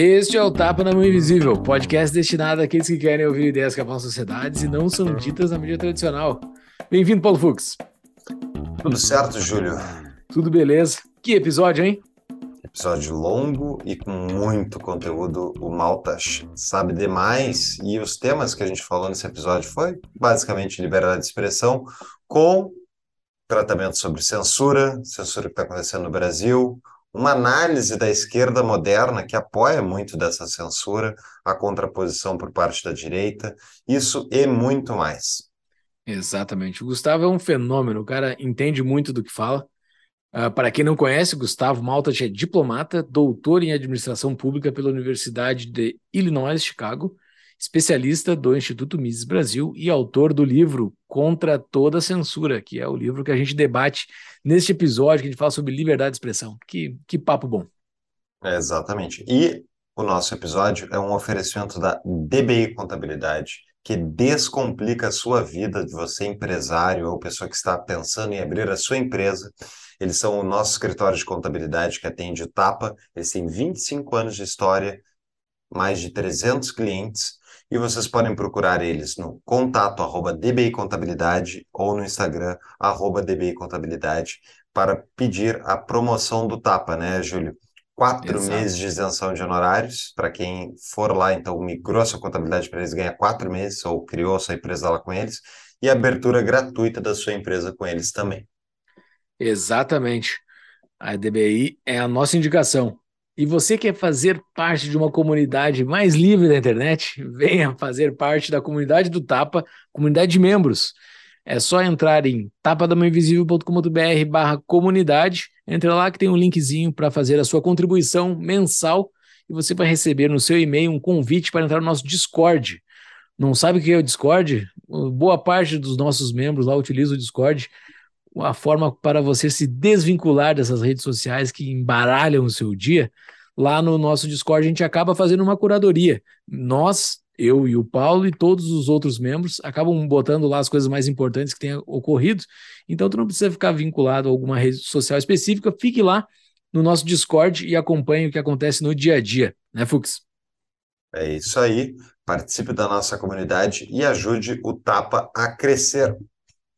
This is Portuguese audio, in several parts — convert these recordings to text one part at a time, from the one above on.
Este é o Tapa na Mão Invisível, podcast destinado àqueles que querem ouvir ideias que abalam sociedades e não são ditas na mídia tradicional. Bem-vindo, Paulo Fux. Tudo certo, Júlio? Tudo beleza. Que episódio, hein? Episódio longo e com muito conteúdo. O Maltas sabe demais e os temas que a gente falou nesse episódio foi basicamente liberdade de expressão com tratamento sobre censura, censura que está acontecendo no Brasil, uma análise da esquerda moderna que apoia muito dessa censura, a contraposição por parte da direita, isso e muito mais. Exatamente. O Gustavo é um fenômeno, o cara entende muito do que fala. Uh, para quem não conhece, Gustavo Malta é diplomata, doutor em administração pública pela Universidade de Illinois, Chicago, especialista do Instituto Mises Brasil e autor do livro Contra Toda Censura, que é o livro que a gente debate neste episódio, que a gente fala sobre liberdade de expressão. Que, que papo bom. É, exatamente. E o nosso episódio é um oferecimento da DBI Contabilidade, que descomplica a sua vida de você empresário ou pessoa que está pensando em abrir a sua empresa. Eles são o nosso escritório de contabilidade que atende o Tapa. Eles têm 25 anos de história, mais de 300 clientes e vocês podem procurar eles no contato arroba DBI Contabilidade ou no Instagram arroba DBI Contabilidade para pedir a promoção do Tapa, né, Júlio? Quatro Exato. meses de isenção de honorários, para quem for lá, então migrou sua contabilidade para eles, ganha quatro meses ou criou sua empresa lá com eles, e abertura gratuita da sua empresa com eles também. Exatamente. A DBI é a nossa indicação e você quer fazer parte de uma comunidade mais livre da internet? Venha fazer parte da comunidade do Tapa, comunidade de membros. É só entrar em tapadamainvisível.com.br barra comunidade. Entra lá que tem um linkzinho para fazer a sua contribuição mensal e você vai receber no seu e-mail um convite para entrar no nosso Discord. Não sabe o que é o Discord? Boa parte dos nossos membros lá utiliza o Discord a forma para você se desvincular dessas redes sociais que embaralham o seu dia, lá no nosso Discord a gente acaba fazendo uma curadoria. Nós, eu e o Paulo e todos os outros membros acabam botando lá as coisas mais importantes que tenham ocorrido. Então tu não precisa ficar vinculado a alguma rede social específica, fique lá no nosso Discord e acompanhe o que acontece no dia a dia, né, Fux? É isso aí. Participe da nossa comunidade e ajude o Tapa a crescer.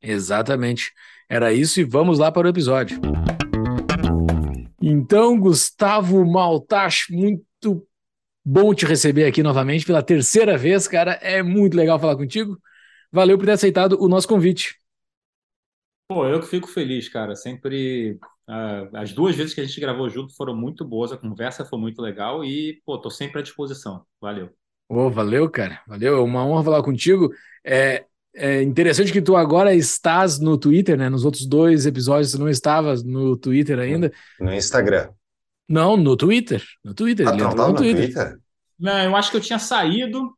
Exatamente. Era isso e vamos lá para o episódio. Então, Gustavo Maltach, muito bom te receber aqui novamente pela terceira vez, cara. É muito legal falar contigo. Valeu por ter aceitado o nosso convite. Pô, eu que fico feliz, cara. Sempre. Uh, as duas vezes que a gente gravou junto foram muito boas, a conversa foi muito legal e, pô, tô sempre à disposição. Valeu. Oh, valeu, cara. Valeu. É uma honra falar contigo. É, é interessante que tu agora estás no Twitter, né? Nos outros dois episódios tu não estavas no Twitter ainda. No Instagram. Não, no Twitter. No Twitter. Ah, não, no, no Twitter. Twitter. Não, eu acho que eu tinha saído,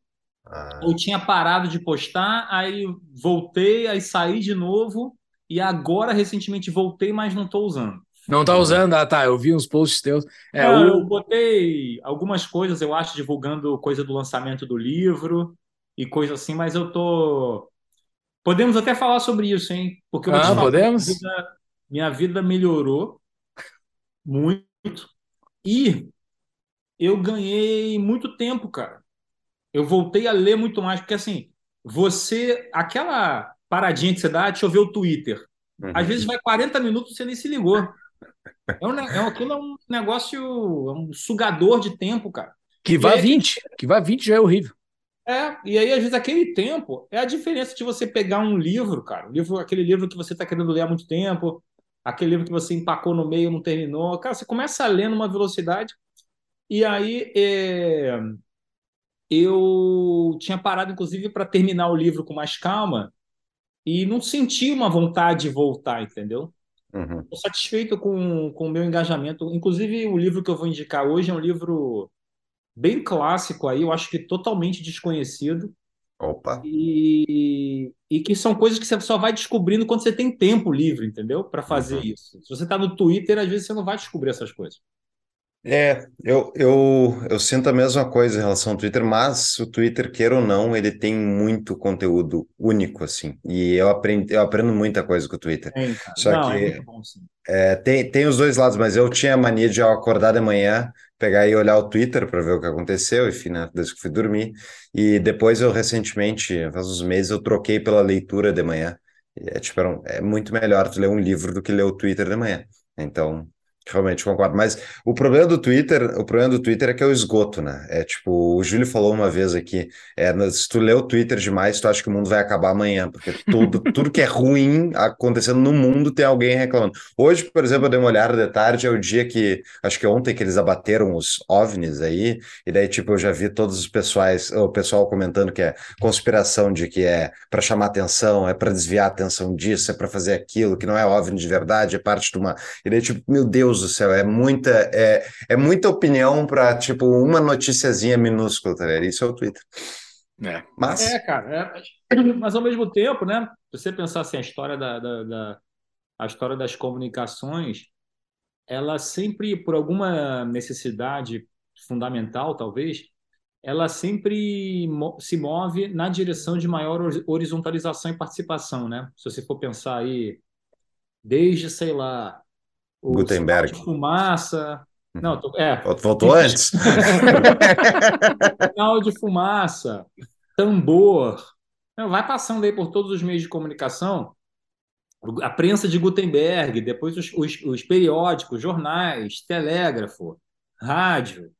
ah. ou tinha parado de postar, aí voltei, aí saí de novo, e agora recentemente voltei, mas não estou usando. Não tá usando? Ah, tá. Eu vi uns posts teus. É, não, o... Eu botei algumas coisas, eu acho, divulgando coisa do lançamento do livro e coisa assim, mas eu tô Podemos até falar sobre isso, hein? Porque eu ah, podemos? Minha vida, minha vida melhorou muito e eu ganhei muito tempo, cara. Eu voltei a ler muito mais, porque assim, você, aquela paradinha que você dá, deixa eu ver o Twitter. Uhum. Às vezes vai 40 minutos e você nem se ligou. É um, é, aquilo é um negócio, é um sugador de tempo, cara. Que vai 20, que vai 20 já é horrível. É, e aí, às vezes, aquele tempo é a diferença de você pegar um livro, cara. Um livro, aquele livro que você está querendo ler há muito tempo, aquele livro que você empacou no meio, não terminou. Cara, você começa a ler numa velocidade. E aí, é... eu tinha parado, inclusive, para terminar o livro com mais calma e não senti uma vontade de voltar, entendeu? Estou uhum. satisfeito com, com o meu engajamento. Inclusive, o livro que eu vou indicar hoje é um livro bem clássico aí, eu acho que totalmente desconhecido. Opa. E, e que são coisas que você só vai descobrindo quando você tem tempo livre, entendeu? Para fazer Uhum. isso. Se você está no Twitter, às vezes você não vai descobrir essas coisas. É, eu, eu, eu sinto a mesma coisa em relação ao Twitter, mas o Twitter, queira ou não, ele tem muito conteúdo único, assim. E eu aprendo, eu aprendo muita coisa com o Twitter. Cara. Só não, que- é bom, sim. É, tem, tem os dois lados, mas eu tinha a mania de, acordar de manhã, pegar e olhar o Twitter para ver o que aconteceu, enfim, né, desde que fui dormir. E depois eu, recentemente, faz uns meses, eu troquei pela leitura de manhã. É, tipo, é muito melhor tu ler um livro do que ler o Twitter de manhã. Então, realmente concordo. Mas o problema do Twitter, o problema do Twitter é que é o esgoto, né? É tipo, o Júlio falou uma vez aqui, é, no- se tu lê o Twitter demais, tu acha que o mundo vai acabar amanhã, porque tudo, tudo que é ruim acontecendo no mundo tem alguém reclamando. Hoje, por exemplo, eu dei uma olhada de tarde, é o dia que, acho que ontem que eles abateram os OVNIs aí, e daí, tipo, eu já vi todos os pessoais, o pessoal comentando que é conspiração de que é para chamar atenção, é para desviar a atenção disso, é para fazer aquilo, que não é OVNI de verdade, é parte de uma. E daí, tipo, meu Deus do céu, é muita, é, é muita opinião para, tipo, uma noticiazinha minúscula, tá ligado? Isso é o Twitter. É. Mas. É, cara. é- mas ao mesmo tempo, né? Se você pensar assim, a história da, da, da- a história das comunicações, ela sempre, por alguma necessidade fundamental, talvez, ela sempre mo- se move na direção de maior hori- horizontalização e participação, né? Se você for pensar aí, desde, sei lá, o Gutenberg. fumaça. Não, tô- é, Voltou antes? sinal de fumaça, tambor. Não, vai passando aí por todos os meios de comunicação. A prensa de Gutenberg, depois os, os, os periódicos, jornais, telégrafo, rádio,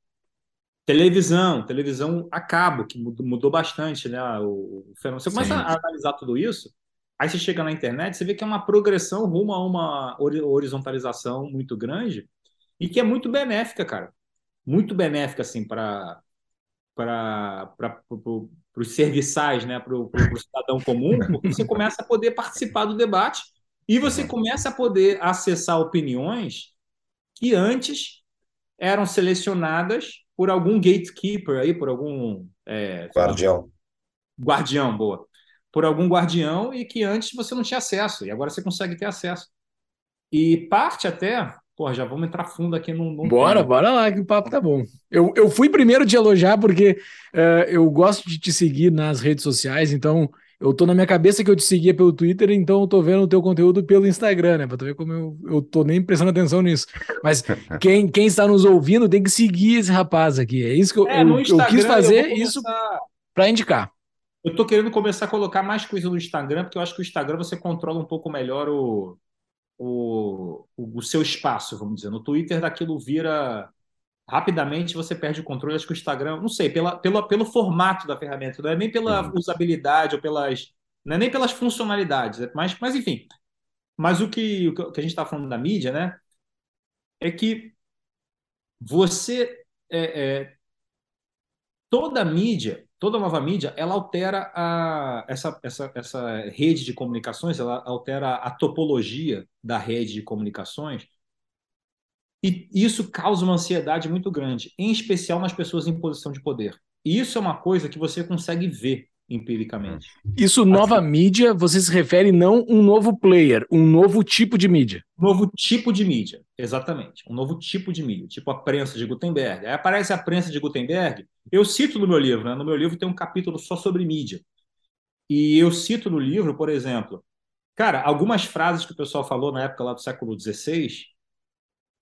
televisão, televisão a cabo, que mudou, mudou bastante, né? O, o fenômeno. Você começa Sim. a analisar tudo isso, aí você chega na internet, você vê que é uma progressão rumo a uma hori- horizontalização muito grande e que é muito benéfica, cara. Muito benéfica, assim, para os serviçais, né, para o cidadão comum, porque você começa a poder participar do debate e você começa a poder acessar opiniões que antes eram selecionadas por algum gatekeeper aí, por algum é, Guardião. guardião, boa, por algum guardião e que antes você não tinha acesso e agora você consegue ter acesso. E parte até, pô, já vamos entrar fundo aqui num, num Bora, tema. bora lá, que o papo tá bom. Eu, eu fui primeiro de elogiar porque eh, eu gosto de te seguir nas redes sociais, então eu tô na minha cabeça que eu te seguia pelo Twitter, então eu tô vendo o teu conteúdo pelo Instagram, né? Pra tu ver como eu, eu tô nem prestando atenção nisso. Mas quem, quem está nos ouvindo tem que seguir esse rapaz aqui. É isso que eu, É, eu, no eu quis fazer vou isso pra indicar. Eu tô querendo começar a colocar mais coisa no Instagram, porque eu acho que o Instagram você controla um pouco melhor o, o, o, o seu espaço, vamos dizer. No Twitter, daquilo vira. Rapidamente você perde o controle. Acho que o Instagram, não sei, pela, pela, pelo formato da ferramenta, não é nem pela Uhum. usabilidade ou pelas. Não é nem pelas funcionalidades, é mas, mas enfim. Mas o que, o que a gente está falando da mídia, né? É que você. é, é, toda mídia, toda nova mídia, ela altera a, essa, essa, essa rede de comunicações, ela altera a topologia da rede de comunicações. E isso causa uma ansiedade muito grande, em especial nas pessoas em posição de poder. E isso é uma coisa que você consegue ver empiricamente. Isso, nova mídia, você se refere não um novo player, um novo tipo de mídia. Um novo tipo de mídia, exatamente. Um novo tipo de mídia, tipo a prensa de Gutenberg. Aí aparece a prensa de Gutenberg. Eu cito no meu livro, né? No meu livro tem um capítulo só sobre mídia. E eu cito no livro, por exemplo, cara, algumas frases que o pessoal falou na época lá do século XVI,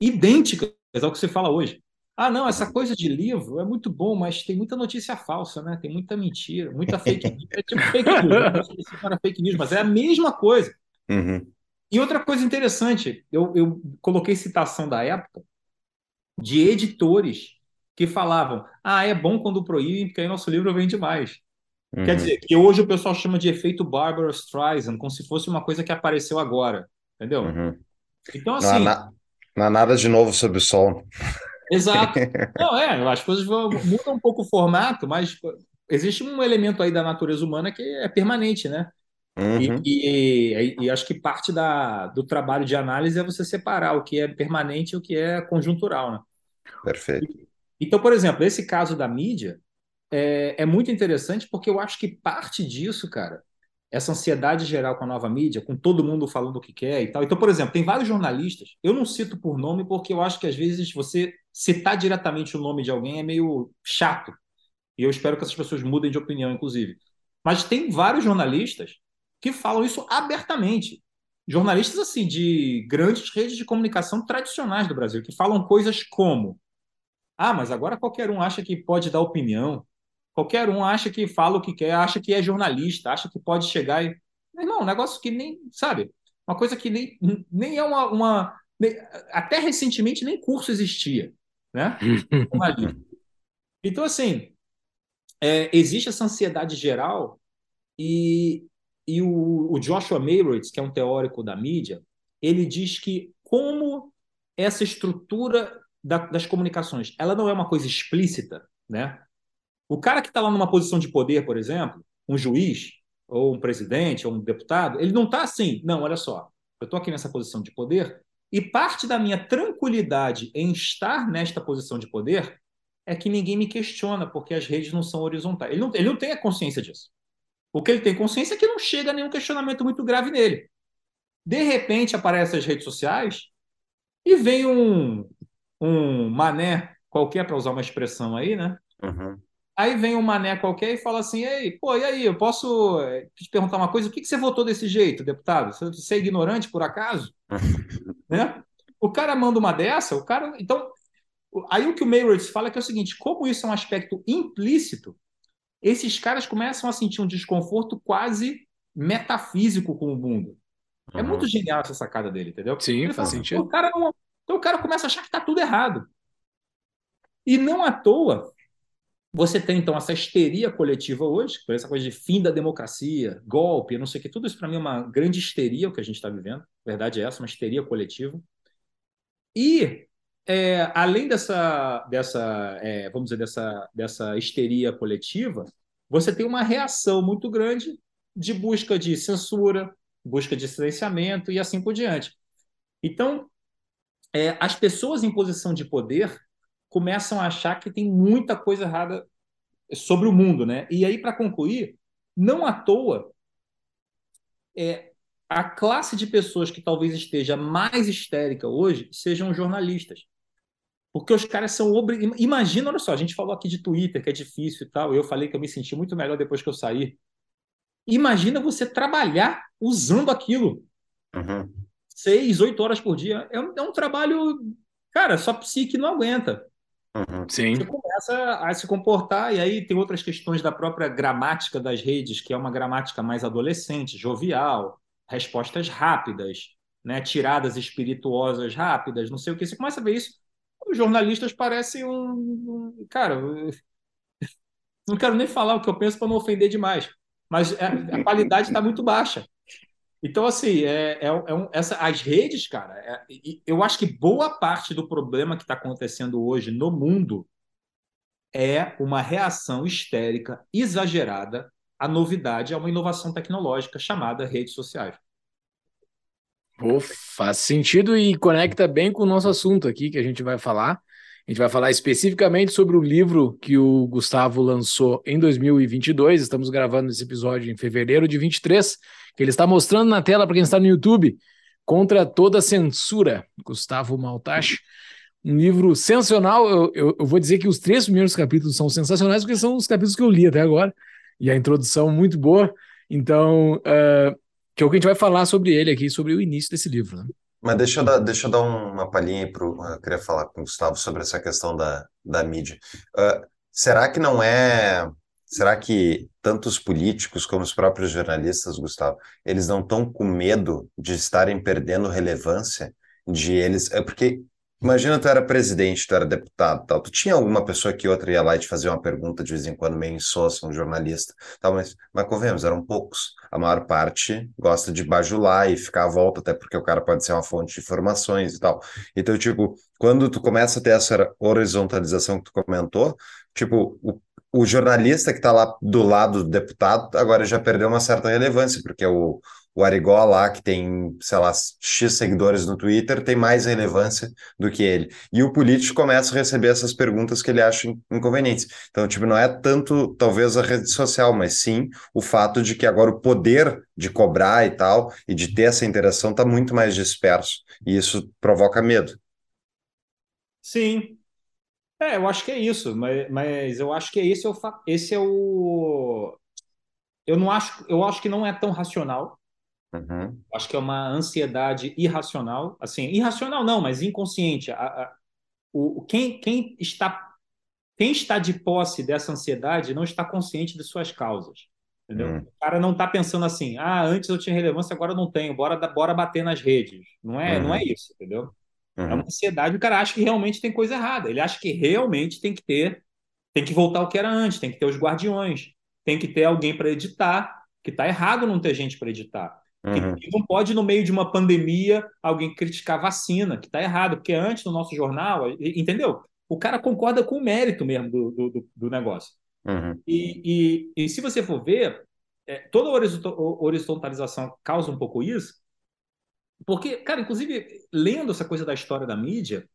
idênticas ao que você fala hoje. Ah, não, essa coisa de livro é muito bom, mas tem muita notícia falsa, né? Tem muita mentira, muita fake news. É tipo fake news. era fake news, mas é a mesma coisa. Uhum. E outra coisa interessante, eu, eu coloquei citação da época de editores que falavam: ah, é bom quando proíbem, porque aí nosso livro vende mais. Uhum. Quer dizer, que hoje o pessoal chama de efeito Barbara Streisand, como se fosse uma coisa que apareceu agora, entendeu? Uhum. Então, Não há, assim, na- não há nada de novo sob o sol. Exato. Não, é, as coisas vão, mudam um pouco o formato, mas existe um elemento aí da natureza humana que é permanente, né? E, Uhum. e- e acho que parte da, do trabalho de análise é você separar o que é permanente e o que é conjuntural, né? Perfeito. Então, por exemplo, esse caso da mídia, é, é muito interessante porque eu acho que parte disso, cara, essa ansiedade geral com a nova mídia, com todo mundo falando o que quer e tal. Então, por exemplo, tem vários jornalistas, eu não cito por nome porque eu acho que às vezes você citar diretamente o nome de alguém é meio chato. E eu espero que essas pessoas mudem de opinião, inclusive. Mas tem vários jornalistas que falam isso abertamente. Jornalistas assim de grandes redes de comunicação tradicionais do Brasil, que falam coisas como: "Ah, mas agora qualquer um acha que pode dar opinião. Qualquer um acha que fala o que quer, acha que é jornalista, acha que pode chegar e Irmão, um negócio que nem, sabe? Uma coisa que nem, nem é uma, uma até recentemente nem curso existia, né? então assim, é, existe essa ansiedade geral e, e o, o Joshua Mayroitz, que é um teórico da mídia, ele diz que como essa estrutura da, das comunicações, ela não é uma coisa explícita, né? O cara que está lá numa posição de poder, por exemplo, um juiz, ou um presidente, ou um deputado, ele não está assim, não, olha só, eu estou aqui nessa posição de poder, e parte da minha tranquilidade em estar nesta posição de poder é que ninguém me questiona, porque as redes não são horizontais. Ele não, ele não tem a consciência disso. O que ele tem consciência é que não chega a nenhum questionamento muito grave nele. De repente aparecem as redes sociais e vem um, um mané qualquer, para usar uma expressão aí, né? Uhum. Aí vem um mané qualquer e fala assim: Ei, pô, e aí, eu posso eh, te perguntar uma coisa? O que, que você votou desse jeito, deputado? Você, você é ignorante por acaso? né? O cara manda uma dessa, o cara. Então, Aí o que o Mayworth fala é que é o seguinte: como isso é um aspecto implícito, esses caras começam a sentir um desconforto quase metafísico com o mundo. Uhum. É muito genial essa sacada dele, entendeu? Sim, Ele faz fala, sentido. O cara não... Então o cara começa a achar que está tudo errado. E não à toa, você tem então essa histeria coletiva hoje, por essa coisa de fim da democracia, golpe, não sei o que, tudo isso para mim é uma grande histeria o que a gente está vivendo. A verdade é essa, uma histeria coletiva. E é, além dessa, dessa é, vamos dizer, dessa, dessa histeria coletiva, você tem uma reação muito grande de busca de censura, busca de silenciamento e assim por diante. Então, é, as pessoas em posição de poder começam a achar que tem muita coisa errada sobre o mundo, né? E aí, para concluir, não à toa, é, a classe de pessoas que talvez esteja mais histérica hoje sejam jornalistas. Porque os caras são obrigados. Imagina, olha só, a gente falou aqui de Twitter, que é difícil e tal. Eu falei que eu me senti muito melhor depois que eu saí. Imagina você trabalhar usando aquilo. Uhum. Seis, oito horas por dia. É um, é um trabalho. Cara, só psique não aguenta. Uhum. Sim. Você começa a se comportar, e aí tem outras questões da própria gramática das redes, que é uma gramática mais adolescente, jovial, respostas rápidas, né? tiradas espirituosas rápidas, não sei o que. Você começa a ver isso os jornalistas parecem um, um cara. Não quero nem falar o que eu penso para não ofender demais, mas é, a qualidade está muito baixa. Então, assim, é, é, é um, essa, as redes, cara, é, eu acho que boa parte do problema que está acontecendo hoje no mundo é uma reação histérica, exagerada à novidade, a uma inovação tecnológica chamada redes sociais. Pô, faz sentido e conecta bem com o nosso assunto aqui que a gente vai falar. A gente vai falar especificamente sobre o livro que o Gustavo lançou em 2022. Estamos gravando esse episódio em fevereiro de 23, que ele está mostrando na tela para quem está no YouTube, Contra Toda Censura, Gustavo Maltache. Um livro sensacional. Eu, eu, eu, vou dizer que os três primeiros capítulos são sensacionais, porque são os capítulos que eu li até agora, e a introdução muito boa. Então, uh, que é o que a gente vai falar sobre ele aqui, sobre o início desse livro. Né? Mas deixa eu dar, deixa eu dar uma palhinha aí. Eu queria falar com o Gustavo sobre essa questão da, da mídia. Uh, será que não é. Será que tanto os políticos como os próprios jornalistas, Gustavo, eles não estão com medo de estarem perdendo relevância? De eles. É porque Imagina tu era presidente, tu era deputado, tal. Tu tinha alguma pessoa que outra ia lá e te fazia uma pergunta de vez em quando, meio insossa, um jornalista, tal, mas, mas convenhamos, eram poucos. A maior parte gosta de bajular e ficar à volta, até porque o cara pode ser uma fonte de informações e tal. Então, tipo, quando tu começa a ter essa horizontalização que tu comentou, tipo, o, o jornalista que está lá do lado do deputado agora já perdeu uma certa relevância, porque o, o Arigó lá, que tem, sei lá, X seguidores no Twitter, tem mais relevância do que ele. E o político começa a receber essas perguntas que ele acha inconvenientes. Então, tipo, não é tanto, talvez, a rede social, mas sim o fato de que agora o poder de cobrar e tal, e de ter essa interação, está muito mais disperso. E isso provoca medo. Sim. É, eu acho que é isso, mas, mas eu acho que esse é o, esse é o. Eu não acho, eu acho que não é tão racional Uhum. Acho que é uma ansiedade irracional, assim, irracional não, mas inconsciente. A, a, o, quem, quem, está, quem está de posse dessa ansiedade não está consciente de suas causas. Entendeu? Uhum. O cara não está pensando assim, ah, antes eu tinha relevância, agora eu não tenho, bora, bora bater nas redes. Não é, uhum. não é uhum. isso, entendeu? É uma uhum. ansiedade, o cara acha que realmente tem coisa errada. Ele acha que realmente tem que ter, tem que voltar ao que era antes, tem que ter os guardiões, tem que ter alguém para editar, que está errado não ter gente para editar. Uhum. não pode, no meio de uma pandemia, alguém criticar a vacina, que está errado, porque antes no nosso jornal, entendeu? O cara concorda com o mérito mesmo do, do, do negócio. Uhum. E, e, e, se você for ver, é, toda horizontalização causa um pouco isso, porque, cara, inclusive, lendo essa coisa da história da mídia,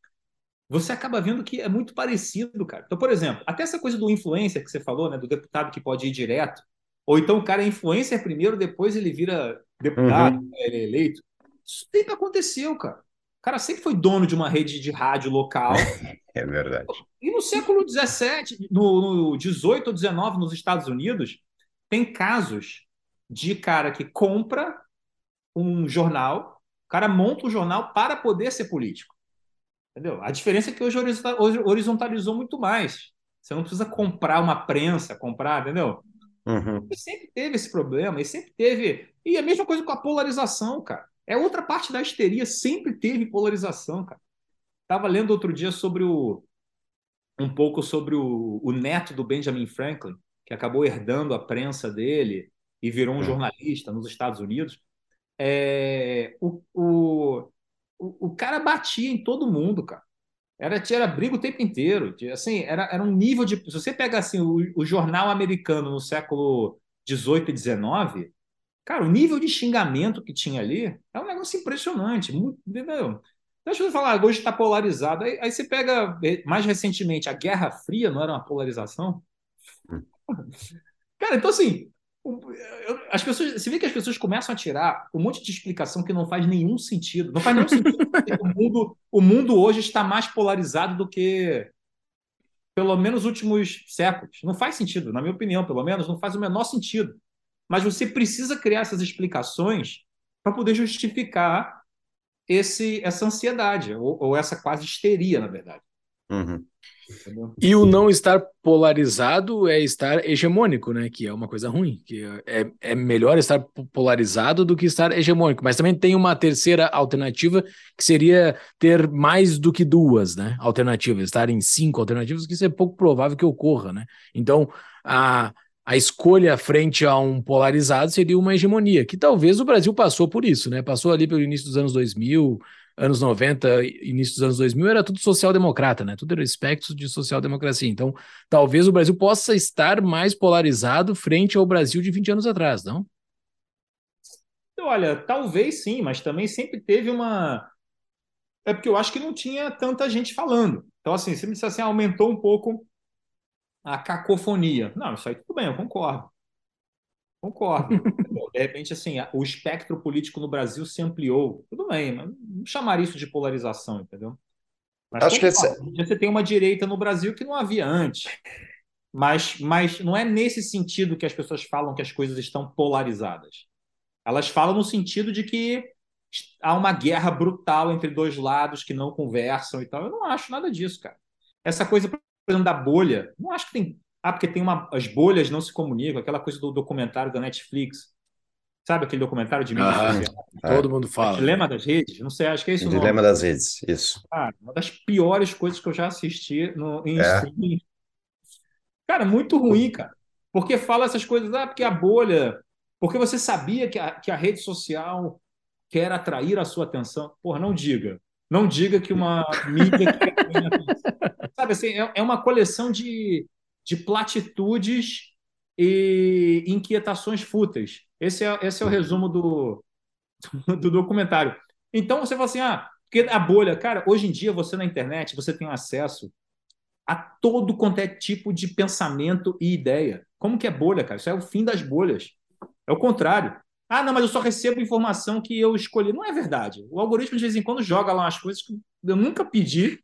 você acaba vendo que é muito parecido, cara. Então, por exemplo, até essa coisa do influencer que você falou, né, do deputado que pode ir direto, ou então o cara é influencer primeiro, depois ele vira deputado, uhum. ele é eleito. Isso sempre aconteceu, cara. O cara sempre foi dono de uma rede de rádio local. é verdade. E no século XVII, no, no 18 ou 19 nos Estados Unidos, tem casos de cara que compra um jornal, o cara monta um jornal para poder ser político. Entendeu? A diferença é que hoje horizontalizou muito mais. Você não precisa comprar uma prensa, comprar, entendeu? Uhum. E sempre teve esse problema, e sempre teve. E a mesma coisa com a polarização, cara. É outra parte da histeria, sempre teve polarização, cara. Estava lendo outro dia sobre o. um pouco sobre o, o neto do Benjamin Franklin, que acabou herdando a prensa dele e virou um uhum. jornalista nos Estados Unidos. É, o, o, o, o cara batia em todo mundo, cara. Era, era briga o tempo inteiro. Assim, era, era um nível de. Se você pega assim, o, o jornal americano no século XVIII e XIX, cara, o nível de xingamento que tinha ali é um negócio impressionante. Muito, entendeu? Deixa eu falar, hoje está polarizado. Aí, aí, você pega, mais recentemente, a Guerra Fria não era uma polarização? Hum. Cara, então assim, as pessoas, você vê que as pessoas começam a tirar um monte de explicação que não faz nenhum sentido. Não faz nenhum sentido. o, mundo, o mundo hoje está mais polarizado do que pelo menos os últimos séculos. Não faz sentido, na minha opinião, pelo menos, não faz o menor sentido. Mas você precisa criar essas explicações para poder justificar esse, essa ansiedade, ou, ou essa quase histeria, na verdade. Uhum. E o não estar polarizado é estar hegemônico, né? Que é uma coisa ruim. Que é, é melhor estar polarizado do que estar hegemônico. Mas também tem uma terceira alternativa que seria ter mais do que duas, né? Alternativas, estar em cinco alternativas, que isso é pouco provável que ocorra, né? Então, a, a escolha frente a um polarizado seria uma hegemonia, que talvez o Brasil passou por isso, né? Passou ali pelo início dos anos 2000, anos 90, início dos anos 2000, era tudo social-democrata, né? Tudo era espectro de social-democracia. Então, talvez o Brasil possa estar mais polarizado frente ao Brasil de 20 anos atrás, não? Olha, talvez sim, mas também sempre teve uma. É porque eu acho que não tinha tanta gente falando. Então, assim, você me disse assim, aumentou um pouco a cacofonia. Não, isso aí tudo bem, eu concordo. Concordo. de repente, assim, o espectro político no Brasil se ampliou. Tudo bem, mas não chamar isso de polarização, entendeu? Mas Acho que esse... você tem uma direita no Brasil que não havia antes. Mas, mas não é nesse sentido que as pessoas falam que as coisas estão polarizadas. Elas falam no sentido de que há uma guerra brutal entre dois lados que não conversam e tal. Eu não acho nada disso, cara. Essa coisa, por exemplo, da bolha, não acho que tem ah, porque tem uma. As bolhas não se comunicam, aquela coisa do documentário da Netflix. Sabe aquele documentário de mídia ah, Todo mundo fala. O dilema das redes? Não sei, acho que é isso. O dilema das redes, isso. Ah, uma das piores coisas que eu já assisti no, em é. streaming. Cara, muito ruim, cara. Porque fala essas coisas, ah, porque a bolha. Porque você sabia que a, que a rede social quer atrair a sua atenção. Porra, não diga. Não diga que uma mídia quer atrair a atenção. Sabe assim, é, é uma coleção de de platitudes e inquietações fúteis. Esse é, esse é o resumo do, do documentário. Então você fala assim, ah, porque a bolha, cara, hoje em dia você na internet, você tem acesso a todo quanto é tipo de pensamento e ideia. Como que é bolha, cara? Isso é o fim das bolhas. É o contrário. Ah, não, mas eu só recebo informação que eu escolhi. Não é verdade. O algoritmo de vez em quando joga lá umas coisas que eu nunca pedi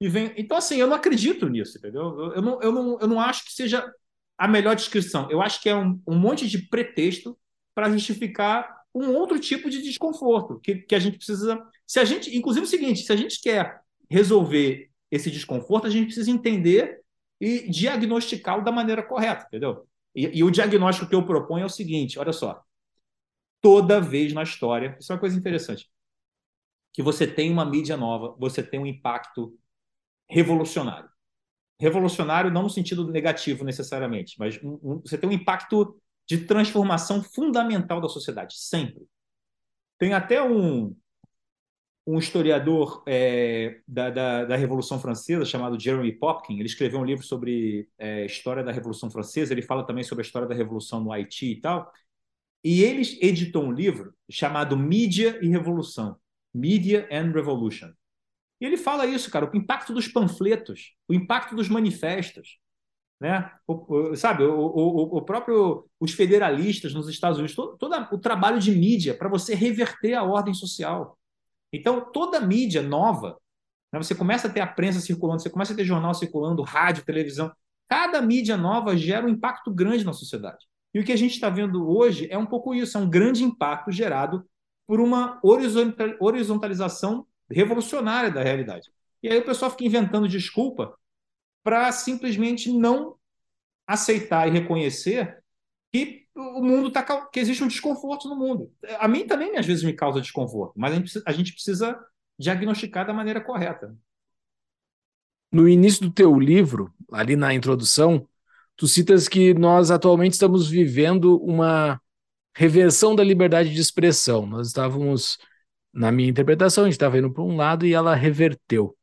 e vem. Então, assim, eu não acredito nisso, entendeu? Eu, não, eu, não, eu não acho que seja a melhor descrição. Eu acho que é um, um monte de pretexto para justificar um outro tipo de desconforto que, que a gente precisa. Se a gente, inclusive o seguinte, se a gente quer resolver esse desconforto, a gente precisa entender e diagnosticá-lo da maneira correta, entendeu? E, e, o diagnóstico que eu proponho é o seguinte: olha só, toda vez na história, isso é uma coisa interessante, que você tem uma mídia nova, você tem um impacto revolucionário. Revolucionário não no sentido negativo necessariamente, mas um, um, você tem um impacto de transformação fundamental da sociedade, sempre. Tem até um, um historiador é, da, da, da, Revolução Francesa chamado Jeremy Popkin. Ele escreveu um livro sobre é, história da Revolução Francesa. Ele fala também sobre a história da Revolução no Haiti e tal. E ele editou um livro chamado Mídia e Revolução, Media and Revolution. E ele fala isso, cara, o impacto dos panfletos, o impacto dos manifestos, né? O, o, sabe, o, o, próprio os federalistas nos Estados Unidos, todo, todo o trabalho de mídia para você reverter a ordem social. Então, toda mídia nova, né, você começa a ter a prensa circulando, você começa a ter jornal circulando, rádio, televisão. Cada mídia nova gera um impacto grande na sociedade. E o que a gente está vendo hoje é um pouco isso, é um grande impacto gerado por uma horizontalização revolucionária da realidade. E aí o pessoal fica inventando desculpa para simplesmente não aceitar e reconhecer que o mundo tá que existe um desconforto no mundo. A mim também às vezes me causa desconforto, mas a gente precisa, a gente precisa diagnosticar da maneira correta. No início do teu livro, ali na introdução, tu citas que nós atualmente estamos vivendo uma reversão da liberdade de expressão. Nós estávamos, na minha interpretação, a gente estava indo para um lado e ela reverteu.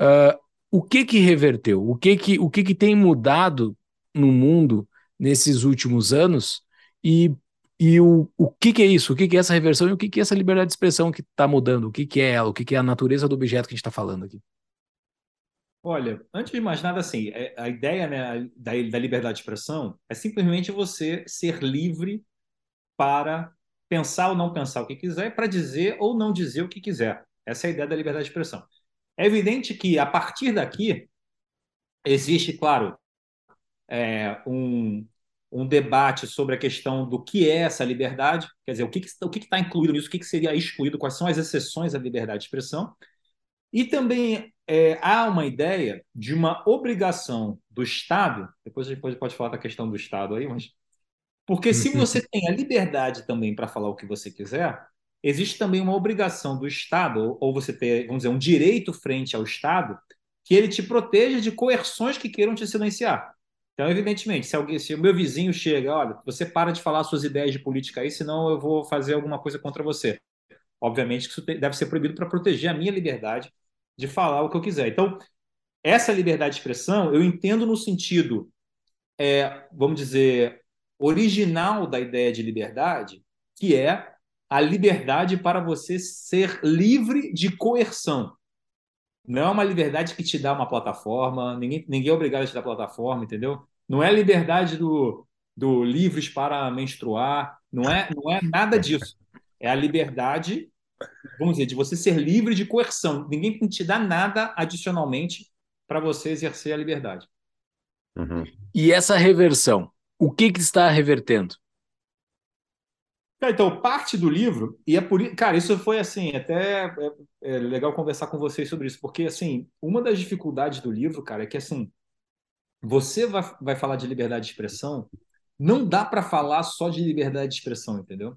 Uh, o que que reverteu? O que que, o que que tem mudado no mundo nesses últimos anos e, e o, o que, que é isso? O que, que é essa reversão e o que, que é essa liberdade de expressão que está mudando? O que, que é ela? O que, que é a natureza do objeto que a gente está falando aqui? Olha, antes de mais nada, assim, é, a ideia né, da, da liberdade de expressão é simplesmente você ser livre para pensar ou não pensar o que quiser, para dizer ou não dizer o que quiser. Essa é a ideia da liberdade de expressão. É evidente que, a partir daqui, existe, claro, é, um, um debate sobre a questão do que é essa liberdade, quer dizer, o que está o que está incluído nisso, o que, que seria excluído, quais são as exceções à liberdade de expressão. E também é, há uma ideia de uma obrigação do Estado, depois a gente pode falar da questão do Estado aí, mas. Porque se você tem a liberdade também para falar o que você quiser, existe também uma obrigação do Estado, ou você ter, vamos dizer, um direito frente ao Estado, que ele te proteja de coerções que queiram te silenciar. Então, evidentemente, se, alguém, se o meu vizinho chega, olha, você para de falar suas ideias de política aí, senão eu vou fazer alguma coisa contra você. Obviamente que isso deve ser proibido para proteger a minha liberdade de falar o que eu quiser. Então, essa liberdade de expressão eu entendo no sentido, é, vamos dizer, original da ideia de liberdade, que é a liberdade para você ser livre de coerção. Não é uma liberdade que te dá uma plataforma, ninguém, ninguém é obrigado a te dar plataforma, entendeu? Não é a liberdade do, do livres para menstruar, não é, não é nada disso. É a liberdade, vamos dizer, de você ser livre de coerção. Ninguém te dá nada adicionalmente para você exercer a liberdade. Uhum. E essa reversão, o que, que está revertendo? Então, parte do livro, e é por isso, cara, isso foi assim, até é, é, legal conversar com vocês sobre isso, porque assim, uma das dificuldades do livro, cara, é que assim, você vai, vai falar de liberdade de expressão, não dá para falar só de liberdade de expressão, entendeu?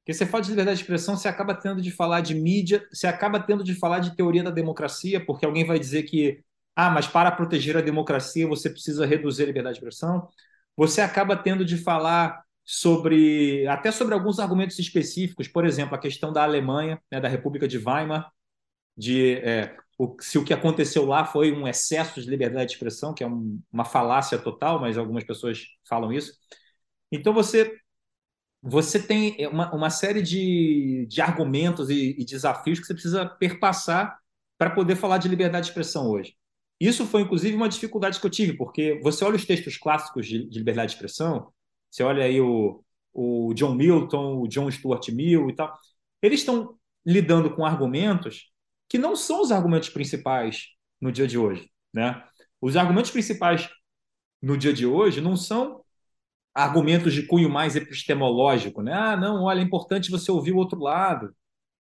Porque você fala de liberdade de expressão, você acaba tendo de falar de mídia, você acaba tendo de falar de teoria da democracia, porque alguém vai dizer que, ah, mas para proteger a democracia você precisa reduzir a liberdade de expressão. Você acaba tendo de falar sobre até sobre alguns argumentos específicos, por exemplo, a questão da Alemanha, né, da República de Weimar, de é, o, se o que aconteceu lá foi um excesso de liberdade de expressão, que é um, uma falácia total, mas algumas pessoas falam isso. Então você você tem uma, uma série de, de argumentos e, e desafios que você precisa perpassar para poder falar de liberdade de expressão hoje. Isso foi, inclusive, uma dificuldade que eu tive, porque você olha os textos clássicos de, de liberdade de expressão, você olha aí o, o John Milton, o John Stuart Mill e tal, eles estão lidando com argumentos que não são os argumentos principais no dia de hoje. Né? Os argumentos principais no dia de hoje não são argumentos de cunho mais epistemológico, né? Ah, não, olha, é importante você ouvir o outro lado,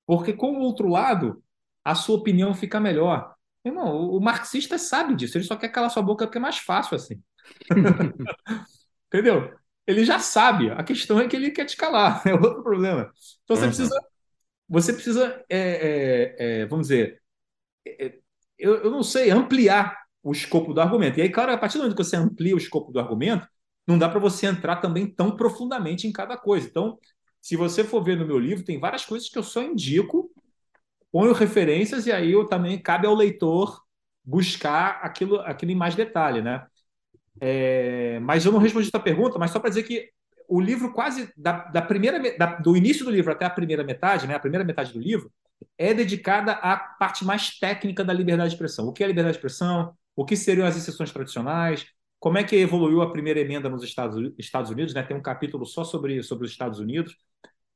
porque com o outro lado a sua opinião fica melhor. Irmão, o, o marxista sabe disso, ele só quer calar sua boca porque é mais fácil assim. Entendeu? Ele já sabe, a questão é que ele quer te calar, é outro problema. Então você uhum. precisa, você precisa, é, é, é, vamos dizer, é, é, eu, eu não sei, ampliar o escopo do argumento. E aí, claro, a partir do momento que você amplia o escopo do argumento, não dá para você entrar também tão profundamente em cada coisa. Então, se você for ver no meu livro, tem várias coisas que eu só indico, ponho referências e aí eu também cabe ao leitor buscar aquilo, aquilo em mais detalhe, né? É, mas eu não respondi a pergunta, mas só para dizer que o livro quase da, da primeira da, do início do livro até a primeira metade, né? A primeira metade do livro é dedicada à parte mais técnica da liberdade de expressão. O que é liberdade de expressão? O que seriam as exceções tradicionais? como é que evoluiu a primeira emenda nos Estados, Estados Unidos, né? Tem um capítulo só sobre, sobre os Estados Unidos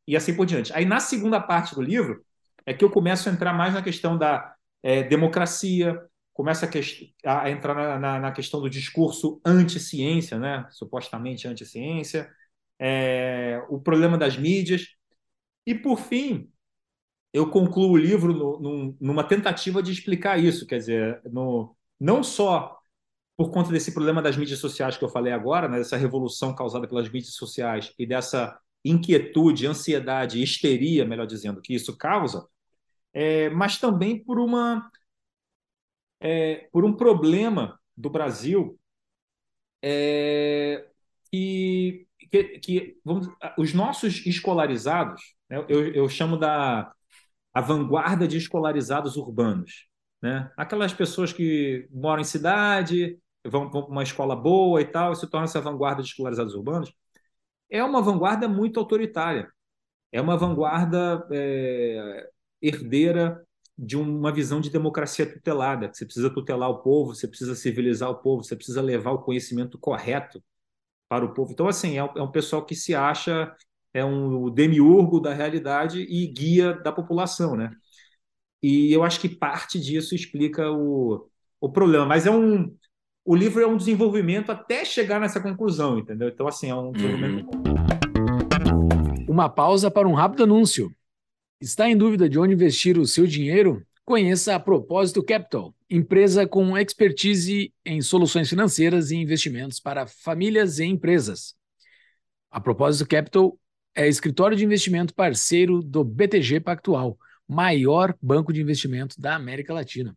e assim por diante. Aí na segunda parte do livro é que eu começo a entrar mais na questão da é, democracia, começa a, a entrar na, na, na, questão do discurso anti-ciência, né? Supostamente anti-ciência, é, o problema das mídias e por fim eu concluo o livro no, no, numa tentativa de explicar isso, quer dizer, no, não só por conta desse problema das mídias sociais que eu falei agora, né, dessa revolução causada pelas mídias sociais e dessa inquietude, ansiedade, histeria, melhor dizendo, que isso causa, é, mas também por uma é, por um problema do Brasil é, que, que, que vamos, os nossos escolarizados, né, eu, eu chamo da a vanguarda de escolarizados urbanos, né? Aquelas pessoas que moram em cidade, vão, vão para uma escola boa e tal, e se torna essa vanguarda de escolarizados urbanos, é uma vanguarda muito autoritária. É uma vanguarda é, herdeira de uma visão de democracia tutelada, que você precisa tutelar o povo, você precisa civilizar o povo, você precisa levar o conhecimento correto para o povo. Então, assim, é um, é um pessoal que se acha é um demiurgo da realidade e guia da população, né? E eu acho que parte disso explica o, o problema. Mas é um, o livro é um desenvolvimento até chegar nessa conclusão, entendeu? Então, assim, é um desenvolvimento. Uhum. Uma pausa para um rápido anúncio. Está em dúvida de onde investir o seu dinheiro? Conheça a Propósito Capital, empresa com expertise em soluções financeiras e investimentos para famílias e empresas. A Propósito Capital é escritório de investimento parceiro do BTG Pactual, maior banco de investimento da América Latina.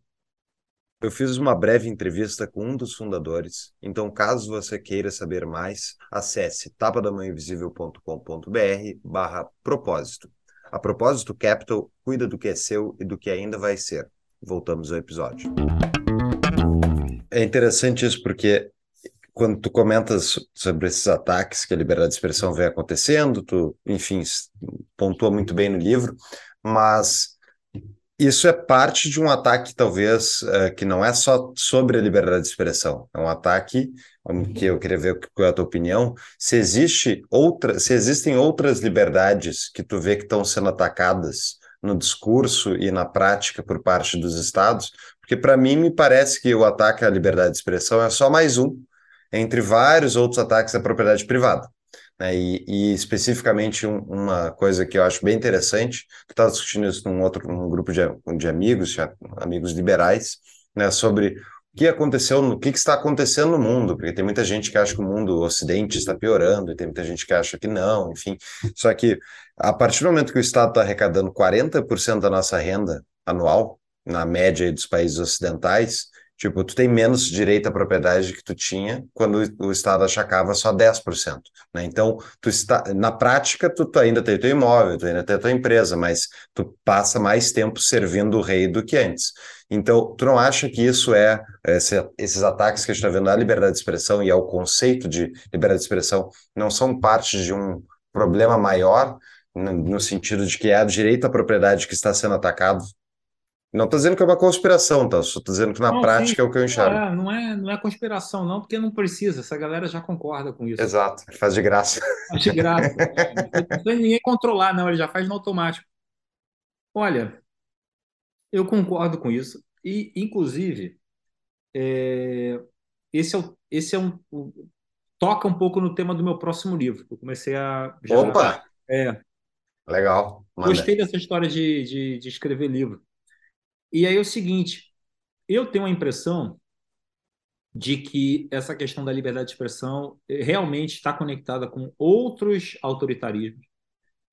Eu fiz uma breve entrevista com um dos fundadores, então caso você queira saber mais, acesse tapadamãoinvisível.com.br barra propósito. A Propósito Capital cuida do que é seu e do que ainda vai ser. Voltamos ao episódio. É interessante isso porque quando tu comentas sobre esses ataques que a liberdade de expressão vem acontecendo, tu, enfim, pontua muito bem no livro, mas isso é parte de um ataque, talvez, uh, que não é só sobre a liberdade de expressão. É um ataque que eu queria ver qual é a tua opinião. Se existe outra, se existem outras liberdades que tu vê que estão sendo atacadas no discurso e na prática por parte dos estados, porque para mim me parece que o ataque à liberdade de expressão é só mais um entre vários outros ataques à propriedade privada. Né? E, e, especificamente um, uma coisa que eu acho bem interessante, que estava discutindo isso num outro num grupo de, de amigos, amigos liberais, né, sobre o que aconteceu, o que, que, está acontecendo no mundo, porque tem muita gente que acha que o mundo o ocidente está piorando, e tem muita gente que acha que não, enfim. Só que a partir do momento que o Estado está arrecadando 40% da nossa renda anual, na média dos países ocidentais, Tipo, tu tem menos direito à propriedade que tu tinha quando o Estado achacava só 10%. Né? Então, tu está, na prática, tu, tu ainda tem teu imóvel, tu ainda tem tua empresa, mas tu passa mais tempo servindo o rei do que antes. Então, tu não acha que isso é, esse, esses ataques que a gente está vendo à liberdade de expressão e ao conceito de liberdade de expressão não são parte de um problema maior, no, no sentido de que é o direito à propriedade que está sendo atacado. Não estou dizendo que é uma conspiração, tá? Só estou dizendo que na Não, prática sim, é o que eu enxergo. não é, não é, não é conspiração, não, porque não precisa, essa galera já concorda com isso. Exato, faz de graça. Faz de graça. Não precisa ninguém controlar, não, ele já faz no automático. Olha, eu concordo com isso. E, inclusive, é, esse é, o, esse é um, o- toca um pouco no tema do meu próximo livro. que Eu comecei a. Opa, É, legal. Manda. gostei dessa história de, de, de escrever livro. E aí é o seguinte, eu tenho a impressão de que essa questão da liberdade de expressão eh, realmente está conectada com outros autoritarismos,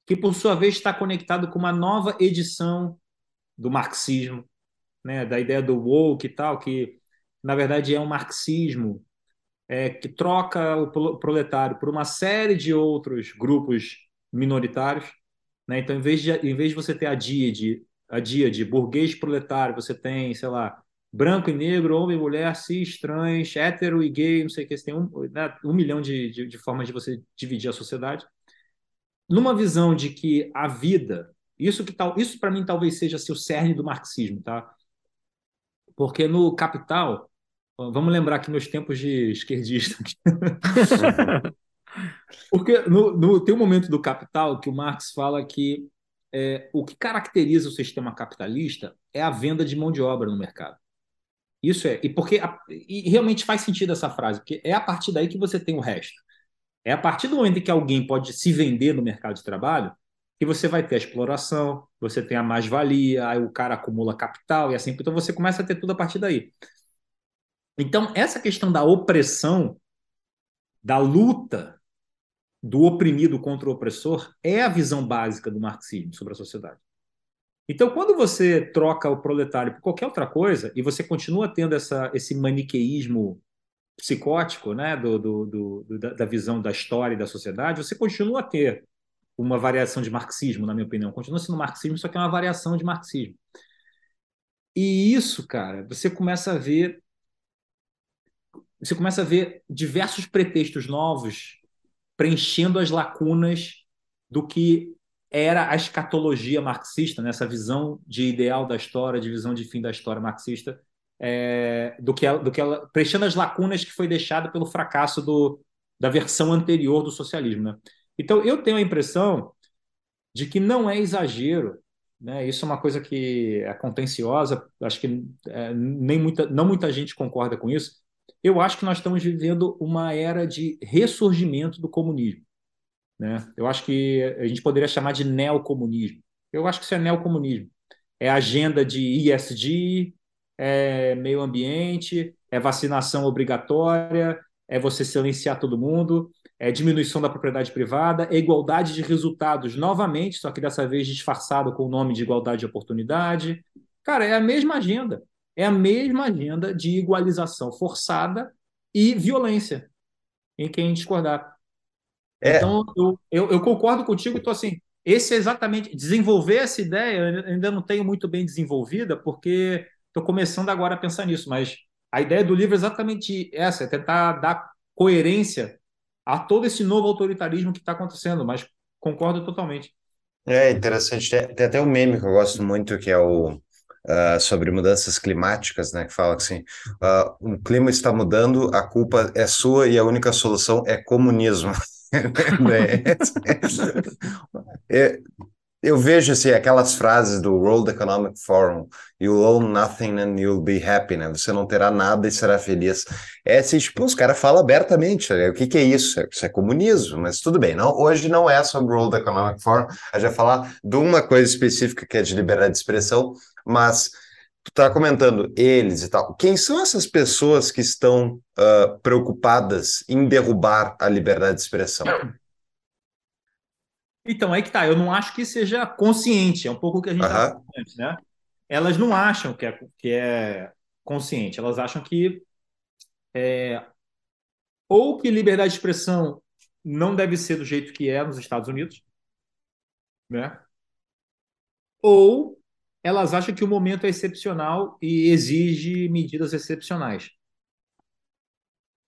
que por sua vez está conectado com uma nova edição do marxismo, né, da ideia do woke e tal, que na verdade é um marxismo é, que troca o pro- proletário por uma série de outros grupos minoritários, né? Então, em vez de em vez de você ter a díade, a díade burguês proletário, você tem, sei lá, branco e negro, homem e mulher, cis, trans, hétero e gay, não sei o que, você tem um, né, um milhão de, de, de formas de você dividir a sociedade. Numa visão de que a vida, isso que tal, isso para mim talvez seja assim, o cerne do marxismo, tá? Porque no Capital, vamos lembrar aqui meus tempos de esquerdista, porque no, no, tem um momento do Capital que o Marx fala que é, o que caracteriza o sistema capitalista é a venda de mão de obra no mercado. Isso é, e porque a- e realmente faz sentido essa frase, porque é a partir daí que você tem o resto. É a partir do momento em que alguém pode se vender no mercado de trabalho que você vai ter a exploração, você tem a mais-valia, aí o cara acumula capital e assim, então você começa a ter tudo a partir daí. Então, essa questão da opressão, da luta do oprimido contra o opressor é a visão básica do marxismo sobre a sociedade. Então, quando você troca o proletário por qualquer outra coisa e você continua tendo essa, esse maniqueísmo psicótico né, do, do, do, da visão da história e da sociedade, você continua a ter uma variação de marxismo, na minha opinião. Continua sendo marxismo, só que é uma variação de marxismo. E isso, cara, você começa a ver você começa a ver diversos pretextos novos preenchendo as lacunas do que era a escatologia marxista, nessa visão de ideal da história, de visão de fim da história marxista, é, do que ela, do que ela preenchendo as lacunas que foi deixada pelo fracasso do, da versão anterior do socialismo, né? Então eu tenho a impressão de que não é exagero, né? Isso é uma coisa que é contenciosa, acho que é, nem muita, não muita gente concorda com isso. Eu acho que nós estamos vivendo uma era de ressurgimento do comunismo, né? Eu acho que a gente poderia chamar de neocomunismo. Eu acho que isso é neocomunismo. É agenda de ESG, é meio ambiente, é vacinação obrigatória, é você silenciar todo mundo, é diminuição da propriedade privada, é igualdade de resultados novamente, só que dessa vez disfarçado com o nome de igualdade de oportunidade. Cara, é a mesma agenda. É a mesma agenda de igualização forçada e violência em quem discordar. É, Então, eu, eu, eu concordo contigo, então assim, esse é exatamente, desenvolver essa ideia, eu ainda não tenho muito bem desenvolvida, porque estou começando agora a pensar nisso, mas a ideia do livro é exatamente essa, é tentar dar coerência a todo esse novo autoritarismo que está acontecendo, mas concordo totalmente. é interessante. Tem, tem até um meme que eu gosto muito, que é o ah, sobre mudanças climáticas, né? Que fala assim, ah, o clima está mudando, a culpa é sua e a única solução é comunismo. Né? É, Eu vejo assim, aquelas frases do World Economic Forum, You'll own nothing and you'll be happy, né? Você não terá nada e será feliz. É assim, tipo, os caras falam abertamente, né? O que que é isso? Isso é comunismo, mas tudo bem. Não, hoje não é sobre o World Economic Forum, a gente vai falar de uma coisa específica que é de liberdade de expressão, mas tu tá comentando eles e tal. Quem são essas pessoas que estão ah, preocupadas em derrubar a liberdade de expressão? Então, aí que tá, eu não acho que seja consciente, é um pouco o que a gente antes, né? Elas não acham que é, que é consciente, elas acham que é, ou que liberdade de expressão não deve ser do jeito que é nos Estados Unidos, né? Ou elas acham que o momento é excepcional e exige medidas excepcionais.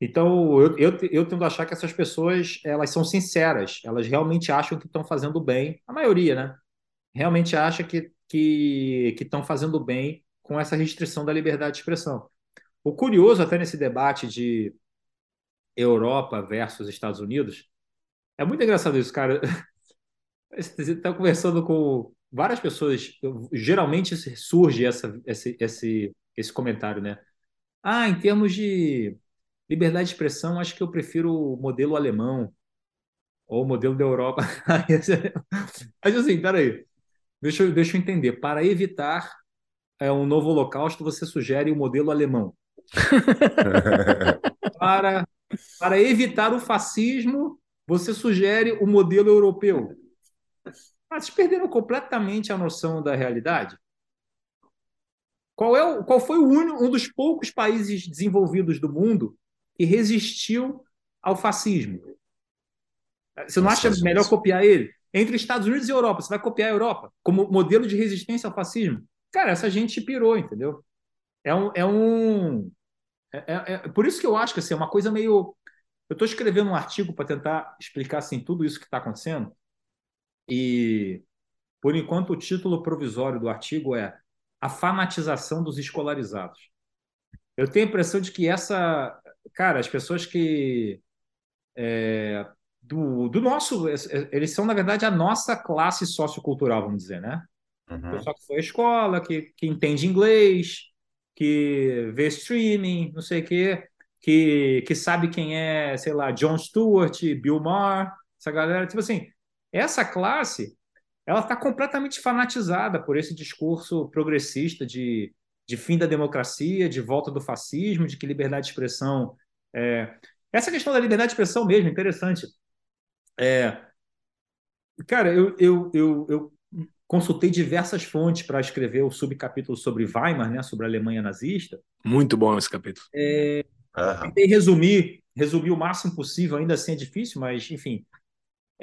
Então, eu, eu, eu tendo a achar que essas pessoas, elas são sinceras, elas realmente acham que estão fazendo bem, a maioria, né? Realmente acha que que estão fazendo bem com essa restrição da liberdade de expressão. O curioso até nesse debate de Europa versus Estados Unidos, é muito engraçado isso, cara. Você está conversando com várias pessoas, geralmente surge essa, esse, esse, esse comentário, né? Ah, em termos de liberdade de expressão, acho que eu prefiro o modelo alemão ou o modelo da Europa. Mas assim, peraí, deixa, eu, deixa eu entender. Para evitar é, um novo holocausto, você sugere o modelo alemão. para, para evitar o fascismo, você sugere o modelo europeu. Ah, vocês perderam completamente a noção da realidade? Qual, é o, qual foi o único, um dos poucos países desenvolvidos do mundo que resistiu ao fascismo? Você não acha melhor copiar ele? Entre Estados Unidos e Europa, você vai copiar a Europa como modelo de resistência ao fascismo? Cara, essa gente pirou, entendeu? É um. É um é, é, é por isso que eu acho que assim, é uma coisa meio. Eu estou escrevendo um artigo para tentar explicar assim, tudo isso que está acontecendo. E, por enquanto, o título provisório do artigo é A Fanatização dos Escolarizados. Eu tenho a impressão de que essa. Cara, as pessoas que. É, do, do nosso. Eles são, na verdade, a nossa classe sociocultural, vamos dizer, né? Uhum. Pessoal que foi à escola, que, que entende inglês, que vê streaming, não sei o quê, que, que sabe quem é, sei lá, John Stewart, Bill Maher, essa galera. Tipo assim, essa classe ela está completamente fanatizada por esse discurso progressista de, de fim da democracia, de volta do fascismo, de que liberdade de expressão. É... Essa questão da liberdade de expressão mesmo, interessante. É... Cara, eu, eu, eu, eu consultei diversas fontes para escrever o subcapítulo sobre Weimar, né, sobre a Alemanha nazista. Muito bom esse capítulo. É... Uhum. Tentei resumir, resumir o máximo possível, ainda assim é difícil, mas enfim,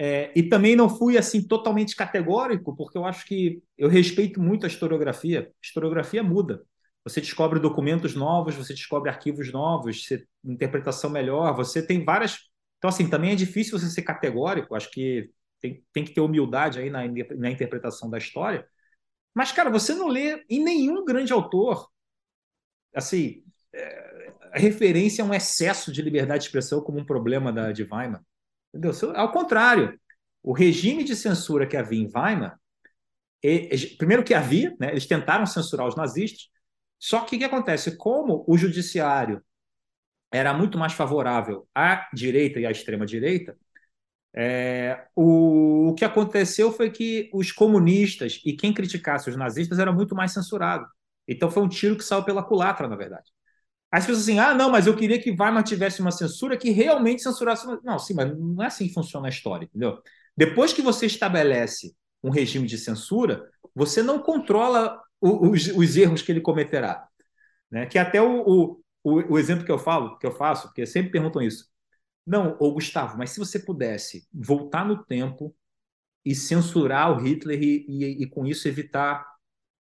é, e também não fui assim totalmente categórico, porque eu acho que eu respeito muito a historiografia. A historiografia muda. Você descobre documentos novos, você descobre arquivos novos, você, interpretação melhor, você tem várias. Então, assim, também é difícil você ser categórico. Acho que tem, tem que ter humildade aí na, na interpretação da história. Mas, cara, você não lê em nenhum grande autor assim, é, referência a um excesso de liberdade de expressão como um problema da, de Weimar. Entendeu? Ao contrário, o regime de censura que havia em Weimar, primeiro que havia, né, eles tentaram censurar os nazistas, só que o que acontece? Como o judiciário era muito mais favorável à direita e à extrema-direita, é, o, o que aconteceu foi que os comunistas e quem criticasse os nazistas era muito mais censurado. Então foi um tiro que saiu pela culatra, na verdade. As pessoas assim, ah, não, mas eu queria que Weimar tivesse uma censura que realmente censurasse. Não, sim, mas não é assim que funciona a história, entendeu? Depois que você estabelece um regime de censura, você não controla os, os erros que ele cometerá. Né? Que até o, o, o, exemplo que eu falo, que eu faço, porque sempre perguntam isso. Não, ô Gustavo, mas se você pudesse voltar no tempo e censurar o Hitler e, e, e com isso evitar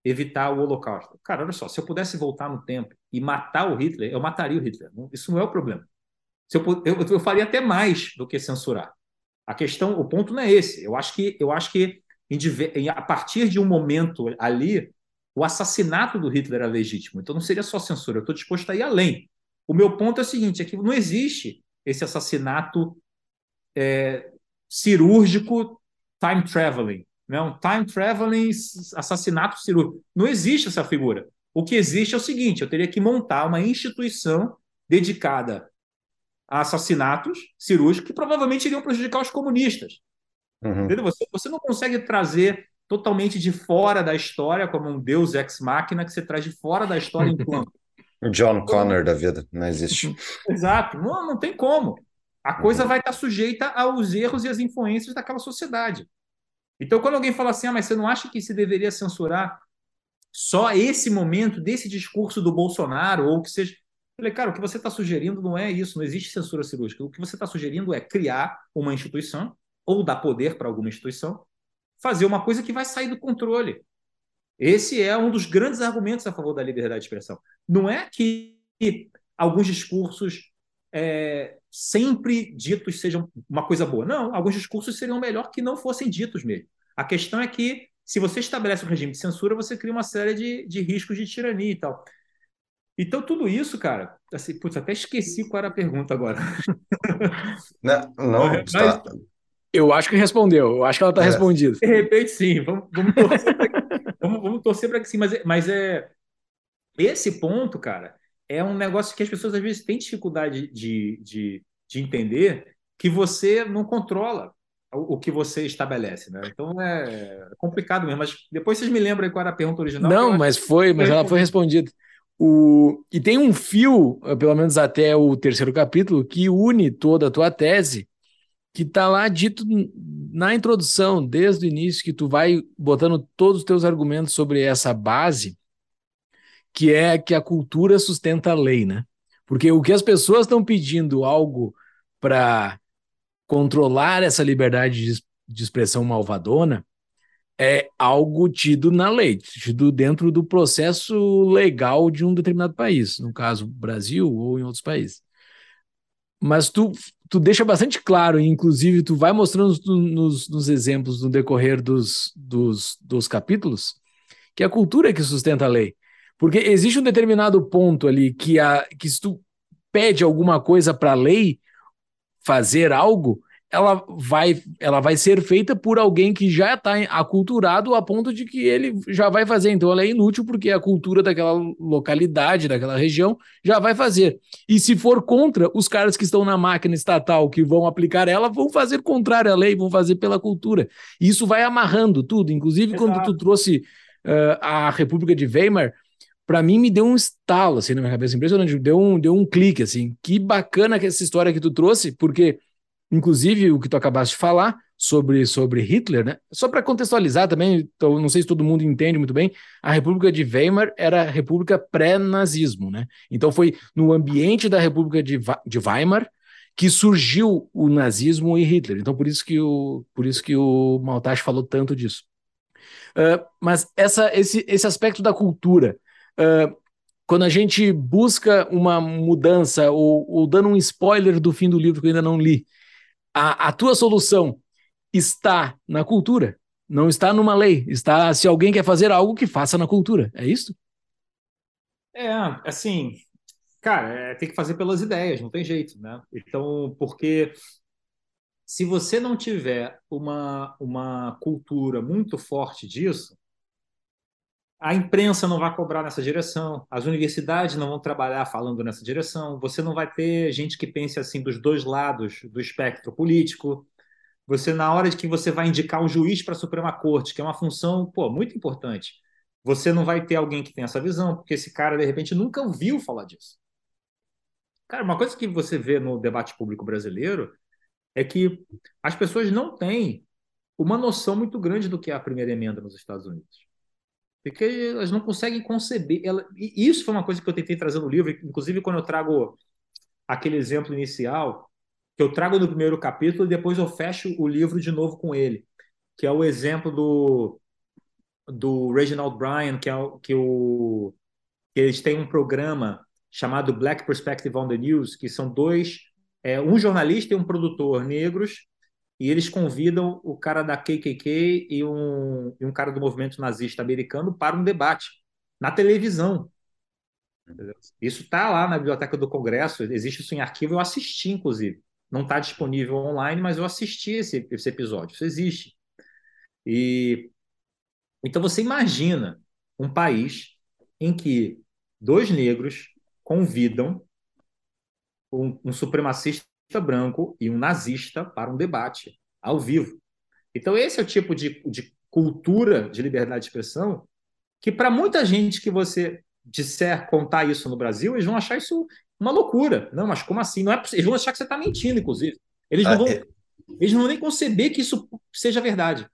evitar o Holocausto. Cara, olha só, se eu pudesse voltar no tempo e matar o Hitler, eu mataria o Hitler. Isso não é o problema. Eu, eu, eu faria até mais do que censurar. A questão, o ponto não é esse. Eu acho que, eu acho que em, a partir de um momento ali, o assassinato do Hitler era legítimo. Então não seria só censura. Eu estou disposto a ir além. O meu ponto é o seguinte: é que não existe esse assassinato é, cirúrgico time traveling né? um time traveling assassinato cirúrgico. Não existe essa figura. O que existe é o seguinte: eu teria que montar uma instituição dedicada a assassinatos cirúrgicos que provavelmente iriam prejudicar os comunistas. Uhum. Você, você não consegue trazer totalmente de fora da história, como um deus ex-máquina que você traz de fora da história em plano. O John Connor da vida, não existe. Exato, não, não tem como. A coisa uhum. vai estar sujeita aos erros e às influências daquela sociedade. Então, quando alguém fala assim, ah, mas você não acha que se deveria censurar só esse momento desse discurso do Bolsonaro, ou que seja. Eu falei, cara, o que você está sugerindo não é isso, não existe censura cirúrgica. O que você está sugerindo é criar uma instituição, ou dar poder para alguma instituição, fazer uma coisa que vai sair do controle. Esse é um dos grandes argumentos a favor da liberdade de expressão. Não é que alguns discursos é, sempre ditos sejam uma coisa boa. Não, alguns discursos seriam melhor que não fossem ditos mesmo. A questão é que, se você estabelece um regime de censura, você cria uma série de, de riscos de tirania e tal. Então, tudo isso, cara, assim, putz, até esqueci qual era a pergunta agora. Não, não Mas, tá- Eu acho que respondeu, eu acho que ela está É. respondida. de repente, sim, vamos, vamos torcer para que, vamos, vamos torcer para que sim, mas, é- mas é esse ponto, cara, é um negócio que as pessoas às vezes têm dificuldade de, de, de entender que você não controla o, o que você estabelece, né? Então é complicado mesmo, mas depois vocês me lembram aí qual era a pergunta original. Não, mas foi, mas ela foi respondida. O... E tem um fio, eh, pelo menos até o terceiro capítulo, que une toda a tua tese, que está lá dito na introdução, desde o início, que tu vai botando todos os teus argumentos sobre essa base, que é que a cultura sustenta a lei, né? Porque o que as pessoas estão pedindo algo para controlar essa liberdade de, de expressão malvadona é algo tido na lei, tido dentro do processo legal de um determinado país, no caso Brasil ou em outros países. Mas tu, tu deixa bastante claro, e inclusive tu vai mostrando nos, nos, exemplos no decorrer dos, dos, dos capítulos, que a cultura é que sustenta a lei. Porque existe um determinado ponto ali que, a, que se tu pede alguma coisa para a lei fazer algo, ela vai, ela vai ser feita por alguém que já está aculturado a ponto de que ele já vai fazer. Então ela é inútil porque a cultura daquela localidade, daquela região, já vai fazer. E se for contra, os caras que estão na máquina estatal que vão aplicar ela vão fazer contrário à lei, vão fazer pela cultura. E isso vai amarrando tudo. Inclusive, Exato. quando tu trouxe uh, a República de Weimar, para mim me deu um estalo assim na minha cabeça, impressionante, deu um, deu um clique assim. Que bacana que essa história que tu trouxe, porque inclusive o que tu acabaste de falar sobre, sobre Hitler, né? Só para contextualizar também, então, não sei se todo mundo entende muito bem, a República de Weimar era a República pré-nazismo, né? Então foi no ambiente da República de, de Weimar que surgiu o nazismo e Hitler. Então por isso que o, por isso que o Maltache falou tanto disso. Uh, mas essa, esse, esse aspecto da cultura, uh, quando a gente busca uma mudança ou, ou, dando um spoiler do fim do livro que eu ainda não li, a, a, tua solução está na cultura, não está numa lei. Está se alguém quer fazer algo que faça na cultura. É isso? É, assim, cara, é, tem que fazer pelas ideias, não tem jeito, né? Então, porque se você não tiver uma, uma cultura muito forte disso, a imprensa não vai cobrar nessa direção, as universidades não vão trabalhar falando nessa direção, você não vai ter gente que pense assim dos dois lados do espectro político. Você, na hora de que você vai indicar um juiz para a Suprema Corte, que é uma função pô, muito importante, você não vai ter alguém que tenha essa visão, porque esse cara, de repente, nunca ouviu falar disso. Cara, uma coisa que você vê no debate público brasileiro é que as pessoas não têm uma noção muito grande do que é a primeira emenda nos Estados Unidos porque elas não conseguem conceber. Ela, e isso foi uma coisa que eu tentei trazer no livro, inclusive quando eu trago aquele exemplo inicial, que eu trago no primeiro capítulo e depois eu fecho o livro de novo com ele, que é o exemplo do, do Reginald Bryan, que é que o que eles têm um programa chamado Black Perspective on the News, que são dois, é, um jornalista e um produtor negros e eles convidam o cara da KKK e um, e um cara do movimento nazista americano para um debate na televisão. Isso está lá na biblioteca do Congresso, existe isso em arquivo, eu assisti, inclusive. Não está disponível online, mas eu assisti esse, esse episódio, isso existe. E então você imagina um país em que dois negros convidam um, um supremacista branco e um nazista para um debate ao vivo. Então, esse é o tipo de, de cultura de liberdade de expressão que, para muita gente que você disser contar isso no Brasil, eles vão achar isso uma loucura. Não, mas como assim? Não é Eles vão achar que você está mentindo, inclusive. Eles não, vão, eles não vão nem conceber que isso seja verdade.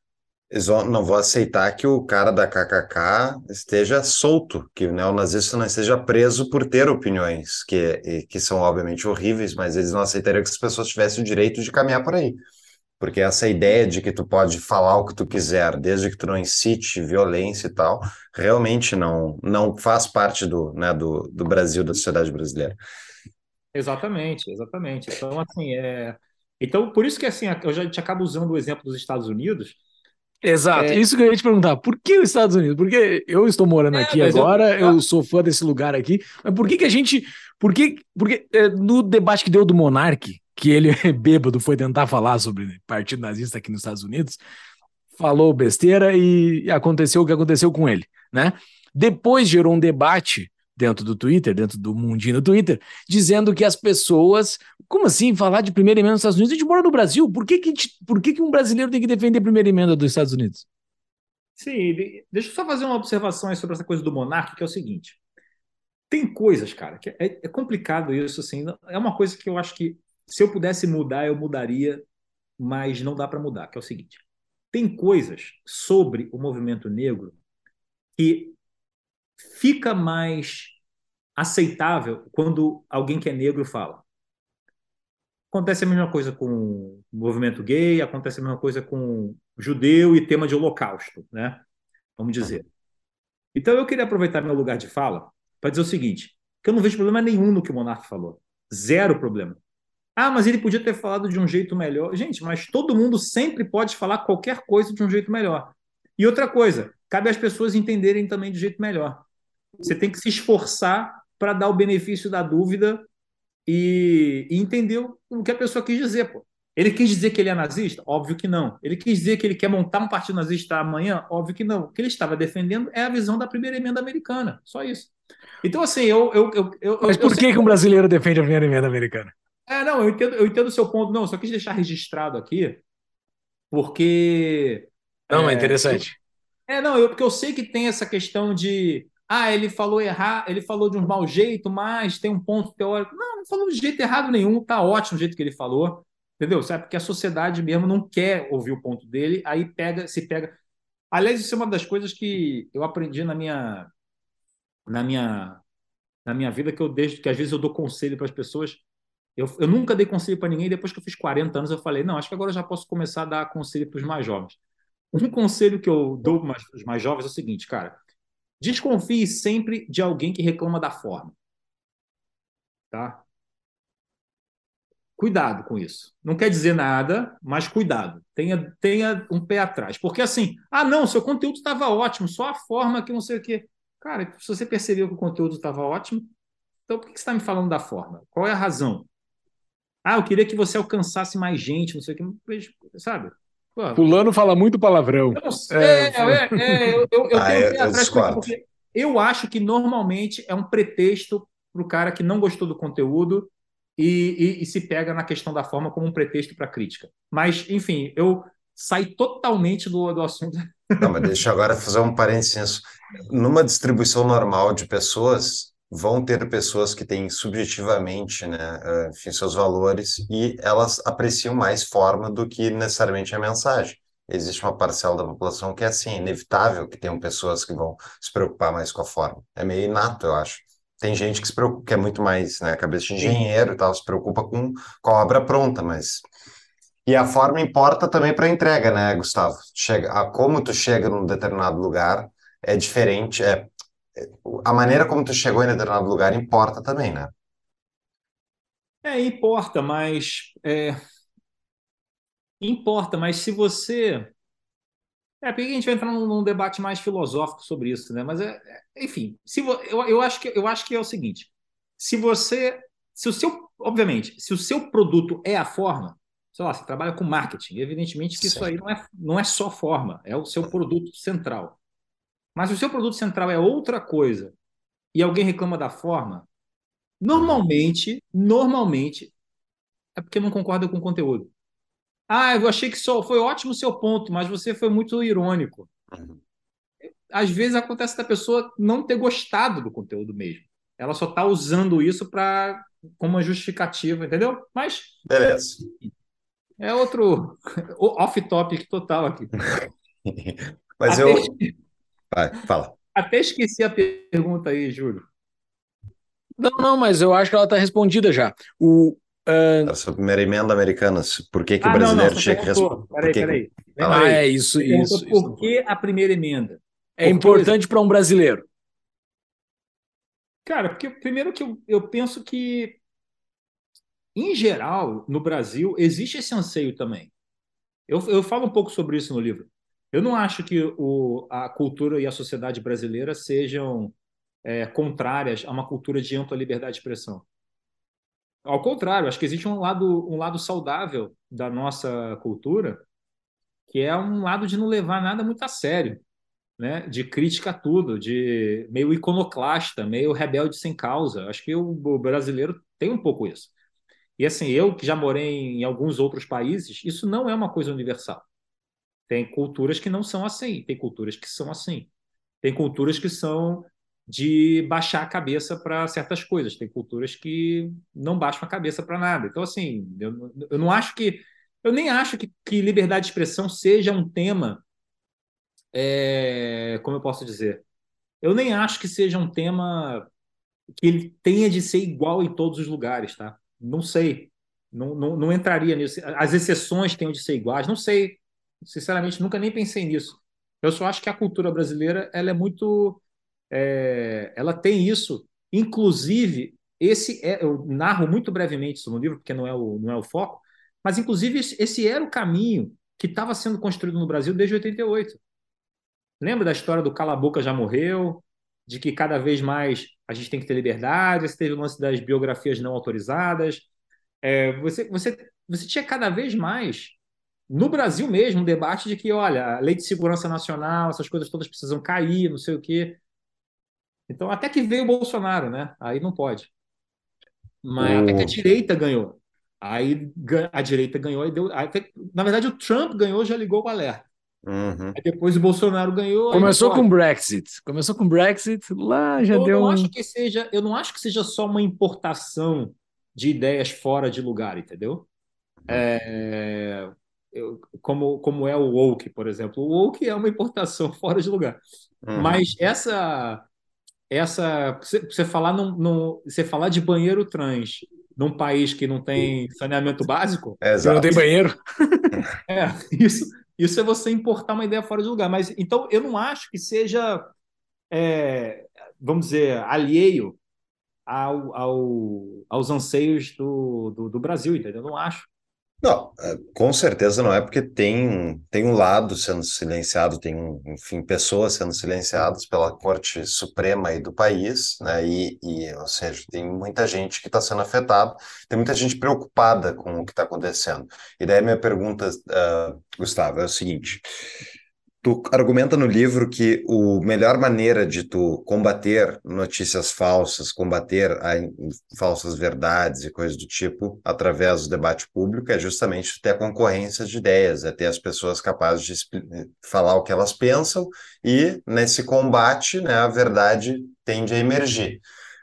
Eles não vão aceitar que o cara da KKK esteja solto, que o neonazista não esteja preso por ter opiniões, que, que são obviamente horríveis, mas eles não aceitariam que as pessoas tivessem o direito de caminhar por aí. Porque essa ideia de que tu pode falar o que tu quiser, desde que tu não incite violência e tal, realmente não, não faz parte do, né, do, do Brasil, da sociedade brasileira. Exatamente, exatamente. Então, assim, é. Então, por isso que assim, eu já te acabo usando o exemplo dos Estados Unidos. Exato, é... isso que eu ia te perguntar. Por que os Estados Unidos? Porque eu estou morando é, aqui agora, eu... eu... sou fã desse lugar aqui, mas por que, que a gente. Por que, porque é, no debate que deu do Monark, que ele é bêbado, foi tentar falar sobre partido nazista aqui nos Estados Unidos, falou besteira e aconteceu o que aconteceu com ele, né? Depois gerou um debate dentro do Twitter, dentro do mundinho do Twitter, dizendo que as pessoas. Como assim falar de primeira emenda nos Estados Unidos? A gente mora no Brasil. Por que, que, por que, que um brasileiro tem que defender a primeira emenda dos Estados Unidos? Sim, deixa eu só fazer uma observação sobre essa coisa do monarca, que é o seguinte. Tem coisas, cara, que é, é complicado isso, assim. É uma coisa que eu acho que se eu pudesse mudar, eu mudaria, mas não dá para mudar, que é o seguinte. Tem coisas sobre o movimento negro que fica mais aceitável quando alguém que é negro fala. Acontece a mesma coisa com o movimento gay, acontece a mesma coisa com judeu e tema de holocausto, né? Vamos dizer. Então eu queria aproveitar meu lugar de fala para dizer o seguinte, que eu não vejo problema nenhum no que o Monarque falou. Zero problema. Ah, mas ele podia ter falado de um jeito melhor. Gente, mas todo mundo sempre pode falar qualquer coisa de um jeito melhor. E outra coisa, cabe às pessoas entenderem também de jeito melhor. Você tem que se esforçar para dar o benefício da dúvida e, e, entender o que a pessoa quis dizer. Pô. Ele quis dizer que ele é nazista? Óbvio que não. Ele quis dizer que ele quer montar um partido nazista amanhã? Óbvio que não. O que ele estava defendendo é a visão da primeira emenda americana. Só isso. Então, assim, eu. eu, eu, eu Mas por eu que, que um brasileiro defende a primeira emenda americana? É, não, eu entendo, eu entendo o seu ponto. Não, só quis deixar registrado aqui, porque. Não, é, é interessante. É, não, eu, porque eu sei que tem essa questão de ah, ele falou errar, ele falou de um mau jeito, mas tem um ponto teórico. Não, não falou de jeito errado nenhum, tá ótimo o jeito que ele falou, entendeu? Sabe? Porque a sociedade mesmo não quer ouvir o ponto dele, aí pega, se pega. Aliás, isso é uma das coisas que eu aprendi na minha na minha na minha vida que eu deixo, que às vezes eu dou conselho para as pessoas. Eu, eu nunca dei conselho para ninguém, depois que eu fiz 40 anos, eu falei, não, acho que agora eu já posso começar a dar conselho para os mais jovens. Um conselho que eu dou para os mais jovens é o seguinte, cara, Desconfie sempre de alguém que reclama da forma. Tá? Cuidado com isso. Não quer dizer nada, mas cuidado. Tenha, tenha um pé atrás. Porque assim, ah, não, seu conteúdo estava ótimo, só a forma que não sei o quê. Cara, se você percebeu que o conteúdo estava ótimo, então por que você está me falando da forma? Qual é a razão? Ah, eu queria que você alcançasse mais gente, não sei o que. Sabe? Pô, Fulano fala muito palavrão. Eu é, é, é, é, eu, eu, eu ah, tenho eu, atrás porque eu acho que normalmente é um pretexto para o cara que não gostou do conteúdo e, e, e, se pega na questão da forma como um pretexto para crítica. Mas, enfim, eu saí totalmente do, do assunto. Não, mas deixa eu agora fazer um parênteses. Numa distribuição normal de pessoas, vão ter pessoas que têm subjetivamente, né, eh, enfim, seus valores e elas apreciam mais forma do que necessariamente a mensagem. Existe uma parcela da população que é assim, inevitável que tenham pessoas que vão se preocupar mais com a forma. É meio inato, eu acho. Tem gente que se preocupa, que é muito mais, né, cabeça de engenheiro e tal, se preocupa com, com a obra pronta, mas e a forma importa também para a entrega, né, Gustavo? Chega, a como tu chega num determinado lugar é diferente, é a maneira como tu chegou em determinado lugar importa também, né? É, importa, mas. É... Importa, mas se você. É, porque a gente vai entrar num, num debate mais filosófico sobre isso, né? Mas, é, é, enfim, se vo... eu, eu, acho que, eu acho que é o seguinte: se você. Se o seu. Obviamente, se o seu produto é a forma, sei lá, você trabalha com marketing, evidentemente que Sim. isso aí não é, não é só forma, é o seu produto central. Mas se o seu produto central é outra coisa e alguém reclama da forma, normalmente, normalmente, é porque não concorda com o conteúdo. Ah, eu achei que só foi ótimo o seu ponto, mas você foi muito irônico. Uhum. Às vezes acontece da pessoa não ter gostado do conteúdo mesmo. Ela só está usando isso para como uma justificativa, entendeu? Mas beleza. É outro off-topic total aqui. mas Até eu Vai, fala. Até esqueci a pergunta aí, Júlio. Não, não, mas eu acho que ela está respondida já. O, uh... Essa primeira emenda americana, por que, que ah, o brasileiro não, não, tinha que responder? Peraí, peraí. Que... Ah, é isso, isso. Por que a primeira emenda? É importante para um brasileiro. Cara, porque primeiro que eu, eu penso que em geral, no Brasil, existe esse anseio também. Eu, eu falo um pouco sobre isso no livro. Eu não acho que o, a cultura e a sociedade brasileira sejam é, contrárias a uma cultura de ampla liberdade de expressão. Ao contrário, acho que existe um lado, um lado saudável da nossa cultura, que é um lado de não levar nada muito a sério, né? de crítica a tudo, de meio iconoclasta, meio rebelde sem causa. Acho que o, o brasileiro tem um pouco isso. E assim, eu que já morei em alguns outros países, isso não é uma coisa universal. Tem culturas que não são assim, tem culturas que são assim. Tem culturas que são de baixar a cabeça para certas coisas. Tem culturas que não baixam a cabeça para nada. Então, assim, eu, eu não acho que. Eu nem acho que, que liberdade de expressão seja um tema. É, como eu posso dizer? Eu nem acho que seja um tema que ele tenha de ser igual em todos os lugares, tá? Não sei. Não, não, não entraria nisso. As exceções tenham de ser iguais. Não sei. Sinceramente, nunca nem pensei nisso. Eu só acho que a cultura brasileira ela é muito é, ela tem isso. Inclusive, esse é, eu narro muito brevemente isso no livro, porque não é o, não é o foco, mas inclusive esse era o caminho que estava sendo construído no Brasil desde 88. Lembra da história do Cala já morreu, de que cada vez mais a gente tem que ter liberdade, você teve o lance das biografias não autorizadas. É, você, você, você tinha cada vez mais, no Brasil mesmo, um debate de que, olha, a lei de segurança nacional, essas coisas todas precisam cair, não sei o quê. Então, até que veio o Bolsonaro, né? Aí não pode. Mas até que a direita ganhou. Aí a direita ganhou e deu. Até, na verdade, o Trump ganhou, já ligou o alerta. Uhum. Aí depois o Bolsonaro ganhou. Começou com o Brexit. Começou com o Brexit, lá já eu deu. Não um... acho que seja, eu não acho que seja só uma importação de ideias fora de lugar, entendeu? Uhum. É, como, como é o woke, por exemplo. O woke é uma importação fora de lugar. Uhum. Mas essa essa você falar num, num, você falar de banheiro trans num país que não tem saneamento básico, é, não tem banheiro. É, isso, isso é você importar uma ideia fora de lugar. Mas então eu não acho que seja, é, vamos dizer, alheio ao, ao, aos anseios do, do, do Brasil, entendeu? Eu não acho. Não, é, com certeza não é porque tem, tem um lado sendo silenciado, tem, enfim, pessoas sendo silenciadas pela Corte Suprema aí do país, né? E, e ou seja, tem muita gente que está sendo afetada, tem muita gente preocupada com o que está acontecendo. E daí minha pergunta, uh, Gustavo, é o seguinte: Tu argumenta no livro que a melhor maneira de tu combater notícias falsas, combater a, falsas verdades e coisas do tipo, através do debate público, é justamente ter a concorrência de ideias, é ter as pessoas capazes de falar o que elas pensam e, nesse combate, né, a verdade tende a emergir.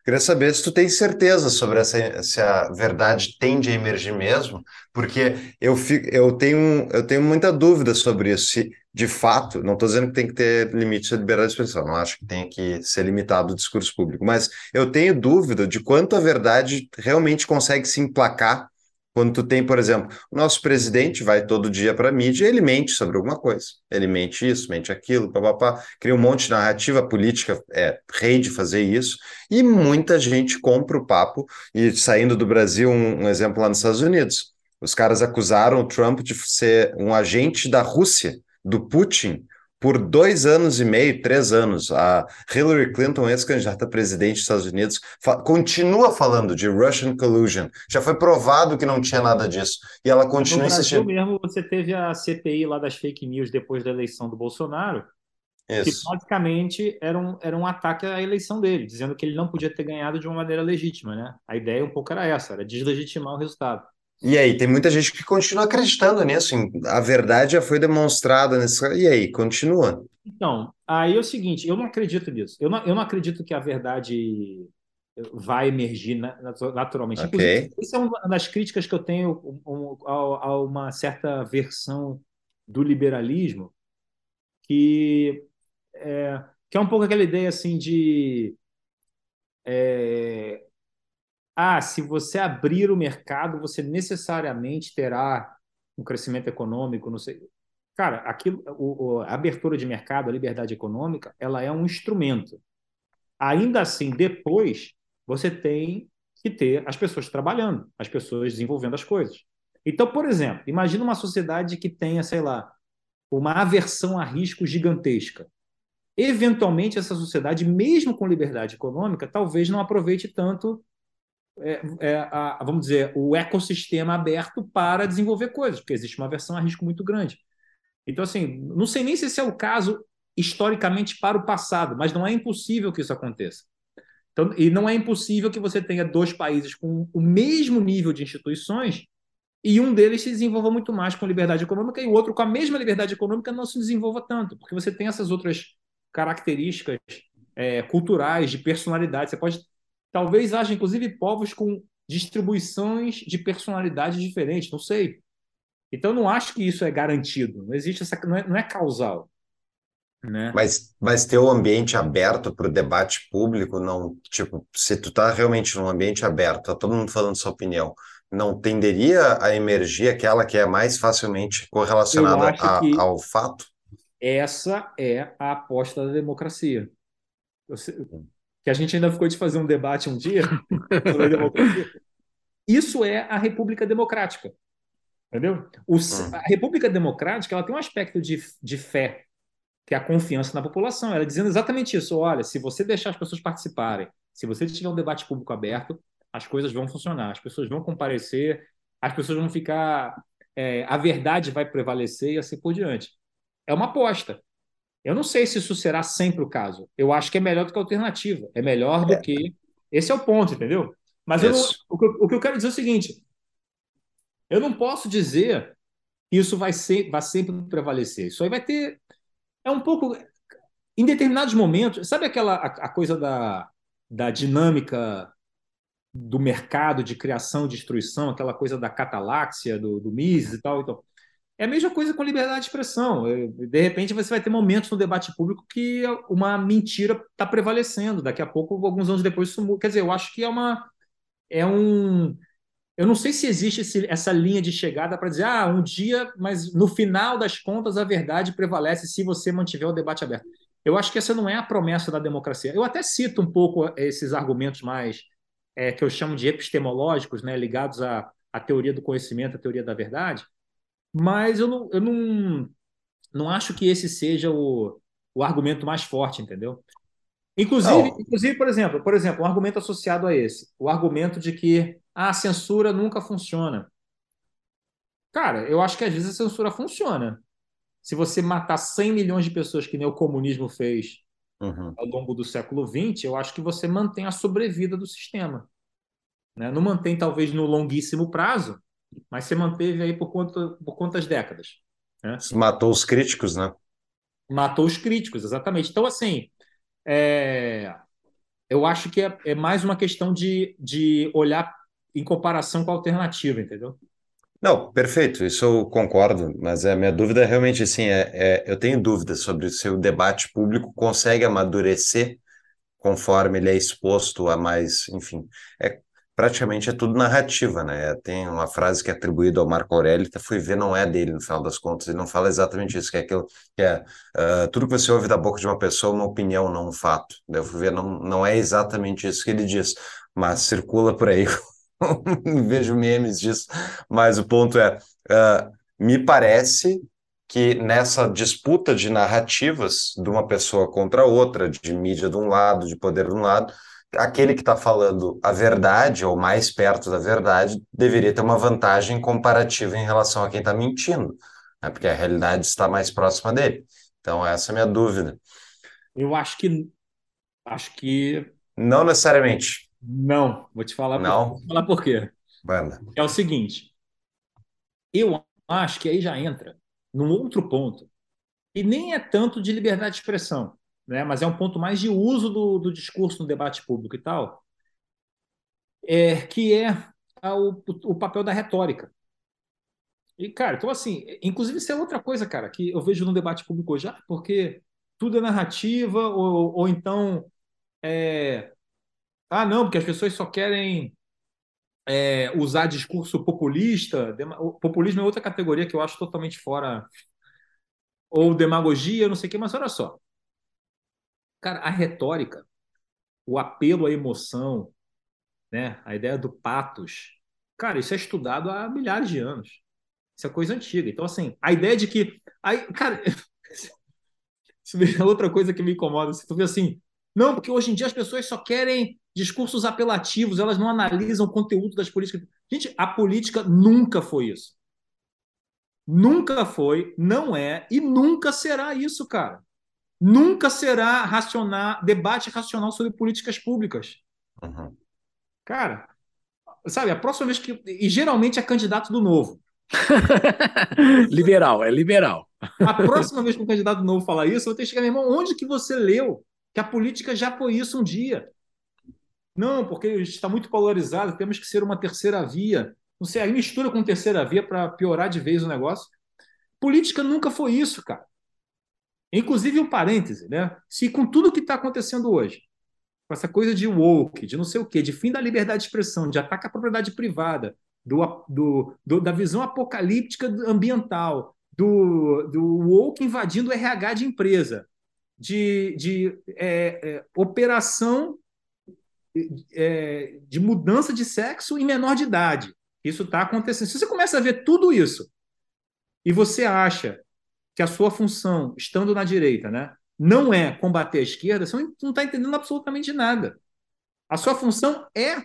Queria saber se tu tem certeza sobre essa, se a verdade tende a emergir mesmo, porque eu, fico, eu, tenho, eu tenho muita dúvida sobre isso. Se de fato, não estou dizendo que tem que ter limite de liberdade de expressão, não acho que tem que ser limitado o discurso público, mas eu tenho dúvida de quanto a verdade realmente consegue se emplacar quando tu tem, por exemplo, o nosso presidente vai todo dia para a mídia ele mente sobre alguma coisa. Ele mente isso, mente aquilo, papapá, cria um monte de narrativa política, é rei de fazer isso, e muita gente compra o papo. E saindo do Brasil, um, um exemplo lá nos Estados Unidos, os caras acusaram o Trump de ser um agente da Rússia do Putin por dois anos e meio, três anos. A Hillary Clinton, ex-candidata a presidente dos Estados Unidos, fa continua falando de Russian collusion. Já foi provado que não tinha nada disso. E ela continua no insistindo. No mesmo, você teve a CPI lá das fake news depois da eleição do Bolsonaro, Isso. que basicamente era um, era um ataque à eleição dele, dizendo que ele não podia ter ganhado de uma maneira legítima. Né? A ideia um pouco era essa, era deslegitimar o resultado. E aí, tem muita gente que continua acreditando nisso. A verdade já foi demonstrada nesse. E aí, continua. Então, aí é o seguinte: eu não acredito nisso. Eu não, eu não acredito que a verdade vai emergir naturalmente. Okay. Isso é uma das críticas que eu tenho a uma certa versão do liberalismo, que é, que é um pouco aquela ideia assim de. É, ah, se você abrir o mercado, você necessariamente terá um crescimento econômico, não sei. Cara, aquilo, o, a abertura de mercado, a liberdade econômica, ela é um instrumento. Ainda assim, depois você tem que ter as pessoas trabalhando, as pessoas desenvolvendo as coisas. Então, por exemplo, imagina uma sociedade que tenha, sei lá, uma aversão a risco gigantesca. Eventualmente, essa sociedade, mesmo com liberdade econômica, talvez não aproveite tanto, é, é, a, vamos dizer, o ecossistema aberto para desenvolver coisas, porque existe uma aversão a risco muito grande. Então, assim, não sei nem se esse é o caso historicamente para o passado, mas não é impossível que isso aconteça. Então, e não é impossível que você tenha dois países com o mesmo nível de instituições e um deles se desenvolva muito mais com liberdade econômica e o outro com a mesma liberdade econômica não se desenvolva tanto, porque você tem essas outras características é, culturais, de personalidade. Você pode. Talvez haja, inclusive, povos com distribuições de personalidade diferentes, não sei. Então, não acho que isso é garantido. Não existe essa. Não é, não é causal. Né? Mas, mas ter o ambiente aberto para o debate público, não, tipo, se tu está realmente num ambiente aberto, tá todo mundo falando sua opinião, não tenderia a emergir aquela que é mais facilmente correlacionada a, ao fato? Essa é a aposta da democracia. Que a gente ainda ficou de fazer um debate um dia sobre a democracia. Isso é a República Democrática. Entendeu? O, hum. A República Democrática ela tem um aspecto de, de fé, que é a confiança na população. Ela dizendo exatamente isso: olha, se você deixar as pessoas participarem, se você tiver um debate público aberto, as coisas vão funcionar, as pessoas vão comparecer, as pessoas vão ficar. É, a verdade vai prevalecer e assim por diante. É uma aposta. Eu não sei se isso será sempre o caso. Eu acho que é melhor do que a alternativa. É melhor do é. que. Esse é o ponto, entendeu? Mas não, o, que eu, o, que eu, quero dizer é o seguinte: eu não posso dizer que isso vai, ser, vai sempre prevalecer. Isso aí vai ter. É um pouco. Em determinados momentos, sabe aquela a, a coisa da, da dinâmica do mercado de criação e destruição, aquela coisa da cataláxia, do, do Mises e tal. Então, é a mesma coisa com liberdade de expressão. É, de repente, você vai ter momentos no debate público que uma mentira está prevalecendo. Daqui a pouco, alguns anos depois, isso Quer dizer, eu acho que é uma. É um. Eu não sei se existe esse, essa linha de chegada para dizer, ah, um dia, mas no final das contas a verdade prevalece se você mantiver o debate aberto. Eu acho que essa não é a promessa da democracia. Eu até cito um pouco esses argumentos mais é, que eu chamo de epistemológicos, né, ligados à, à teoria do conhecimento, à teoria da verdade, mas eu não, eu não, não acho que esse seja o, o argumento mais forte, entendeu? Inclusive, inclusive, por exemplo, por exemplo, um argumento associado a esse, o argumento de que a censura nunca funciona. Cara, eu acho que às vezes a censura funciona. Se você matar 100 milhões de pessoas, que nem o comunismo fez, uhum. ao longo do século XX, eu acho que você mantém a sobrevida do sistema. Né? Não mantém, talvez, no longuíssimo prazo, mas você manteve aí por, quanto, por quantas décadas? Né? Matou os críticos, né? Matou os críticos, exatamente. Então, assim, é... eu acho que é, é mais uma questão de, de olhar em comparação com a alternativa, entendeu? Não, perfeito, isso eu concordo, mas a minha dúvida é realmente assim, é, é, eu tenho dúvidas sobre se o debate público consegue amadurecer conforme ele é exposto a mais, enfim, é praticamente é tudo narrativa, né? Tem uma frase que é atribuída ao Marco Aurélio, que fui ver, não é dele no final das contas, ele não fala exatamente isso, que é aquilo que é uh, tudo que você ouve da boca de uma pessoa, uma opinião, não um fato. Eu fui ver, não, não é exatamente isso que ele diz, mas circula por aí vejo memes disso, mas o ponto é, uh, me parece que nessa disputa de narrativas de uma pessoa contra outra, de mídia de um lado, de poder de um lado, aquele que está falando a verdade ou mais perto da verdade deveria ter uma vantagem comparativa em relação a quem está mentindo, né? porque a realidade está mais próxima dele. Então essa é a minha dúvida. Eu acho que acho que não necessariamente. Não, vou te falar, Não. Por, vou falar por quê. Banda. É o seguinte, eu acho que aí já entra num outro ponto, e nem é tanto de liberdade de expressão, né? mas é um ponto mais de uso do, do discurso no debate público e tal, é, que é o, o papel da retórica. E, cara, então assim, inclusive isso é outra coisa, cara, que eu vejo no debate público ah, porque tudo é narrativa, ou, ou então é, ah, não, porque as pessoas só querem é, usar discurso populista. Populismo é outra categoria que eu acho totalmente fora. Ou demagogia, não sei o quê, mas olha só. Cara, a retórica, o apelo à emoção, né? A ideia do patos. Cara, isso é estudado há milhares de anos. Isso é coisa antiga. Então, assim, a ideia de que. Aí, cara, isso é outra coisa que me incomoda. Você vê assim, não, porque hoje em dia as pessoas só querem discursos apelativos, elas não analisam o conteúdo das políticas. Gente, a política nunca foi isso. Nunca foi, não é e nunca será isso, cara. Nunca será racional, debate racional sobre políticas públicas. Uhum. Cara, sabe, a próxima vez que. E geralmente é candidato do novo. liberal, é liberal. A próxima vez que um candidato novo falar isso, eu vou ter que chegar, meu irmão, onde que você leu que a política já foi isso um dia? Não, porque está muito polarizado, temos que ser uma terceira via. Não sei, aí mistura com terceira via para piorar de vez o negócio. Política nunca foi isso, cara. Inclusive, um parêntese, né? Se com tudo que está acontecendo hoje, com essa coisa de woke, de não sei o quê, de fim da liberdade de expressão, de ataque à propriedade privada, do, do, do da visão apocalíptica ambiental, do, do woke invadindo o RH de empresa, de, de é, é, operação é, de mudança de sexo em menor de idade. Isso está acontecendo. Se você começa a ver tudo isso e você acha que a sua função, estando na direita, né, não é combater a esquerda, você não está entendendo absolutamente nada. A sua função é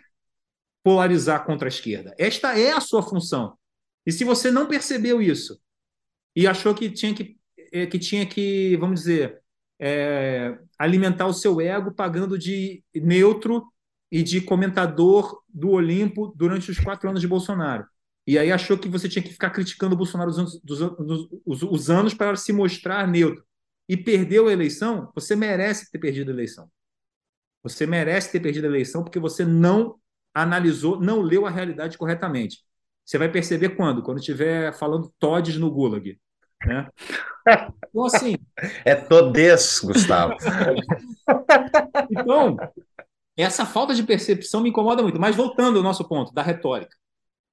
polarizar contra a esquerda. Esta é a sua função. E se você não percebeu isso e achou que tinha que, é, que, tinha que vamos dizer, é, alimentar o seu ego pagando de neutro e de comentador do Olimpo durante os quatro anos de Bolsonaro. E aí achou que você tinha que ficar criticando o Bolsonaro os anos, os, os anos para se mostrar neutro. E perdeu a eleição, você merece ter perdido a eleição. Você merece ter perdido a eleição porque você não analisou, não leu a realidade corretamente. Você vai perceber quando? Quando estiver falando todes no Gulag. Né? Então, assim. É todes, Gustavo. então, essa falta de percepção me incomoda muito. Mas voltando ao nosso ponto, da retórica.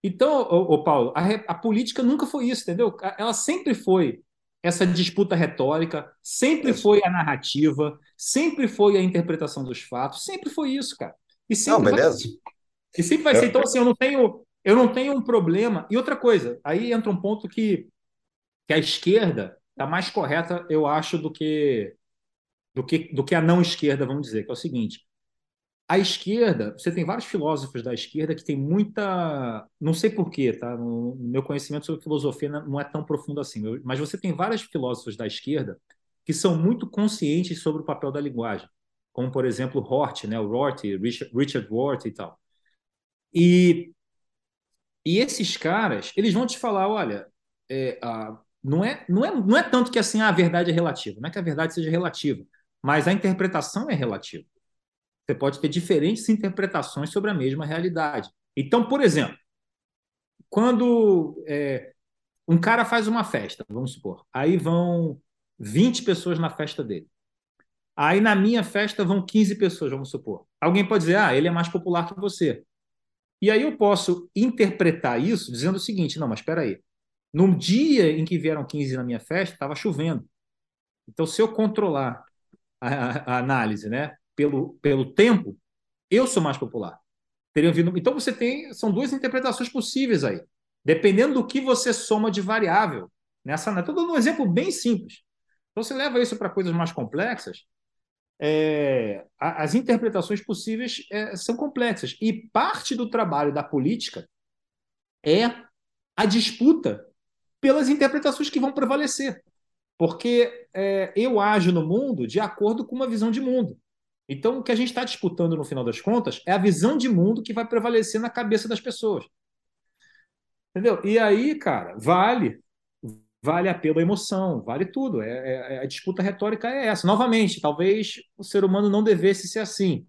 Então, ô, ô Paulo, a, a, política nunca foi isso, entendeu? Ela sempre foi essa disputa retórica, sempre foi a narrativa, sempre foi a interpretação dos fatos, sempre foi isso, cara. E sempre não, beleza. Vai, e sempre vai ser. Então, assim, eu não tenho, eu não tenho um problema. E outra coisa, aí entra um ponto que, que a esquerda está mais correta, eu acho, do que, do que do que a não esquerda, vamos dizer, que é o seguinte a esquerda, você tem vários filósofos da esquerda que tem muita. Não sei porquê, tá? No, meu conhecimento sobre filosofia não é tão profundo assim, mas você tem vários filósofos da esquerda que são muito conscientes sobre o papel da linguagem, como, por exemplo, Hort, né? o Rorty, Richard, Richard Rorty e tal. E, e esses caras, eles vão te falar: olha, é, a, não, é, não, é, não é tanto que assim a verdade é relativa, não é que a verdade seja relativa, mas a interpretação é relativa. Você pode ter diferentes interpretações sobre a mesma realidade. Então, por exemplo, quando é, um cara faz uma festa, vamos supor, aí vão 20 pessoas na festa dele. Aí na minha festa vão 15 pessoas, vamos supor. Alguém pode dizer, ah, ele é mais popular que você. E aí eu posso interpretar isso dizendo o seguinte: não, mas espera aí. No dia em que vieram 15 na minha festa, estava chovendo. Então, se eu controlar a, a, análise, né? Pelo, pelo tempo, eu sou mais popular. Teriam vindo... Então você tem. São duas interpretações possíveis aí. Dependendo do que você soma de variável. Nessa, estou dando um exemplo bem simples. Então você leva isso para coisas mais complexas. É, as interpretações possíveis é, são complexas. E parte do trabalho da política é a disputa pelas interpretações que vão prevalecer. Porque é, eu ajo no mundo de acordo com uma visão de mundo. Então, o que a gente está disputando no final das contas é a visão de mundo que vai prevalecer na cabeça das pessoas. Entendeu? E aí, cara, vale. Vale a pela emoção, vale tudo. É, é, é, a disputa retórica é essa. Novamente, talvez o ser humano não devesse ser assim,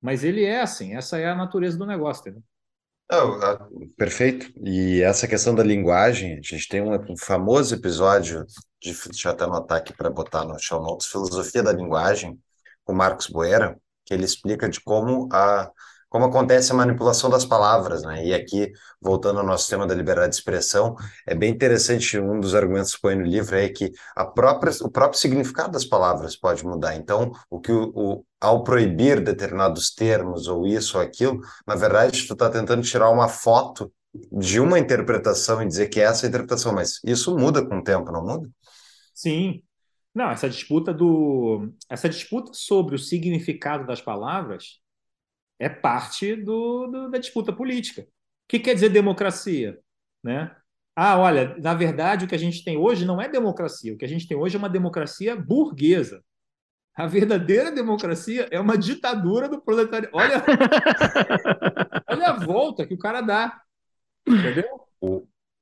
mas ele é assim. Essa é a natureza do negócio, entendeu? Perfeito. E essa questão da linguagem, a gente tem um, um famoso episódio, de, deixa eu até anotar aqui para botar no show notes, Filosofia da Linguagem, o Marcos Boera, que ele explica de como a, como acontece a manipulação das palavras, né? E aqui, voltando ao nosso tema da liberdade de expressão, é bem interessante, um dos argumentos que põe no livro é que a própria, o próprio significado das palavras pode mudar. Então, o que o, o ao proibir determinados termos ou isso ou aquilo, na verdade, tu está tentando tirar uma foto de uma interpretação e dizer que é essa interpretação, mas isso muda com o tempo, não muda? Sim. Não, essa disputa do essa disputa sobre o significado das palavras é parte do, do, da disputa política. O que quer dizer democracia? Né? Ah, olha, na verdade, o que a gente tem hoje não é democracia. O que a gente tem hoje é uma democracia burguesa. A verdadeira democracia é uma ditadura do proletariado. Olha, olha a volta que o cara dá. Entendeu?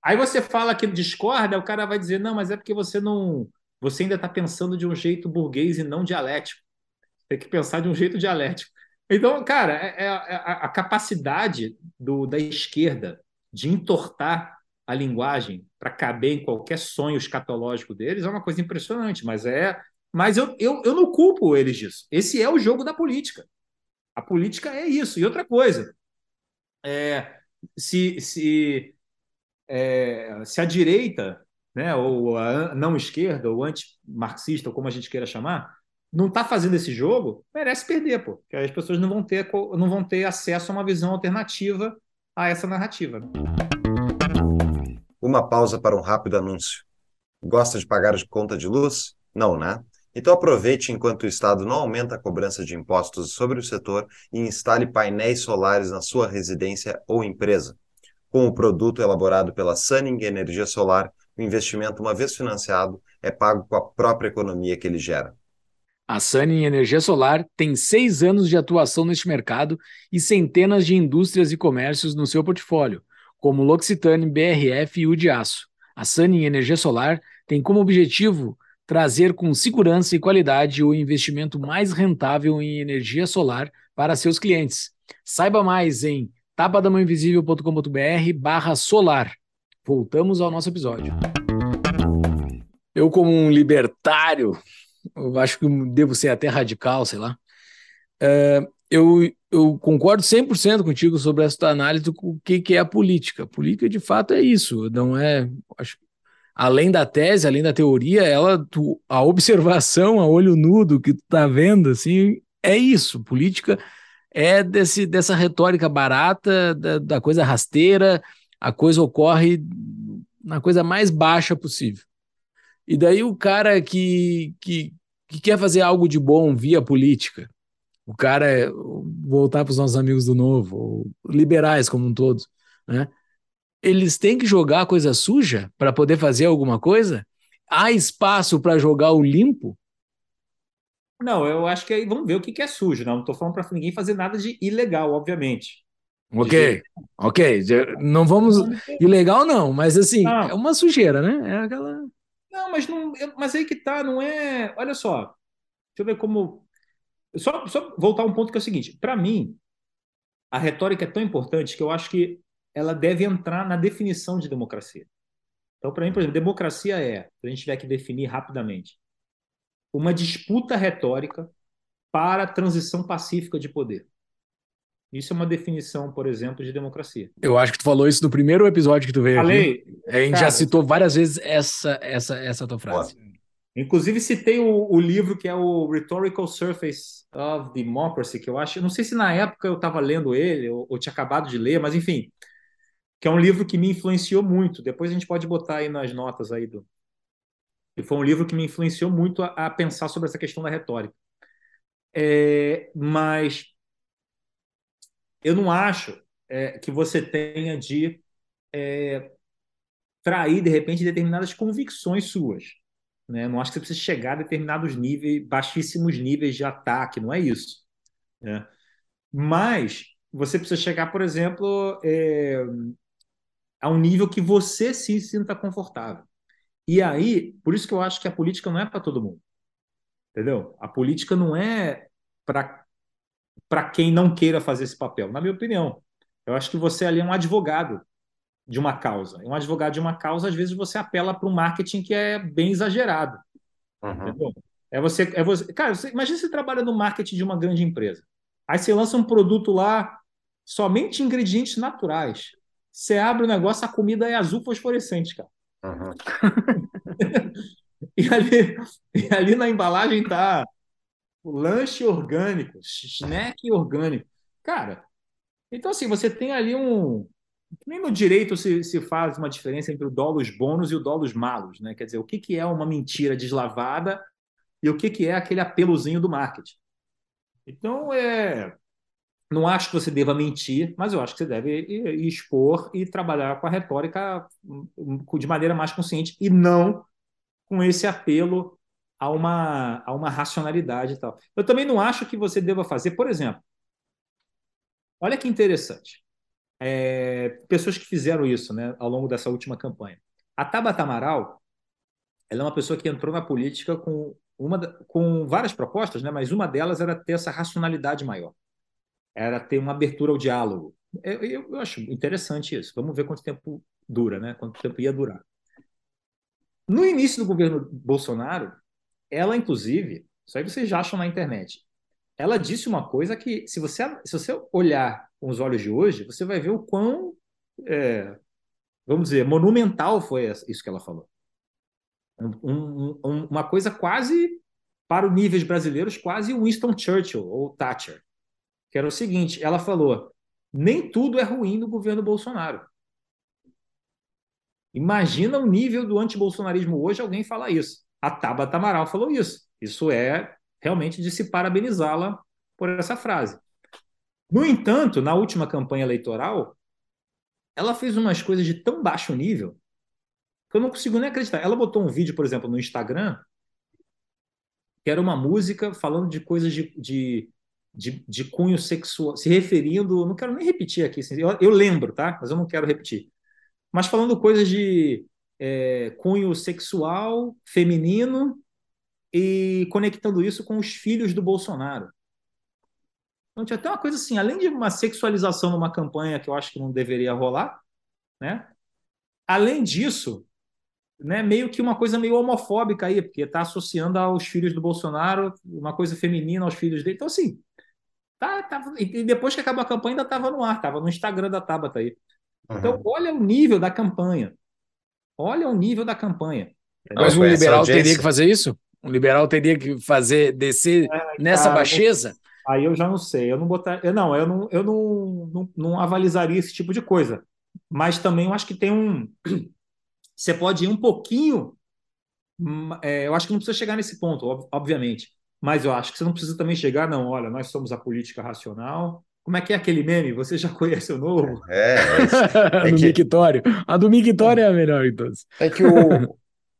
Aí você fala que discorda, o cara vai dizer: não, mas é porque você não. Você ainda está pensando de um jeito burguês e não dialético. Tem que pensar de um jeito dialético. Então, cara, é, é, é a capacidade do, da esquerda de entortar a linguagem para caber em qualquer sonho escatológico deles é uma coisa impressionante, mas é. Mas eu, eu, eu não culpo eles disso. Esse é o jogo da política. A política é isso. E outra coisa, é, se, se, é, se a direita, né, ou a não esquerda, ou anti-marxista, ou como a gente queira chamar, não está fazendo esse jogo, merece perder, pô. Porque as pessoas não vão ter, não vão ter acesso a uma visão alternativa a essa narrativa. Uma pausa para um rápido anúncio. Gosta de pagar de conta de luz? Não, né? Então aproveite enquanto o Estado não aumenta a cobrança de impostos sobre o setor e instale painéis solares na sua residência ou empresa. Com o produto elaborado pela Sunning Energia Solar, o investimento, uma vez financiado, é pago com a própria economia que ele gera. A Sunny Energia Solar tem seis anos de atuação neste mercado e centenas de indústrias e comércios no seu portfólio, como L'Occitane, BRF e o de Aço. A Sunny Energia Solar tem como objetivo trazer com segurança e qualidade o investimento mais rentável em energia solar para seus clientes. Saiba mais em tapadamãoinvisível.com.br barra solar. Voltamos ao nosso episódio. Eu, como um libertário, acho que devo ser até radical, sei lá. É, eu, eu concordo 100% contigo sobre essa análise do que, que é a política. A política, de fato, é isso. Não é. Acho, além da tese, além da teoria, ela, tu, a observação a olho nudo que tu tá vendo, assim, é isso. Política é desse, dessa retórica barata, da, da coisa rasteira, a coisa ocorre na coisa mais baixa possível. E daí o cara que, que, que quer fazer algo de bom via política, o cara é, voltar para os nossos amigos do novo, liberais como um todo, né? Eles têm que jogar coisa suja para poder fazer alguma coisa? Há espaço para jogar o limpo? Não, eu acho que aí vamos ver o que é sujo. Não estou falando para ninguém fazer nada de ilegal, obviamente. Ok, ok. Não vamos. Ilegal não, mas assim, não. é uma sujeira, né? É aquela. Não, mas não, mas aí que tá, não é. Olha só, deixa eu ver como. Só, só voltar um ponto que é o seguinte: para mim, a retórica é tão importante que eu acho que ela deve entrar na definição de democracia. Então, para mim, por exemplo, democracia é, se a gente tiver que definir rapidamente, uma disputa retórica para a transição pacífica de poder. Isso é uma definição, por exemplo, de democracia. Eu acho que tu falou isso no primeiro episódio que tu veio Falei, aqui. A gente cara, já citou várias vezes essa, essa, essa tua frase. Inclusive citei o, o, livro que é o Rhetorical Surface of Democracy, que eu acho, não sei se na época eu estava lendo ele ou, ou tinha acabado de ler, mas enfim, que é um livro que me influenciou muito. Depois a gente pode botar aí nas notas aí do. E foi um livro que me influenciou muito a, a pensar sobre essa questão da retórica. É, mas eu não acho é, que você tenha de é, trair, de repente, determinadas convicções suas. Né? Não acho que você precisa chegar a determinados níveis, baixíssimos níveis de ataque, não é isso. Né? Mas você precisa chegar, por exemplo, é, a um nível que você se sinta confortável. E aí, por isso que eu acho que a política não é para todo mundo. Entendeu? A política não é para para quem não queira fazer esse papel, na minha opinião. Eu acho que você ali é um advogado de uma causa. Um advogado de uma causa, às vezes, você apela para um marketing que é bem exagerado. Uhum. É você, é você. Cara, você, imagina você trabalha no marketing de uma grande empresa. Aí você lança um produto lá somente ingredientes naturais. Você abre o negócio, a comida é azul fosforescente, cara. Uhum. e, ali, e ali na embalagem tá lanche orgânico, snack orgânico. Cara, então assim, você tem ali um. Nem no direito se, se faz uma diferença entre o dolos bônus e o dolos malos, né? Quer dizer, o que, que é uma mentira deslavada e o que, que é aquele apelozinho do marketing. Então, é, não acho que você deva mentir, mas eu acho que você deve expor e trabalhar com a retórica hum, de maneira mais consciente e não com esse apelo a uma, a uma racionalidade e tal. Eu também não acho que você deva fazer, por exemplo, olha que interessante. É, pessoas que fizeram isso né, ao longo dessa última campanha. A Tabata Amaral ela é uma pessoa que entrou na política com, uma, com várias propostas, né, mas uma delas era ter essa racionalidade maior, era ter uma abertura ao diálogo. Eu, eu, eu acho interessante isso. Vamos ver quanto tempo dura, né? quanto tempo ia durar. No início do governo Bolsonaro, ela, inclusive, isso aí vocês já acham na internet, ela disse uma coisa que, se você, se você olhar com os olhos de hoje, você vai ver o quão, é, vamos dizer, monumental foi isso que ela falou. Um, um, uma coisa quase, para os níveis brasileiros, quase Winston Churchill ou Thatcher. Que era o seguinte: ela falou, nem tudo é ruim no governo Bolsonaro. Imagina o nível do antibolsonarismo hoje alguém falar isso. A Tabata Amaral falou isso. Isso é realmente de se parabenizá-la por essa frase. No entanto, na última campanha eleitoral, ela fez umas coisas de tão baixo nível que eu não consigo nem acreditar. Ela botou um vídeo, por exemplo, no Instagram, que era uma música falando de coisas de, de, de, de cunho sexual, se referindo, não quero nem repetir aqui, assim, eu, eu, lembro, tá? Mas eu não quero repetir. Mas falando coisas de é, cunho sexual, feminino, e conectando isso com os filhos do Bolsonaro. Então tinha até uma coisa assim, além de uma sexualização numa campanha que eu acho que não deveria rolar, né? Além disso, né, meio que uma coisa meio homofóbica aí, porque está associando aos filhos do Bolsonaro uma coisa feminina aos filhos dele. Então, assim, tá, tá, e depois que acabou a campanha ainda estava no ar, estava no Instagram da Tabata aí. Então, uhum. olha o nível da campanha. Olha o nível da campanha. Mas um liberal teria que fazer isso? Um liberal teria que fazer, descer é, nessa cara, baixeza? Aí eu já não sei. Eu não botar, eu não, eu não, eu não, não, não avalizaria esse tipo de coisa. Mas também eu acho que tem um você pode ir um pouquinho. É, eu acho que não precisa chegar nesse ponto, obviamente. Mas eu acho que você não precisa também chegar, não. Olha, nós somos a política racional. Como é que é aquele meme? Você já conhece o novo? É, é, é do que... Mictório. A do Mictório é a melhor todas. É que, o,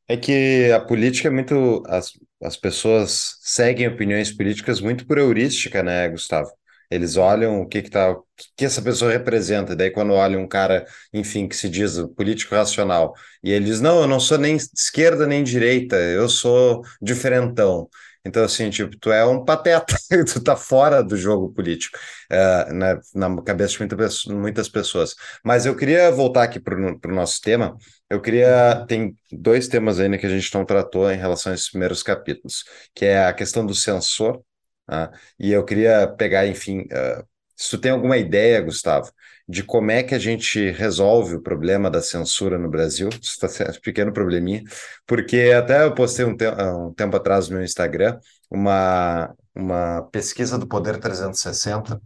é que a política é muito. As, as pessoas seguem opiniões políticas muito por heurística, né, Gustavo? Eles olham o que que tá, o que essa pessoa representa. Daí quando olham um cara, enfim, que se diz político racional, e eles não, eu não sou nem esquerda nem direita, eu sou diferentão. Então, assim, tipo, tu é um pateta, tu tá fora do jogo político, uh, na, na cabeça de muita, muitas pessoas. Mas eu queria voltar aqui para o nosso tema. Eu queria. Tem dois temas ainda que a gente não tratou em relação a esses primeiros capítulos, que é a questão do censor Tá? E eu queria pegar, enfim, uh, se tu tem alguma ideia, Gustavo, de como é que a gente resolve o problema da censura no Brasil, isso está sendo um pequeno probleminha, porque até eu postei um, te um tempo atrás no meu Instagram uma, uma pesquisa do Poder 360,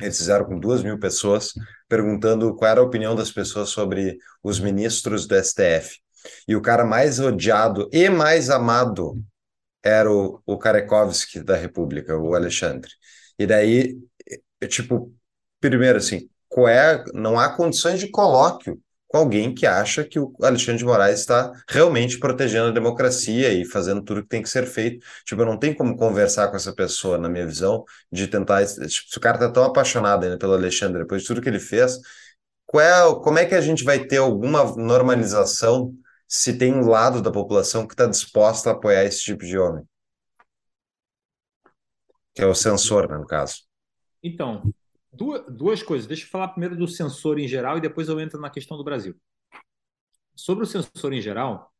eles fizeram com duas mil pessoas, perguntando qual era a opinião das pessoas sobre os ministros do STF. E o cara mais odiado e mais amado era o, o Karekovsky da República, o Alexandre. E daí, tipo, primeiro assim, qual é, não há condições de colóquio com alguém que acha que o Alexandre de Moraes está realmente protegendo a democracia e fazendo tudo que tem que ser feito. Tipo, não tem como conversar com essa pessoa, na minha visão, de tentar. Tipo, se o cara está tão apaixonado ainda pelo Alexandre, depois de tudo que ele fez, qual é, como é que a gente vai ter alguma normalização se tem um lado da população que está disposta a apoiar esse tipo de homem. Que é o censor, né, no caso. Então, duas, duas coisas. Deixa eu falar primeiro do censor em geral e depois eu entro na questão do Brasil. Sobre o censor em geral,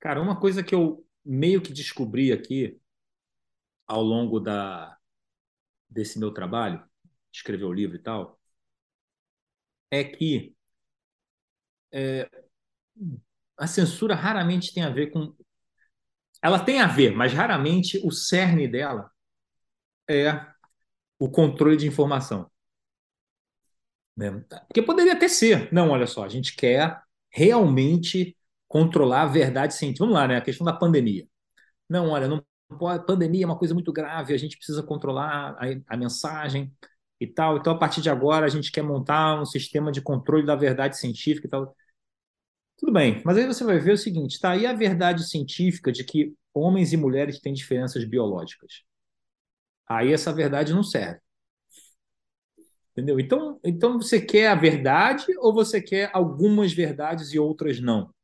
cara, uma coisa que eu meio que descobri aqui ao longo da, desse meu trabalho, escreveu o livro e tal, é que é, a censura raramente tem a ver com. Ela tem a ver, mas raramente o cerne dela é o controle de informação. Né? Porque poderia até ser. Não, olha só, a gente quer realmente controlar a verdade científica. Vamos lá, né? A questão da pandemia. Não, olha, não pode, pandemia é uma coisa muito grave, a gente precisa controlar a, a mensagem e tal. Então, a partir de agora, a gente quer montar um sistema de controle da verdade científica e tal. Tudo bem, mas aí você vai ver o seguinte, tá? E a verdade científica de que homens e mulheres têm diferenças biológicas? Aí essa verdade não serve. Entendeu? Então, então você quer a verdade ou você quer algumas verdades e outras não?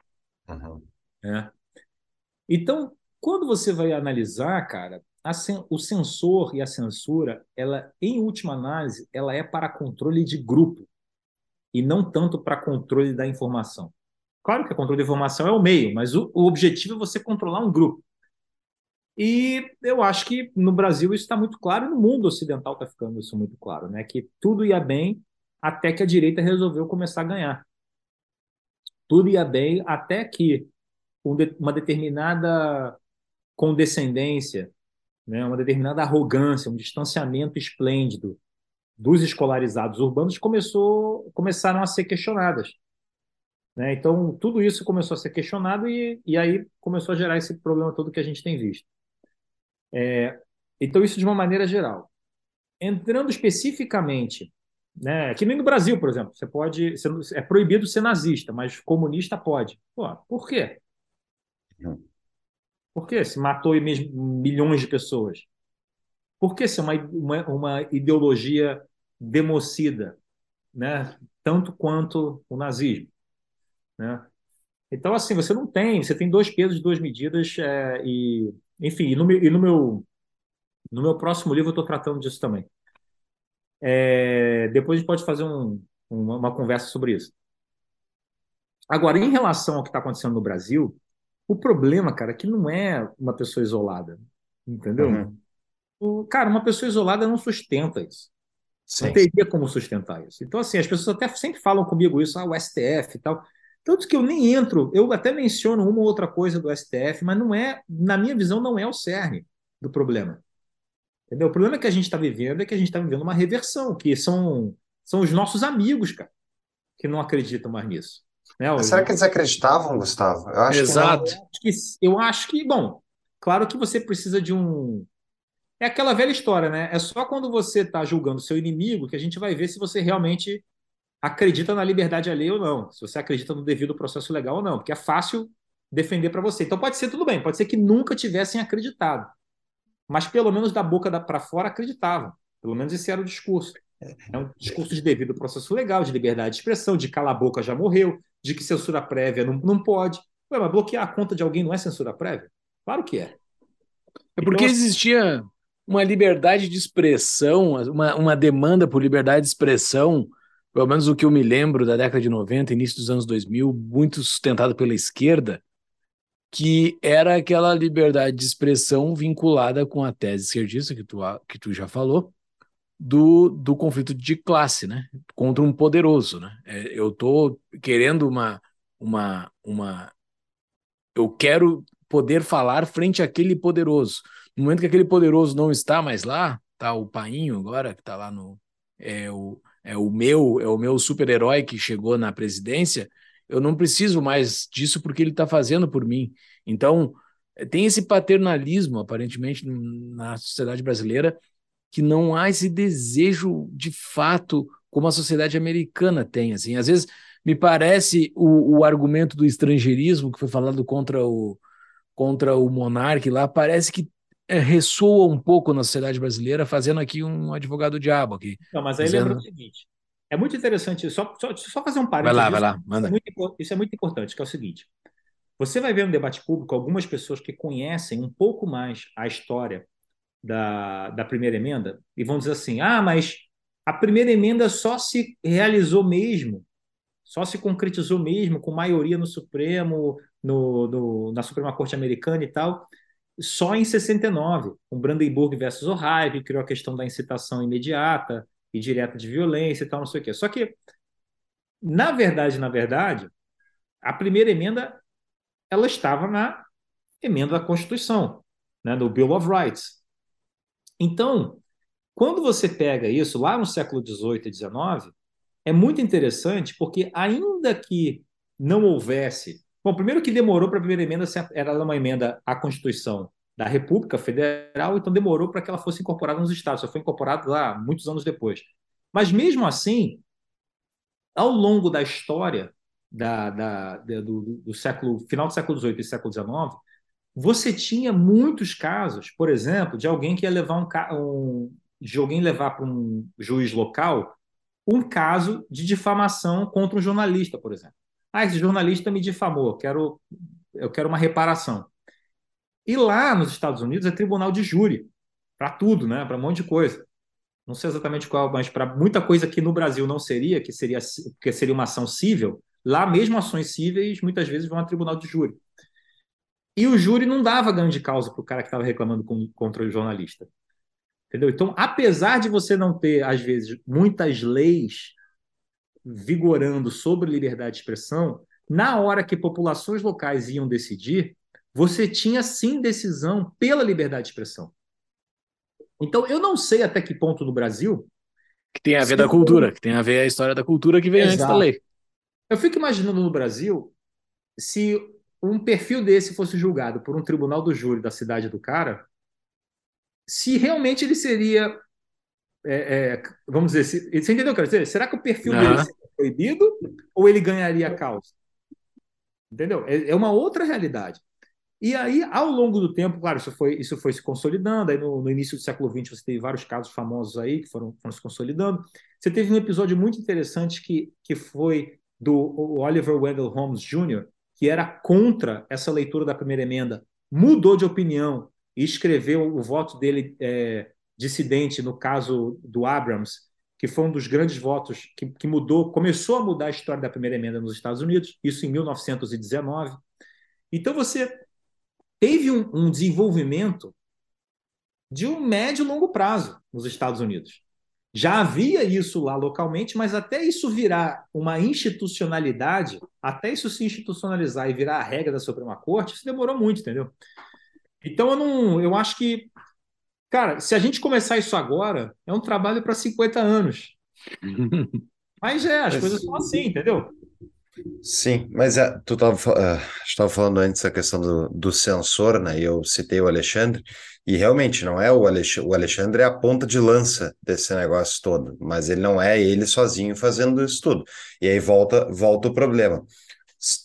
Uhum. É. Então, quando você vai analisar, cara, sen o sensor e a censura, ela, em última análise, ela é para controle de grupo e não tanto para controle da informação. Claro que o controle da informação é o meio, mas o, o objetivo é você controlar um grupo. E eu acho que no Brasil isso está muito claro, e no mundo ocidental está ficando isso muito claro, né? Que tudo ia bem até que a direita resolveu começar a ganhar. Tudo ia bem até que uma determinada condescendência, né, uma determinada arrogância, um distanciamento esplêndido dos escolarizados urbanos começou, começaram a ser questionadas. Né? Então, tudo isso começou a ser questionado e, e aí começou a gerar esse problema todo que a gente tem visto. É, então, isso de uma maneira geral. Entrando especificamente, né, que nem no Brasil, por exemplo, você pode, é proibido ser nazista, mas comunista pode. Pô, por quê? Por que se matou milhões de pessoas? Por que se é uma, uma, uma ideologia democida, né? tanto quanto o nazismo? Né? Então, assim, você não tem, você tem dois pesos, duas medidas, é, e enfim, e no, meu, e no meu, no meu próximo livro eu estou tratando disso também. É, depois a gente pode fazer um, uma, uma conversa sobre isso. Agora, em relação ao que está acontecendo no Brasil, o problema, cara, é que não é uma pessoa isolada, entendeu? Uhum. O, cara, uma pessoa isolada não sustenta isso. Sim. Não teria como sustentar isso. Então, assim, as pessoas até sempre falam comigo isso, ah, o STF e tal. Tanto que eu nem entro, eu até menciono uma ou outra coisa do STF, mas não é, na minha visão, não é o cerne do problema. Entendeu? O problema que a gente está vivendo é que a gente está vivendo uma reversão, que são, são os nossos amigos, cara, que não acreditam mais nisso. Né? será que eles acreditavam, Gustavo? Eu acho Exato. Que eu acho que, bom, claro que você precisa de um. É aquela velha história, né? É só quando você está julgando seu inimigo que a gente vai ver se você realmente acredita na liberdade alheia ou não, se você acredita no devido processo legal ou não, porque é fácil defender para você. Então pode ser tudo bem, pode ser que nunca tivessem acreditado, mas pelo menos da boca para fora acreditavam. Pelo menos esse era o discurso. É um discurso de devido processo legal, de liberdade de expressão, de cala a boca já morreu, de que censura prévia não, não pode. Ué, mas bloquear a conta de alguém não é censura prévia? Claro que é. É porque então, existia uma liberdade de expressão, uma, uma demanda por liberdade de expressão pelo menos o que eu me lembro da década de 90, início dos anos 2000, muito sustentado pela esquerda, que era aquela liberdade de expressão vinculada com a tese esquerdista que tu, que tu já falou, do, do conflito de classe, né? Contra um poderoso, né? É, eu estou querendo uma, uma, uma... Eu quero poder falar frente àquele poderoso. No momento que aquele poderoso não está mais lá, tá o Painho agora, que está lá no... É, o, é o meu, é o meu super-herói que chegou na presidência, eu não preciso mais disso porque ele está fazendo por mim. Então, eh, tem esse paternalismo, aparentemente, na sociedade brasileira, que não há esse desejo de fato como a sociedade americana tem. Assim, às vezes me parece o, o argumento do estrangeirismo que foi falado contra o contra o monarca lá, parece que é, ressoa um pouco na sociedade brasileira, fazendo aqui um advogado diabo aqui. Não, mas aí dizendo... lembra o seguinte: é muito interessante, só, só, só fazer um parênteses. Vai lá, vai lá, manda. Isso é, muito, isso é muito importante, que é o seguinte: você vai ver no debate público algumas pessoas que conhecem um pouco mais a história da, da primeira emenda e vão dizer assim: ah, mas a primeira emenda só se realizou mesmo, só se concretizou mesmo com maioria no Supremo, no, no, na Suprema Corte Americana e tal, só em 69, com Brandenburg versus Ohio, que criou a questão da incitação imediata, e direta de violência e tal, não sei o quê. Só que, na verdade, na verdade, a primeira emenda ela estava na emenda da Constituição, né, do Bill of Rights. Então, quando você pega isso lá no século XVIII e XIX, é muito interessante porque ainda que não houvesse, bom, primeiro que demorou para a primeira emenda era uma emenda à Constituição da República Federal, então demorou para que ela fosse incorporada nos estados, só foi incorporada lá muitos anos depois. Mas mesmo assim, ao longo da história da, da, da do, do, século final do século XVIII e século XIX, você tinha muitos casos, por exemplo, de alguém que ia levar um, um de alguém levar para um juiz local um caso de difamação contra um jornalista, por exemplo. Ah, esse jornalista me difamou, quero, eu quero uma reparação. E lá nos Estados Unidos é tribunal de júri, para tudo, né? para um monte de coisa. Não sei exatamente qual, mas para muita coisa que no Brasil não seria, que seria, que seria uma ação civil, lá mesmo ações cíveis muitas vezes vão a tribunal de júri. E o júri não dava ganho de causa para o cara que estava reclamando com, contra o jornalista. Entendeu? Então, apesar de você não ter, às vezes, muitas leis vigorando sobre liberdade de expressão, na hora que populações locais iam decidir, você tinha sim decisão pela liberdade de expressão. Então, eu não sei até que ponto no Brasil. Que tem a ver da cultura, que tem a ver a história da cultura que vem Exato. antes da lei. Eu fico imaginando no Brasil se um perfil desse fosse julgado por um tribunal do júri da cidade do cara, se realmente ele seria. É, é, vamos dizer, se, você entendeu o que eu quero dizer? Será que o perfil uhum. dele seria proibido ou ele ganharia a causa? Entendeu? É, é uma outra realidade. E aí, ao longo do tempo, claro, isso foi, isso foi se consolidando. Aí no, no início do século XX você teve vários casos famosos aí que foram, foram se consolidando. Você teve um episódio muito interessante que, que foi do Oliver Wendell Holmes Jr., que era contra essa leitura da primeira emenda, mudou de opinião e escreveu o voto dele é, dissidente no caso do Abrams, que foi um dos grandes votos que, que mudou, começou a mudar a história da primeira emenda nos Estados Unidos, isso em 1919. Então você teve um, um desenvolvimento de um médio e longo prazo nos Estados Unidos. Já havia isso lá localmente, mas até isso virar uma institucionalidade, até isso se institucionalizar e virar a regra da Suprema Corte, isso demorou muito, entendeu? Então eu não, eu acho que, cara, se a gente começar isso agora, é um trabalho para 50 anos. Mas é, as coisas são assim, entendeu? Sim, mas é, tu estava uh, falando antes da questão do, do censor, né? E eu citei o Alexandre, e realmente não é o Alexandre, o Alexandre é a ponta de lança desse negócio todo, mas ele não é ele sozinho fazendo isso tudo. E aí volta, volta o problema.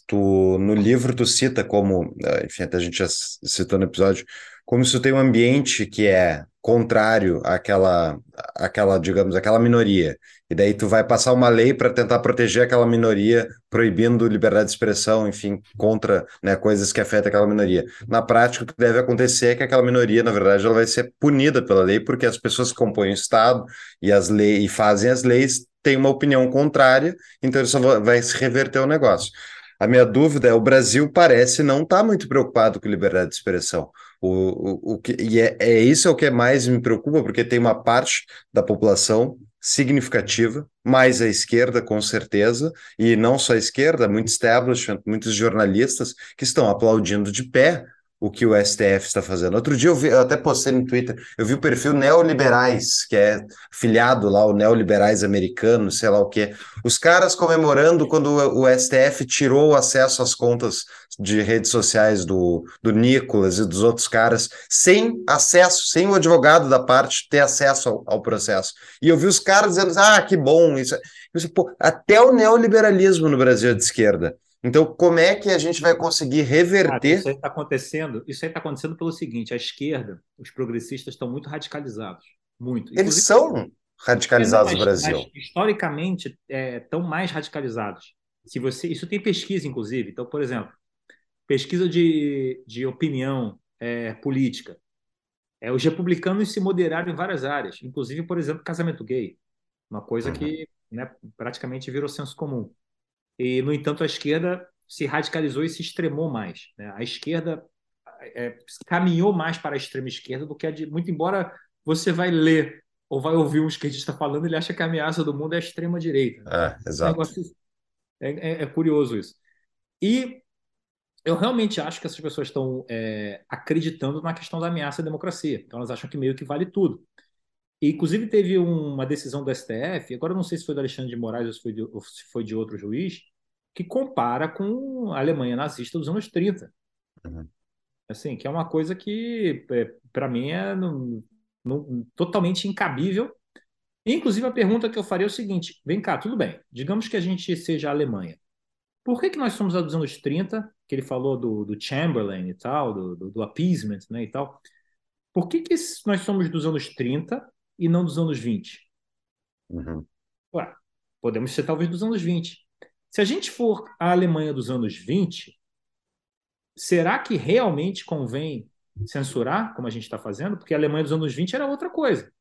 Tu, no livro tu cita como, eh, enfim, até a gente já citou no episódio, como se tem um ambiente que é contrário àquela, àquela, digamos, aquela minoria. E daí tu vai passar uma lei para tentar proteger aquela minoria, proibindo liberdade de expressão, enfim, contra né, coisas que afetam aquela minoria. Na prática, o que deve acontecer é que aquela minoria, na verdade, ela vai ser punida pela lei, porque as pessoas que compõem o Estado e as leis e fazem as leis têm uma opinião contrária, então isso vai se reverter o negócio. A minha dúvida é: o Brasil parece não estar tá muito preocupado com liberdade de expressão. O, o, o que, e é, é isso é o que mais me preocupa, porque tem uma parte da população significativa, mais à esquerda, com certeza, e não só a esquerda, muito establishment, muitos jornalistas que estão aplaudindo de pé o que o STF está fazendo. Outro dia eu, vi, eu até postei no Twitter, eu vi o perfil Neoliberais, que é filiado lá, o Neoliberais americano, sei lá o quê. Os caras comemorando quando o STF tirou o acesso às contas de redes sociais do, do Nicolas e dos outros caras, sem acesso, sem o advogado da parte ter acesso ao, ao processo. E eu vi os caras dizendo, ah, que bom, isso. isso pô, até o neoliberalismo no Brasil é de esquerda. Então, como é que a gente vai conseguir reverter? isso está acontecendo. Isso aí está acontecendo pelo seguinte: a esquerda, os progressistas estão muito radicalizados, muito. Eles Inclusive, são radicalizados no Brasil. Mas, historicamente, estão é, mais radicalizados. Se você, isso tem pesquisa, inclusive. Então, por exemplo, pesquisa de, de opinião é, política. É, os republicanos se moderaram em várias áreas, inclusive, por exemplo, casamento gay, uma coisa uhum. que né, praticamente virou senso comum. E, no entanto, a esquerda se radicalizou e se extremou mais. Né? A esquerda é, caminhou mais para a extrema esquerda do que a de. Muito embora você vai ler ou vai ouvir um esquerdista falando, ele acha que a ameaça do mundo é a extrema-direita. É, exato. É, é, é, curioso isso. E eu realmente acho que essas pessoas estão é, acreditando na questão da ameaça à democracia. Então elas acham que meio que vale tudo. E, inclusive, teve uma decisão do STF, agora não sei se foi do Alexandre de Moraes ou se foi de, se foi de outro juiz, que compara com a Alemanha nazista dos anos 30. Uhum. Assim, que é uma coisa que, é, para mim, é no, no, totalmente incabível. Inclusive, a pergunta que eu faria é o seguinte: vem cá, tudo bem, digamos que a gente seja a Alemanha. Por que, que nós somos a dos anos 30, que ele falou do, do Chamberlain e tal, do, do, do appeasement né, e tal? Por que, que nós somos dos anos 30 e não dos anos 20? Uhum. Ué, podemos ser talvez dos anos 20. Se a gente for a Alemanha dos anos 20, será que realmente convém censurar, como a gente está fazendo? Porque a Alemanha dos anos 20 era outra coisa.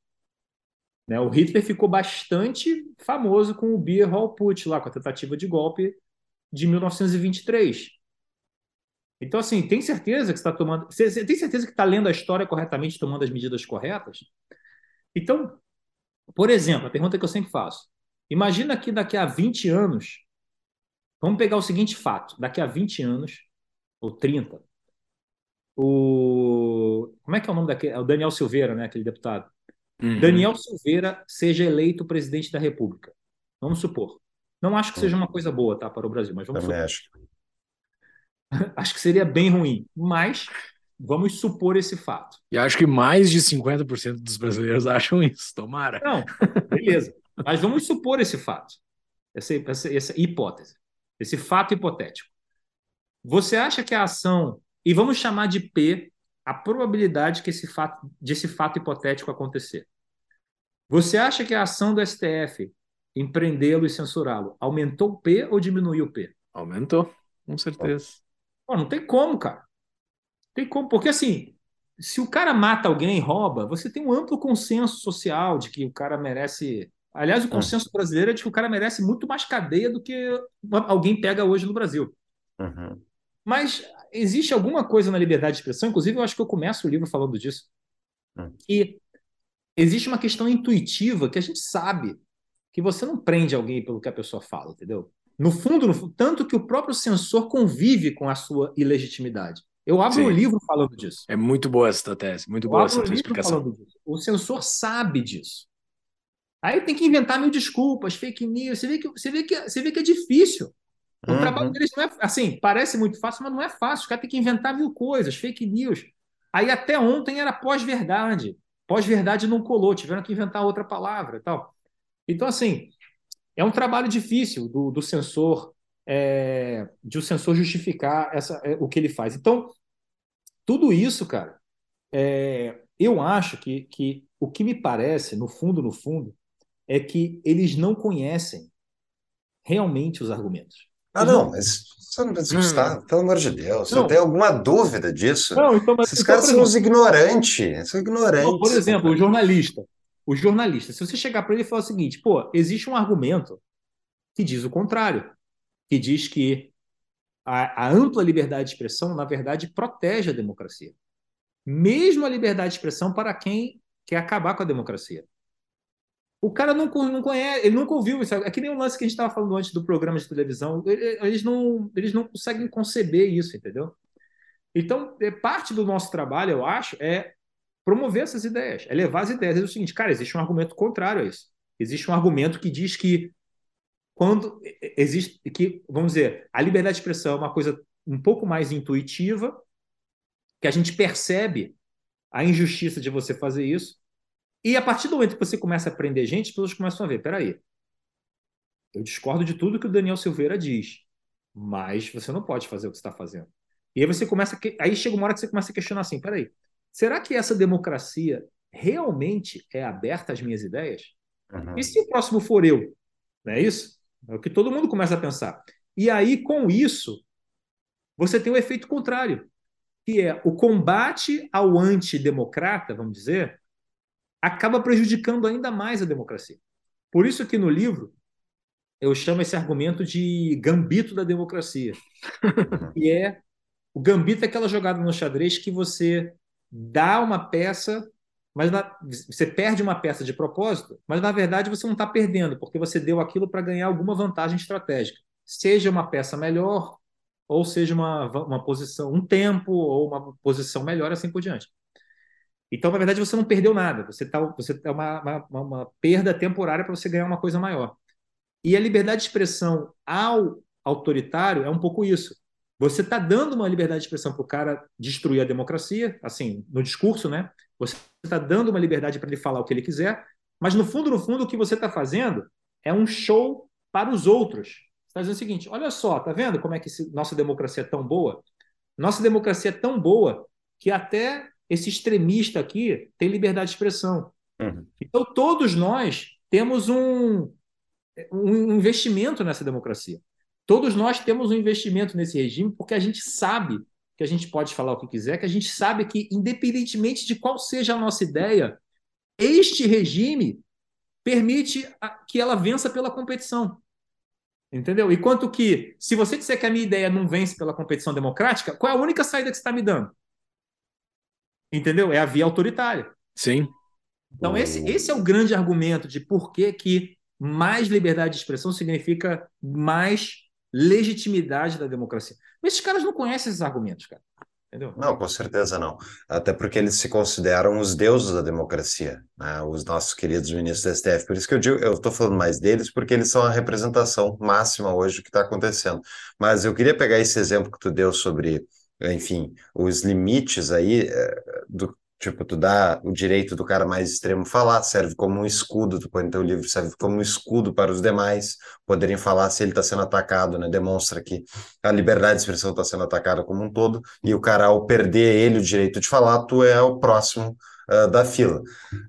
Né? O Hitler ficou bastante famoso com o Beer Hall Putsch, lá, com a tentativa de golpe de 1923. Então, assim, tem certeza que está tomando. Você tem certeza que está lendo a história corretamente, tomando as medidas corretas? Então, por exemplo, a pergunta que eu sempre faço: imagina que daqui a 20 anos Vamos pegar o seguinte fato: daqui a 20 anos, ou 30, o. Como é que é o nome daquele? É o Daniel Silveira, né? Aquele deputado. Uhum. Daniel Silveira seja eleito presidente da República. Vamos supor. Não acho que seja uma coisa boa, tá, para o Brasil, mas vamos Também supor. Acho. acho que seria bem ruim, mas vamos supor esse fato. E acho que mais de 50% dos brasileiros acham isso, tomara. Não, beleza. mas vamos supor esse fato, essa, essa, essa hipótese esse fato hipotético. Você acha que a ação, e vamos chamar de P a probabilidade que esse fato, desse fato hipotético acontecer. Você acha que a ação do STF em prendê-lo e censurá-lo aumentou o P ou diminuiu o P? Aumentou, com certeza. Pô, não tem como, cara. Tem como, porque assim, se o cara mata alguém, rouba, você tem um amplo consenso social de que o cara merece Aliás, o hum. consenso brasileiro é de que o cara merece muito mais cadeia do que alguém pega hoje no Brasil. Uhum. Mas existe alguma coisa na liberdade de expressão, inclusive eu acho que eu começo o livro falando disso, uhum. que existe uma questão intuitiva que a gente sabe que você não prende alguém pelo que a pessoa fala, entendeu? No fundo, no, tanto que o próprio censor convive com a sua ilegitimidade. Eu abro Sim. um livro falando disso. É muito boa essa tese, muito eu boa essa um explicação. O censor sabe disso. Aí tem que inventar mil desculpas, fake news. Você vê que, você vê que, você vê que é difícil. O uhum. trabalho deles não é assim, parece muito fácil, mas não é fácil. Os caras têm que inventar mil coisas, fake news. Aí até ontem era pós-verdade. Pós-verdade não colou, tiveram que inventar outra palavra e tal. Então, assim, é um trabalho difícil do, do censor, é, de o censor justificar essa, é, o que ele faz. Então, tudo isso, cara, é, eu acho que, que o que me parece, no fundo, no fundo, é que eles não conhecem realmente os argumentos. Ah, não, mas você não precisa estar, hum. pelo amor de Deus. Não. Você tem alguma dúvida disso? Não, então, mas, Esses então, caras são os ignorantes, são ignorantes. Por exemplo, o jornalista. O jornalista, se você chegar para ele e falar o seguinte, pô, existe um argumento que diz o contrário, que diz que a, a ampla liberdade de expressão, na verdade, protege a democracia. Mesmo a liberdade de expressão para quem quer acabar com a democracia. O cara não, não conhece, ele nunca ouviu isso. É que nem o lance que a gente estava falando antes do programa de televisão. Eles não, eles não conseguem conceber isso, entendeu? Então, é parte do nosso trabalho, eu acho, é promover essas ideias, é levar as ideias. É o seguinte, cara, existe um argumento contrário a isso. Existe um argumento que diz que quando existe que, vamos dizer, a liberdade de expressão é uma coisa um pouco mais intuitiva, que a gente percebe a injustiça de você fazer isso, e a partir do momento que você começa a aprender gente, as pessoas começam a ver, peraí, eu discordo de tudo que o Daniel Silveira diz, mas você não pode fazer o que você está fazendo. E aí você começa, aí chega uma hora que você começa a questionar assim, peraí, será que essa democracia realmente é aberta às minhas ideias? Uhum. E se o próximo for eu? Não é isso? É o que todo mundo começa a pensar. E aí, com isso, você tem o um efeito contrário, que é o combate ao antidemocrata, vamos dizer, acaba prejudicando ainda mais a democracia. Por isso que no livro eu chamo esse argumento de gambito da democracia. e é o gambito é aquela jogada no xadrez que você dá uma peça mas na, você perde uma peça de propósito, mas na verdade você não está perdendo, porque você deu aquilo para ganhar alguma vantagem estratégica. Seja uma peça melhor, ou seja uma, uma posição, um tempo, ou uma posição melhor, assim por diante. Então, na verdade, você não perdeu nada, você está você tá uma, uma, uma perda temporária para você ganhar uma coisa maior. E a liberdade de expressão ao autoritário é um pouco isso. Você está dando uma liberdade de expressão para o cara destruir a democracia, assim, no discurso, né? Você está dando uma liberdade para ele falar o que ele quiser, mas no fundo, no fundo, o que você está fazendo é um show para os outros. Você está dizendo o seguinte: olha só, tá vendo como é que nossa democracia é tão boa? Nossa democracia é tão boa que até esse extremista aqui tem liberdade de expressão. Uhum. Então, todos nós temos um, um investimento nessa democracia. Todos nós temos um investimento nesse regime porque a gente sabe que a gente pode falar o que quiser, que a gente sabe que, independentemente de qual seja a nossa ideia, este regime permite que ela vença pela competição. Entendeu? Enquanto que, se você disser que a minha ideia não vence pela competição democrática, qual é a única saída que você está me dando? Entendeu? É a via autoritária. Sim. Então, esse, esse é o grande argumento de por que, que mais liberdade de expressão significa mais legitimidade da democracia. Mas esses caras não conhecem esses argumentos, cara. Entendeu? Não, com certeza não. Até porque eles se consideram os deuses da democracia, né? os nossos queridos ministros da STF. Por isso que eu digo, eu estou falando mais deles, porque eles são a representação máxima hoje do que está acontecendo. Mas eu queria pegar esse exemplo que tu deu sobre, enfim, os limites aí eh, do, Tipo, tu dá o direito do cara mais extremo falar, serve como um escudo, tu põe no teu livro, serve como um escudo para os demais poderem falar se ele está sendo atacado, né? Demonstra que a liberdade de expressão está sendo atacada como um todo, e o cara, ao perder ele o direito de falar, tu é o próximo uh, da fila.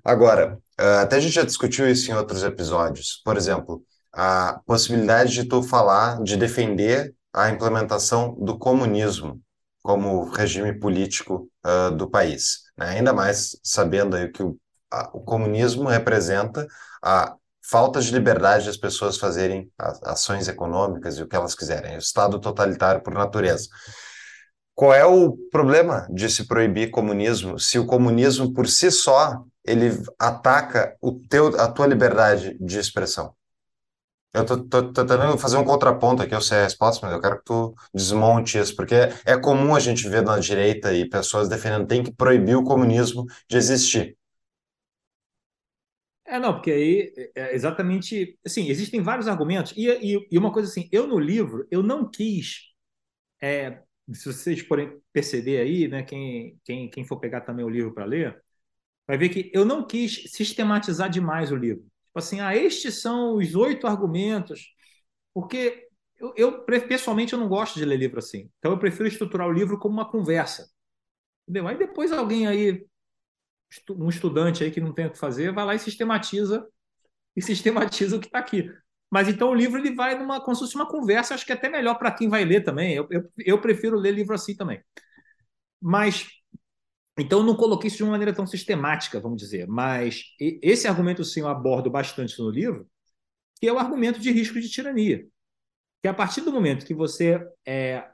Agora, uh, até a gente já discutiu isso em outros episódios. Por exemplo, a possibilidade de tu falar, de defender a implementação do comunismo como regime político uh, do país. Né? Ainda mais sabendo aí que o, a, o comunismo representa a falta de liberdade das pessoas fazerem ações econômicas e o que elas quiserem, o Estado totalitário por natureza. Qual é o problema de se proibir comunismo se o comunismo por si só ele ataca o teu, a tua liberdade de expressão? Eu tô, tô, tô tentando fazer um contraponto aqui, eu sei a resposta, mas eu quero que tu desmonte isso, porque é, é comum a gente ver na direita e pessoas defendendo tem que proibir o comunismo de existir. É, não, porque aí é, é exatamente, assim, existem vários argumentos, e, e, e, uma coisa assim, eu no livro, eu não quis, é, se vocês forem perceber aí, né, quem, quem, quem for pegar também o livro para ler, vai ver que eu não quis sistematizar demais o livro. Tipo assim, ah, estes são os oito argumentos, porque eu, eu, pessoalmente eu não gosto de ler livro assim. Então eu prefiro estruturar o livro como uma conversa. Entendeu? Aí depois alguém aí, um estudante aí que não tem o que fazer, vai lá e sistematiza e sistematiza o que está aqui. Mas então o livro ele vai numa como se fosse uma conversa, acho que é até melhor para quem vai ler também. Eu, eu, eu prefiro ler livro assim também. Mas então, não coloquei isso de uma maneira tão sistemática, vamos dizer, mas esse argumento sim eu abordo bastante no livro, que é o argumento de risco de tirania. Que a partir do momento que você é,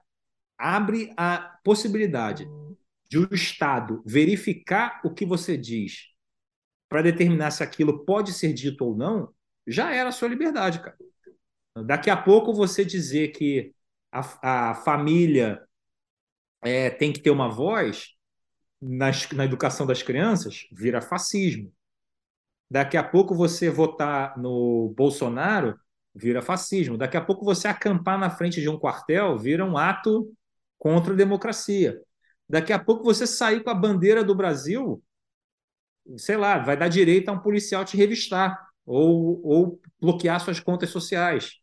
abre a possibilidade de o Estado verificar o que você diz para determinar se aquilo pode ser dito ou não, já era a sua liberdade, cara. Daqui a pouco você dizer que a, a família é, tem que ter uma voz, na educação das crianças, vira fascismo. Daqui a pouco você votar no Bolsonaro, vira fascismo. Daqui a pouco você acampar na frente de um quartel, vira um ato contra a democracia. Daqui a pouco você sair com a bandeira do Brasil, sei lá, vai dar direito a um policial te revistar ou, ou bloquear suas contas sociais,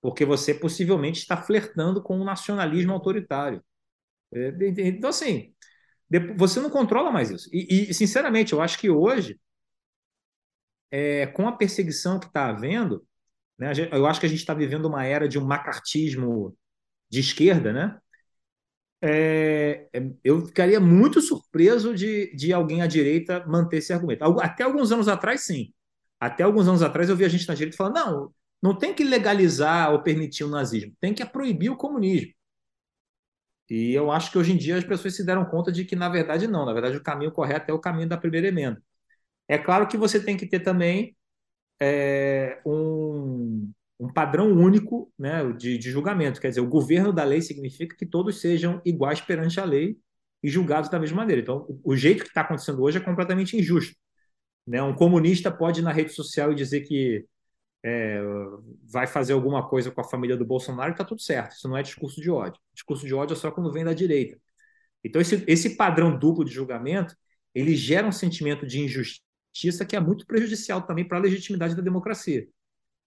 porque você possivelmente está flertando com o um nacionalismo autoritário. É, então, assim, você não controla mais isso. E, e sinceramente, eu acho que hoje, é, com a perseguição que está havendo, né, eu acho que a gente está vivendo uma era de um macartismo de esquerda, né? É, é, eu ficaria muito surpreso de, de alguém à direita manter esse argumento. Até alguns anos atrás, sim. Até alguns anos atrás eu vi a gente na direita falando: não, não tem que legalizar ou permitir o nazismo, tem que proibir o comunismo. E eu acho que hoje em dia as pessoas se deram conta de que, na verdade, não. Na verdade, o caminho correto é o caminho da primeira emenda. É claro que você tem que ter também é, um, um padrão único né, de, de julgamento. Quer dizer, o governo da lei significa que todos sejam iguais perante a lei e julgados da mesma maneira. Então, o, o jeito que está acontecendo hoje é completamente injusto. Né? Um comunista pode ir na rede social e dizer que é, vai fazer alguma coisa com a família do Bolsonaro está tudo certo. Isso não é discurso de ódio. Discurso de ódio é só quando vem da direita. Então, esse, esse padrão duplo de julgamento ele gera um sentimento de injustiça que é muito prejudicial também para a legitimidade da democracia.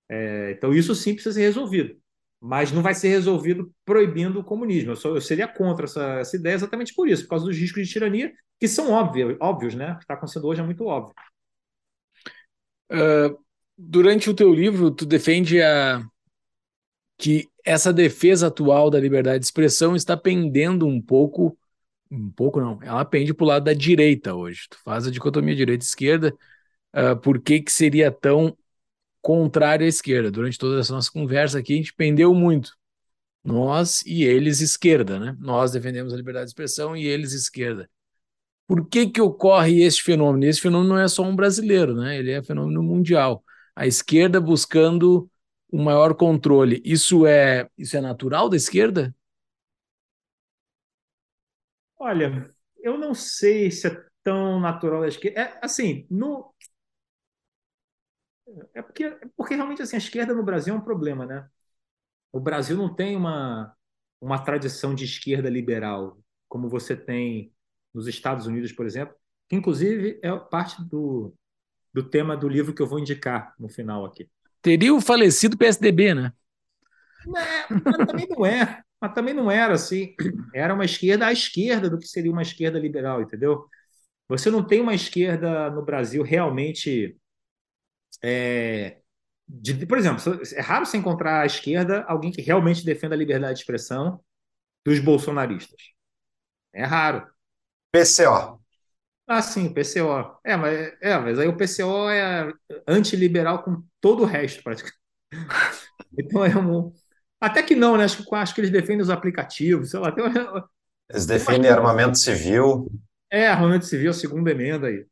É, então, isso sim precisa ser resolvido. Mas não vai ser resolvido proibindo o comunismo. Eu, só, eu seria contra essa, essa, ideia exatamente por isso, por causa dos riscos de tirania, que são óbvios, óbvios né? O que está acontecendo hoje é muito óbvio. Uh, durante o teu livro, tu defende a que essa defesa atual da liberdade de expressão está pendendo um pouco, um pouco não, ela pende para o lado da direita hoje. Tu faz a dicotomia direita-esquerda, uh, por que, que seria tão contrário à esquerda? Durante toda essa nossa conversa aqui, a gente pendeu muito. Nós e eles esquerda, né? Nós defendemos a liberdade de expressão e eles esquerda. Por que que ocorre esse fenômeno? Esse fenômeno não é só um brasileiro, né? Ele é fenômeno mundial. A esquerda buscando um maior controle. Isso é isso é natural da esquerda? Olha, eu não sei se é tão natural da esquerda. É, assim, no é porque, é porque realmente assim, a esquerda no Brasil é um problema, né? O Brasil não tem uma, uma tradição de esquerda liberal, como você tem nos Estados Unidos, por exemplo, que inclusive é parte do, do tema do livro que eu vou indicar no final aqui. Teria o falecido PSDB, né? É, mas também não é. Mas também não era assim. Era uma esquerda à esquerda do que seria uma esquerda liberal, entendeu? Você não tem uma esquerda no Brasil realmente. É, de, por exemplo, é raro você encontrar à esquerda alguém que realmente defenda a liberdade de expressão dos bolsonaristas. É raro. PCO. Ah, sim, PCO. É, mas, é, mas aí o PCO é antiliberal com todo o resto, praticamente. Então é um. Até que não, né? Acho, acho que eles defendem os aplicativos, sei lá. Tem... Eles defendem armamento civil. É, armamento civil, segunda emenda aí.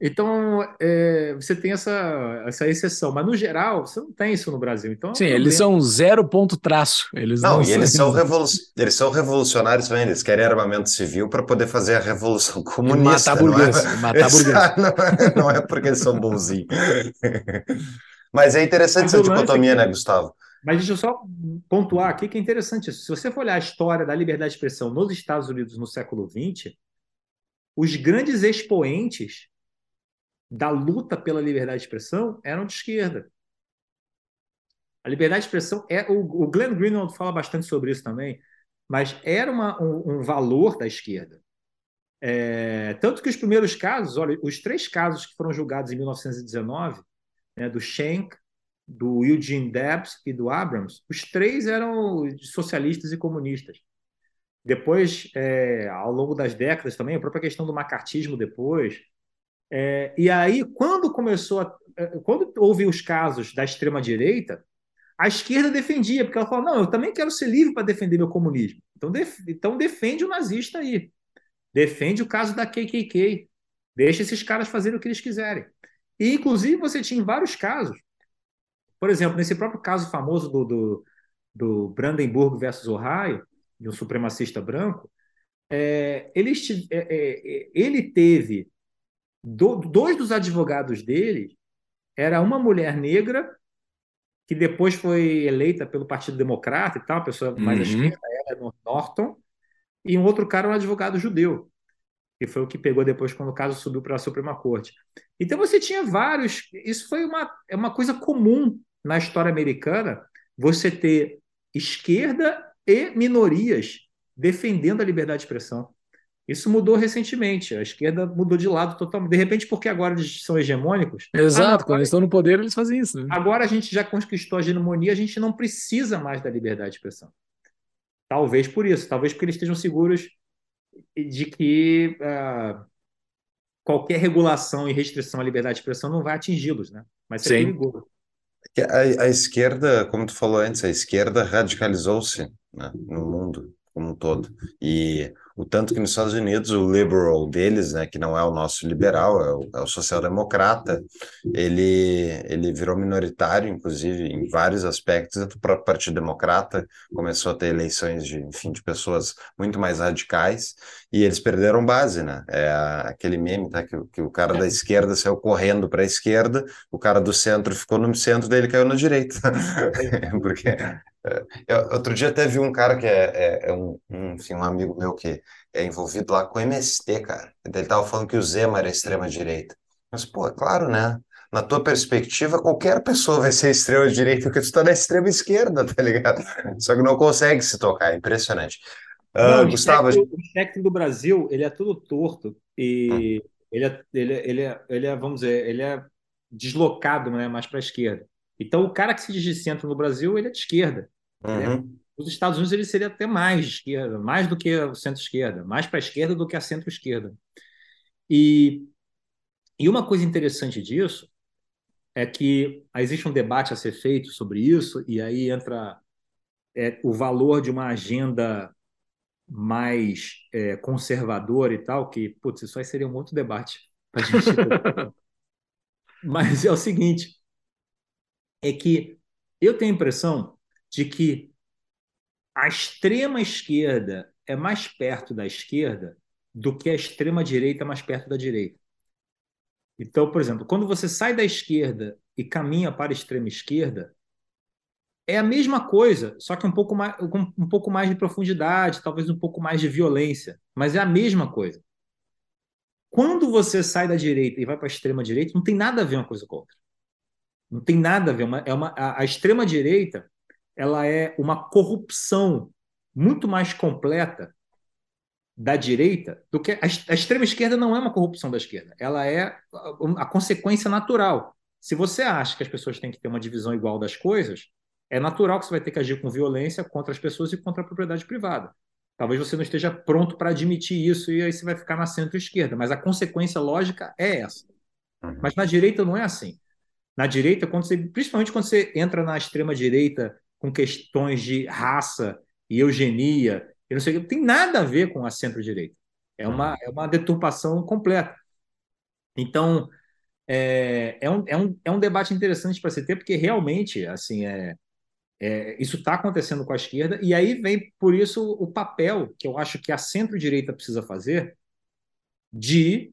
Então, é, você tem essa, essa exceção, mas no geral, você não tem isso no Brasil. Então, Sim, eles são zero ponto traço. Eles não, não e eles são, revolu eles são revolucionários também, eles querem armamento civil para poder fazer a revolução comunista. E matar burguês. É, matar burguês. Não, é, não é porque eles são bonzinhos. mas é interessante essa dicotomia, é né, Gustavo? Mas deixa eu só pontuar aqui que é interessante isso. Se você for olhar a história da liberdade de expressão nos Estados Unidos no século XX, os grandes expoentes da luta pela liberdade de expressão eram de esquerda. A liberdade de expressão é o, Glenn Greenwald fala bastante sobre isso também, mas era uma, um, um, valor da esquerda. É, tanto que os primeiros casos, olha, os três casos que foram julgados em 1919, né, do Schenck, do Eugene Debs e do Abrams, os três eram socialistas e comunistas. Depois, é, ao longo das décadas também, a própria questão do macartismo depois, é, e aí, quando começou, a, é, quando houve os casos da extrema direita, a esquerda defendia, porque ela falou: não, eu também quero ser livre para defender meu comunismo. Então, def, então defende o nazista aí, defende o caso da KKK, deixa esses caras fazerem o que eles quiserem. E inclusive você tinha vários casos, por exemplo, nesse próprio caso famoso do, do, do Brandenburg versus Ohio, de um supremacista branco, é, ele, é, é, ele teve do, dois dos advogados dele era uma mulher negra que depois foi eleita pelo Partido Democrata e tal, uma pessoa mais uhum. à esquerda, ela, Norton, e um outro cara, um advogado judeu, que foi o que pegou depois quando o caso subiu para a Suprema Corte. Então você tinha vários, isso foi uma, é uma coisa comum na história americana, você ter esquerda e minorias defendendo a liberdade de expressão. Isso mudou recentemente. A esquerda mudou de lado totalmente. De repente, porque agora eles são hegemônicos. Exato, ah, quando eles estão no poder, eles fazem isso. Né? Agora a gente já conquistou a hegemonia, a gente não precisa mais da liberdade de expressão. Talvez por isso, talvez porque eles estejam seguros de que uh, qualquer regulação e restrição à liberdade de expressão não vai atingi-los, né? Mas é perigoso. A, a, esquerda, como tu falou antes, a esquerda radicalizou-se né, no mundo como um todo. E O tanto que nos Estados Unidos o liberal deles, né, que não é o nosso liberal, é o, é o social-democrata, ele, ele virou minoritário, inclusive, em vários aspectos. O próprio Partido Democrata começou a ter eleições de, enfim, de pessoas muito mais radicais e eles perderam base, né? É aquele meme, tá, que, que o cara da esquerda saiu correndo para a esquerda, o cara do centro ficou no centro, dele caiu na direita. Porque eu, outro dia até vi um cara que é, é, é um, um, enfim, um amigo meu que é envolvido lá com o MST, cara. Ele tava falando que o Zema era extrema-direita. Mas, pô, é claro, né? Na tua perspectiva, qualquer pessoa vai ser extrema-direita, porque tu tá na extrema-esquerda, tá ligado? Só que não consegue se tocar, é impressionante. Uh, Gustavo... O espectro, o espectro do Brasil, ele é tudo torto e hum. ele, é, ele, é, ele, é, ele é, vamos dizer, ele é deslocado né, mais para a esquerda. Então, o cara que se diz de centro no Brasil, ele é de esquerda. Uhum. Os Estados Unidos ele seria até mais de esquerda, mais do que o centro-esquerda, mais para a esquerda do que a centro-esquerda. E, e uma coisa interessante disso é que existe um debate a ser feito sobre isso, e aí entra é, o valor de uma agenda mais é, conservadora e tal, que, putz, isso aí seria um outro debate para gente. Mas é o seguinte: é que eu tenho a impressão de que a extrema esquerda é mais perto da esquerda do que a extrema direita é mais perto da direita. Então, por exemplo, quando você sai da esquerda e caminha para a extrema esquerda, é a mesma coisa, só que um pouco mais, com um pouco mais de profundidade, talvez um pouco mais de violência, mas é a mesma coisa. Quando você sai da direita e vai para a extrema direita, não tem nada a ver uma coisa com a outra. Não tem nada a ver. Uma, é uma, a, a extrema direita ela é uma corrupção muito mais completa da direita do que a, a extrema esquerda não é uma corrupção da esquerda, ela é a, a consequência natural. Se você acha que as pessoas têm que ter uma divisão igual das coisas, é natural que você vai ter que agir com violência contra as pessoas e contra a propriedade privada. Talvez você não esteja pronto para admitir isso e aí você vai ficar na centro-esquerda, mas a consequência lógica é essa. Uhum. Mas na direita não é assim. Na direita, quando você, principalmente quando você entra na extrema direita com questões de raça e eugenia, e não sei o que, tem nada a ver com a centro-direita. É uma, uhum. é uma deturpação completa. Então, é, é, um, é, um, é um debate interessante para se ter, porque realmente, assim, é, é isso está acontecendo com a esquerda, e aí vem, por isso, o papel que eu acho que a centro-direita precisa fazer de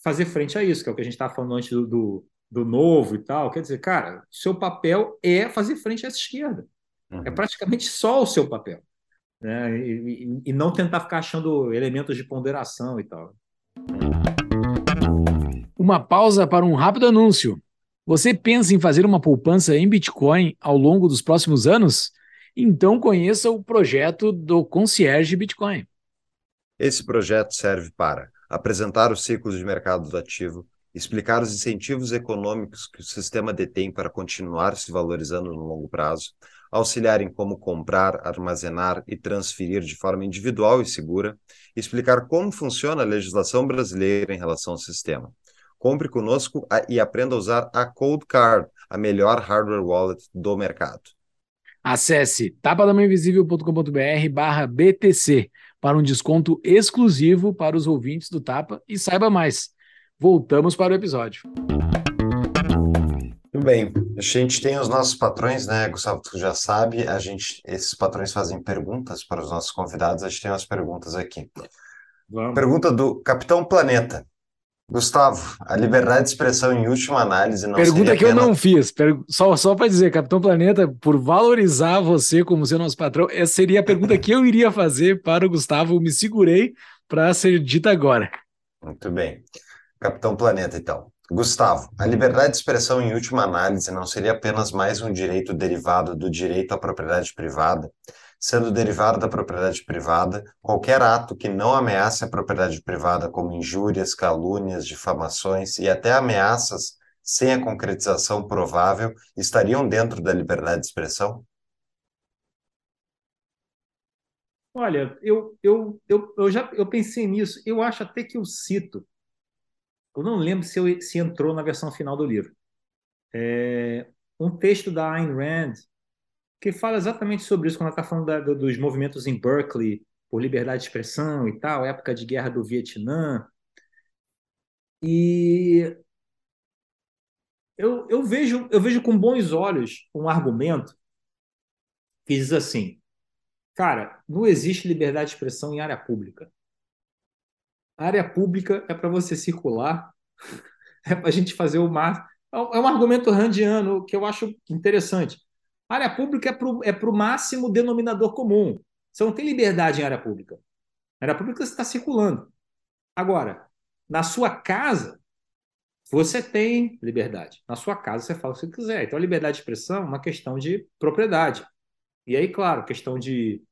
fazer frente a isso, que é o que a gente estava falando antes do, do, do novo e tal. Quer dizer, cara, seu papel é fazer frente a essa esquerda. É uhum. É praticamente só o seu papel. Né? E, e, e não tentar ficar achando elementos de ponderação e tal. Uma pausa para um rápido anúncio. Você pensa em fazer uma poupança em Bitcoin ao longo dos próximos anos? Então conheça o projeto do Concierge Bitcoin. Esse projeto serve para apresentar os ciclos de mercado do ativo, explicar os incentivos econômicos que o sistema detém para continuar se valorizando no longo prazo, auxiliar em como comprar, armazenar e transferir de forma individual e segura, explicar como funciona a legislação brasileira em relação ao sistema. Compre conosco e aprenda a usar a Cold Card, a melhor hardware wallet do mercado. Acesse tapadamainvisível.com.br barra BTC para um desconto exclusivo para os ouvintes do Tapa e saiba mais. Voltamos para o episódio. Bem. A gente tem os nossos patrões, né, Gustavo? Tu já sabe, a gente, esses patrões fazem perguntas para os nossos convidados. A gente tem umas perguntas aqui. Vamos. Pergunta do Capitão Planeta. Gustavo, a liberdade de expressão em última análise não Pergunta que eu não fiz. Só, só para dizer, Capitão Planeta, por valorizar você como seu nosso patrão, essa seria a pergunta que eu iria fazer para o Gustavo. Me segurei para ser dita agora. Muito bem. Capitão Planeta, então. Gustavo, a liberdade de expressão, em última análise, não seria apenas mais um direito derivado do direito à propriedade privada? Sendo derivado da propriedade privada, qualquer ato que não ameace a propriedade privada, como injúrias, calúnias, difamações e até ameaças sem a concretização provável, estariam dentro da liberdade de expressão? Olha, eu, eu, eu, eu já eu pensei nisso. Eu acho até que eu cito eu não lembro se, eu, se entrou na versão final do livro. É um texto da Ayn Rand que fala exatamente sobre isso quando ela está falando da, dos movimentos em Berkeley por liberdade de expressão e tal, época de guerra do Vietnã. E eu, eu, vejo, eu vejo com bons olhos um argumento que diz assim: cara, não existe liberdade de expressão em área pública. Área pública é para você circular, é para a gente fazer o máximo. É, é um argumento randiano que eu acho interessante. A área pública é para o é máximo denominador comum. Você não tem liberdade em área pública. Na área pública você está circulando. Agora, na sua casa, você tem liberdade. Na sua casa você fala o que você quiser. Então, a liberdade de expressão é uma questão de propriedade. E aí, claro, questão de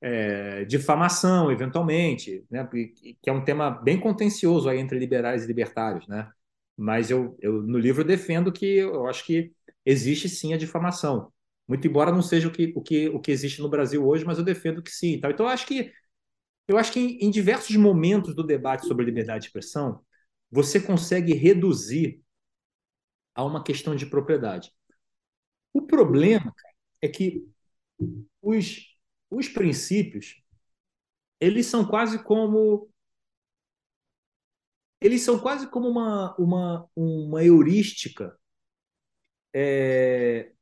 é, difamação, eventualmente, né? que é um tema bem contencioso aí entre liberais e libertários, né? Mas eu, eu no livro defendo que eu acho que existe sim a difamação. Muito embora não seja o que, o que, o que existe no Brasil hoje, mas eu defendo que sim. Então, eu acho que eu acho que em, em diversos momentos do debate sobre liberdade de expressão, você consegue reduzir a uma questão de propriedade. O problema cara, é que os, os princípios eles são quase como eles são quase como uma, uma, uma heurística é,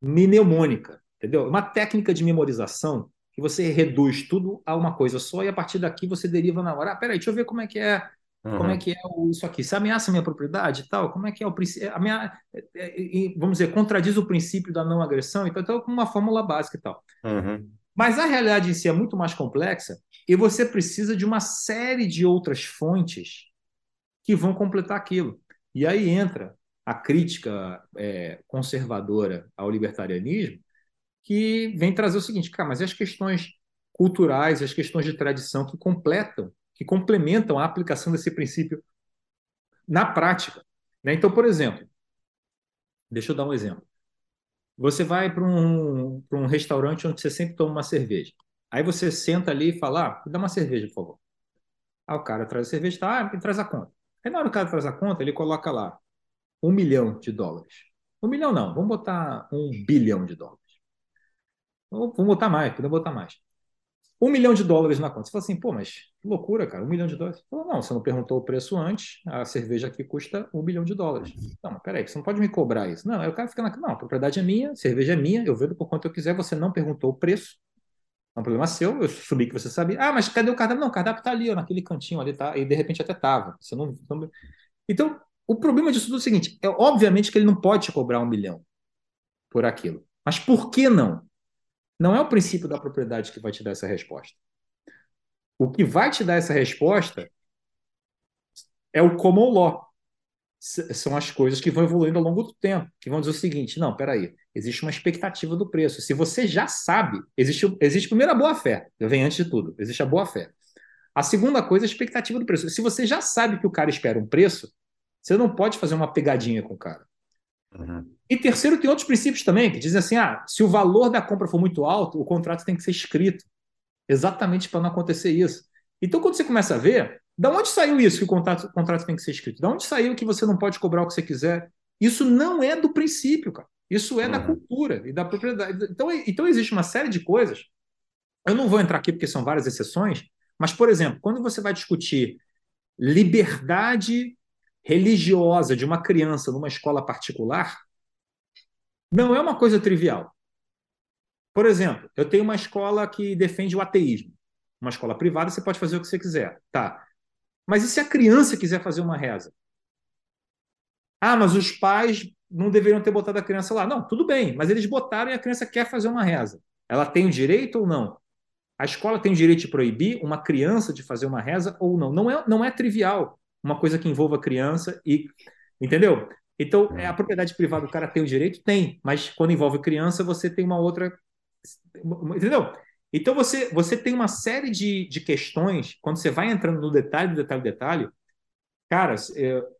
mnemônica, entendeu? Uma técnica de memorização que você reduz tudo a uma coisa só e a partir daqui você deriva na hora. Ah, peraí, deixa eu ver como é que é Uhum. Como é que é isso aqui? Se ameaça a minha propriedade e tal, como é que é o princípio? É, é, vamos dizer, contradiz o princípio da não agressão, então, então com uma fórmula básica e tal. Uhum. Mas a realidade em si é muito mais complexa e você precisa de uma série de outras fontes que vão completar aquilo. E aí entra a crítica é, conservadora ao libertarianismo, que vem trazer o seguinte, cara, mas as questões culturais, as questões de tradição que completam que complementam a aplicação desse princípio na prática. Né? Então, por exemplo, deixa eu dar um exemplo. Você vai para um, um restaurante onde você sempre toma uma cerveja. Aí você senta ali e fala: ah, dá uma cerveja, por favor. Aí o cara traz a cerveja, tá, ah, traz a conta. Aí na hora que o cara traz a conta, ele coloca lá um milhão de dólares. Um milhão não, vamos botar um bilhão de dólares. Vamos botar mais, podemos botar mais um milhão de dólares na conta. Você fala assim, pô, mas que loucura, cara, um milhão de dólares. Você não, você não perguntou o preço antes, a cerveja aqui custa um bilhão de dólares. Não, mas peraí, você não pode me cobrar isso. Não, aí o cara fica na. Não, a propriedade é minha, a cerveja é minha, eu vendo por quanto eu quiser, você não perguntou o preço. É um problema seu, eu subi que você sabia. Ah, mas cadê o cardápio? Não, o cardápio está ali, ó, naquele cantinho ali, tá? E de repente até tava. Você não. Então, o problema disso tudo é o seguinte: é obviamente que ele não pode te cobrar um milhão por aquilo. Mas por que não? Não é o princípio da propriedade que vai te dar essa resposta. O que vai te dar essa resposta é o common law. São as coisas que vão evoluindo ao longo do tempo, que vão dizer o seguinte: não, peraí, existe uma expectativa do preço. Se você já sabe, existe, existe primeiro a boa-fé, vem antes de tudo, existe a boa-fé. A segunda coisa é a expectativa do preço. Se você já sabe que o cara espera um preço, você não pode fazer uma pegadinha com o cara. Uhum. E terceiro, tem outros princípios também, que dizem assim: ah, se o valor da compra for muito alto, o contrato tem que ser escrito, exatamente para não acontecer isso. Então, quando você começa a ver, da onde saiu isso que o contrato, o contrato tem que ser escrito? Da onde saiu que você não pode cobrar o que você quiser? Isso não é do princípio, cara. Isso é uhum. da cultura e da propriedade. Então, então, existe uma série de coisas. Eu não vou entrar aqui porque são várias exceções, mas, por exemplo, quando você vai discutir liberdade religiosa de uma criança numa escola particular, não é uma coisa trivial. Por exemplo, eu tenho uma escola que defende o ateísmo. Uma escola privada, você pode fazer o que você quiser. Tá. Mas e se a criança quiser fazer uma reza? Ah, mas os pais não deveriam ter botado a criança lá. Não, tudo bem, mas eles botaram e a criança quer fazer uma reza. Ela tem o direito ou não? A escola tem o direito de proibir uma criança de fazer uma reza ou não? Não é, não é trivial uma coisa que envolva criança e. Entendeu? Então, é, a propriedade privada, o cara tem o direito? Tem, mas quando envolve criança, você tem uma outra. Entendeu? Então, você, você tem uma série de, de questões, quando você vai entrando no detalhe, detalhe, detalhe. Cara,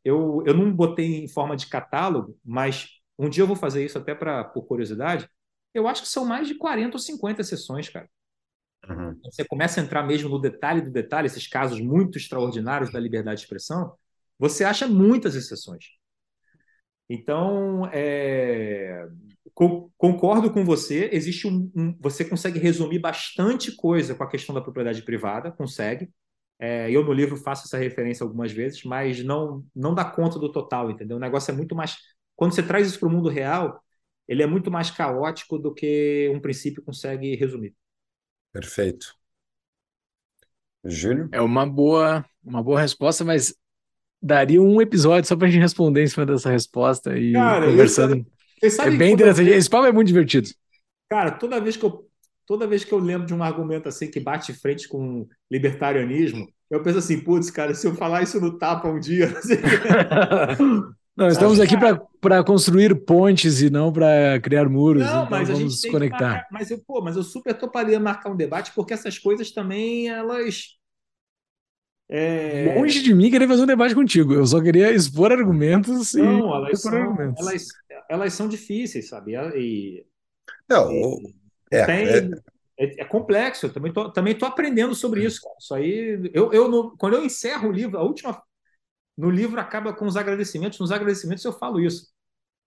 eu, eu não botei em forma de catálogo, mas um dia eu vou fazer isso até pra, por curiosidade. Eu acho que são mais de 40 ou 50 sessões, cara. Uhum. Você começa a entrar mesmo no detalhe do detalhe, esses casos muito extraordinários da liberdade de expressão, você acha muitas exceções. Então, é... concordo com você. Existe um, um, você consegue resumir bastante coisa com a questão da propriedade privada, consegue. É, eu no livro faço essa referência algumas vezes, mas não não dá conta do total, entendeu? O negócio é muito mais quando você traz isso para o mundo real, ele é muito mais caótico do que um princípio consegue resumir. Perfeito. Júlio? É uma boa, uma boa resposta, mas daria um episódio só para a gente responder em cima dessa resposta e Cara, conversando. é bem interessante. Esse papo é muito divertido. Cara, toda vez que eu toda vez que eu lembro de um argumento assim que bate frente com libertarianismo, eu penso assim, putz, cara, se eu falar isso no tapa um dia. Não, estamos aqui para construir pontes e não para criar muros. Não, então mas vamos a gente tem conectar. Marcar, mas eu, pô, mas eu super toparia marcar um debate porque essas coisas também elas é... Longe de mim querer fazer um debate contigo. Eu só queria expor argumentos não, e elas são, argumentos. Elas, elas são difíceis, sabe? E, não, e, é, tem, é... É, é, complexo. Eu também tô, também tô aprendendo sobre isso. Cara. Isso aí, eu, eu no, quando eu encerro o livro, a última no livro acaba com os agradecimentos. Nos agradecimentos eu falo isso.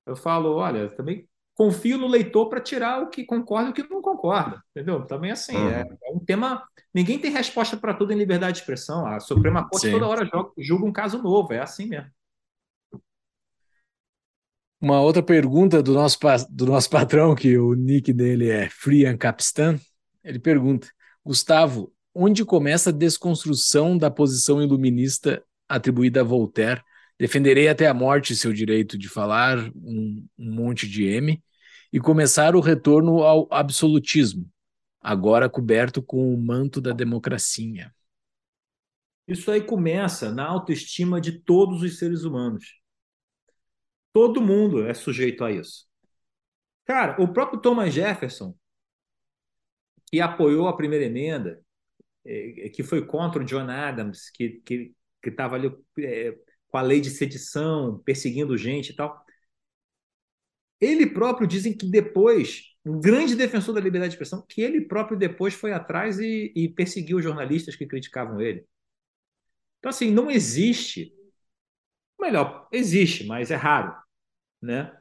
Eu falo, olha, também confio no leitor para tirar o que concorda e o que não concorda, entendeu? Também assim, uhum. é, é, um tema. Ninguém tem resposta para tudo em liberdade de expressão. A Suprema Corte Sim. toda hora julga, julga um caso novo, é assim mesmo. Uma outra pergunta do nosso, do nosso patrão, que o nick dele é Frian Capistan, ele pergunta: Gustavo, onde começa a desconstrução da posição iluminista atribuída a Voltaire. Defenderei até a morte seu direito de falar um, um monte de M e começar o retorno ao absolutismo, agora coberto com o manto da democracia. Isso aí começa na autoestima de todos os seres humanos. Todo mundo é sujeito a isso. Cara, o próprio Thomas Jefferson, que apoiou a primeira emenda, é, que foi contra o John Adams, que, que que estava ali é, com a lei de sedição, perseguindo gente e tal. Ele próprio dizem que depois, um grande defensor da liberdade de expressão, que ele próprio depois foi atrás e, e perseguiu jornalistas que criticavam ele. Então, assim, não existe. Melhor, existe, mas é raro. Né?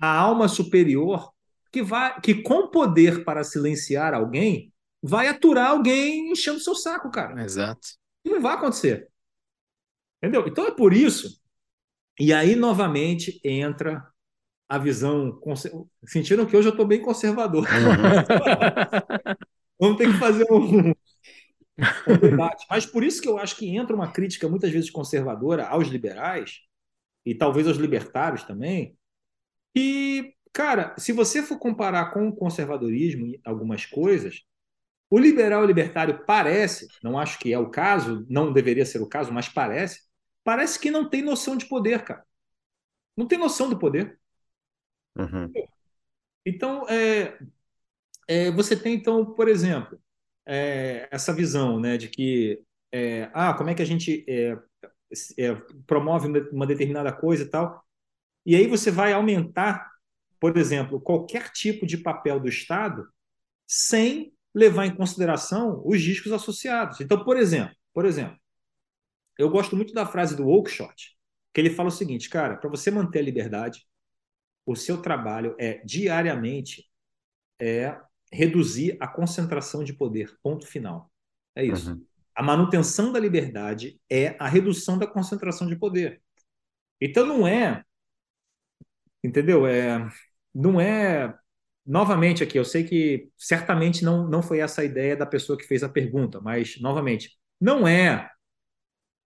A alma superior que vai que com poder para silenciar alguém vai aturar alguém enchendo seu saco, cara. Exato. E não vai acontecer. Entendeu? Então é por isso. E aí, novamente, entra a visão. Sentiram que hoje eu estou bem conservador. Uhum. Vamos ter que fazer um, um debate. Mas por isso que eu acho que entra uma crítica muitas vezes conservadora aos liberais, e talvez aos libertários também, e, cara, se você for comparar com o conservadorismo em algumas coisas, o liberal e o libertário parece, não acho que é o caso, não deveria ser o caso, mas parece, parece que não tem noção de poder, cara. Não tem noção do poder. Uhum. Então, é, é, você tem, então, por exemplo, é, essa visão né, de que, é, ah, como é que a gente é, é, promove uma determinada coisa e tal, e aí você vai aumentar, por exemplo, qualquer tipo de papel do Estado sem levar em consideração os riscos associados. Então, por exemplo, por exemplo, eu gosto muito da frase do Oakeshott, que ele fala o seguinte, cara, para você manter a liberdade, o seu trabalho é diariamente é reduzir a concentração de poder. Ponto final. É isso. Uhum. A manutenção da liberdade é a redução da concentração de poder. Então não é, entendeu? É, não é. Novamente aqui, eu sei que certamente não, não foi essa a ideia da pessoa que fez a pergunta, mas novamente, não é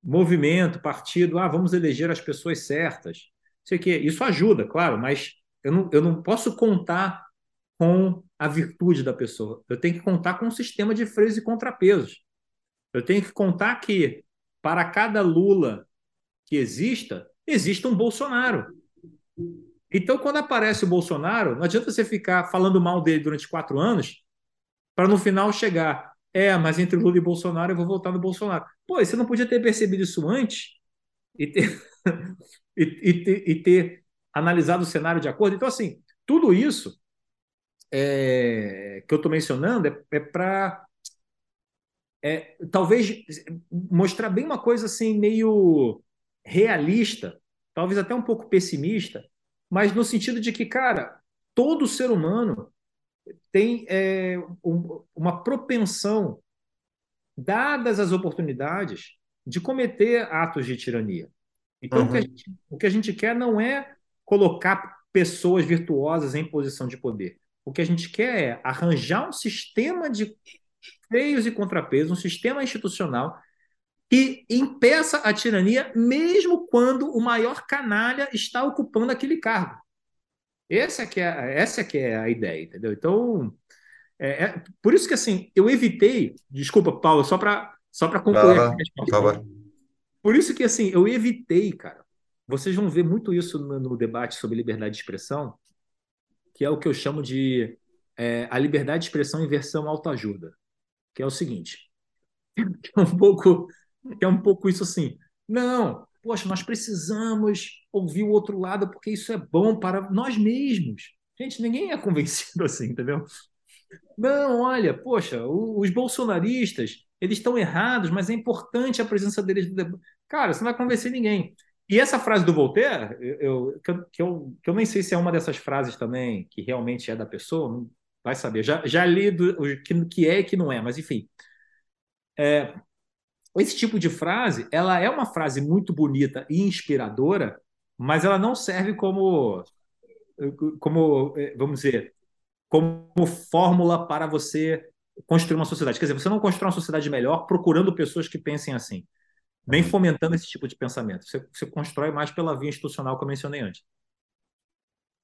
movimento, partido, ah, vamos eleger as pessoas certas. Sei que isso ajuda, claro, mas eu não, eu não posso contar com a virtude da pessoa. Eu tenho que contar com um sistema de freios e contrapesos. Eu tenho que contar que para cada Lula que exista, exista um Bolsonaro. Então, quando aparece o Bolsonaro, não adianta você ficar falando mal dele durante quatro anos para no final chegar é, mas entre Lula e Bolsonaro eu vou votar no Bolsonaro. Pô, você não podia ter percebido isso antes e ter, e, e, ter, e ter analisado o cenário de acordo? Então, assim, tudo isso é, que eu estou mencionando é, é para é, talvez mostrar bem uma coisa assim meio realista, talvez até um pouco pessimista, mas no sentido de que, cara, todo ser humano tem é, um, uma propensão, dadas as oportunidades, de cometer atos de tirania. Então, uhum. o, que gente, o que a gente quer não é colocar pessoas virtuosas em posição de poder. O que a gente quer é arranjar um sistema de freios e contrapesos, um sistema institucional que impeça a tirania, mesmo quando o maior canalha está ocupando aquele cargo. Essa é que é, essa é, que é a ideia, entendeu? Então, é, é por isso que assim, eu evitei, desculpa, Paulo, só para só para concluir. Ah, por favor. Por isso que assim, eu evitei, cara. Vocês vão ver muito isso no, no debate sobre liberdade de expressão, que é o que eu chamo de é, a liberdade de expressão em versão autoajuda, que é o seguinte, que é um pouco, que é um pouco isso assim. Não, poxa, nós precisamos ouvir o outro lado porque isso é bom para nós mesmos. Gente, ninguém é convencido assim, entendeu? Não, olha, poxa, os bolsonaristas, eles estão errados, mas é importante a presença deles. Cara, você não vai convencer ninguém. E essa frase do Voltaire, eu, eu, que, eu, que eu nem sei se é uma dessas frases também que realmente é da pessoa, não vai saber. Já, já li o que, que é e que não é, mas enfim. É, esse tipo de frase, ela é uma frase muito bonita e inspiradora, mas ela não serve como, como vamos dizer, como fórmula para você construir uma sociedade. Quer dizer, você não constrói uma sociedade melhor procurando pessoas que pensem assim nem fomentando esse tipo de pensamento. Você, você constrói mais pela via institucional que eu mencionei antes.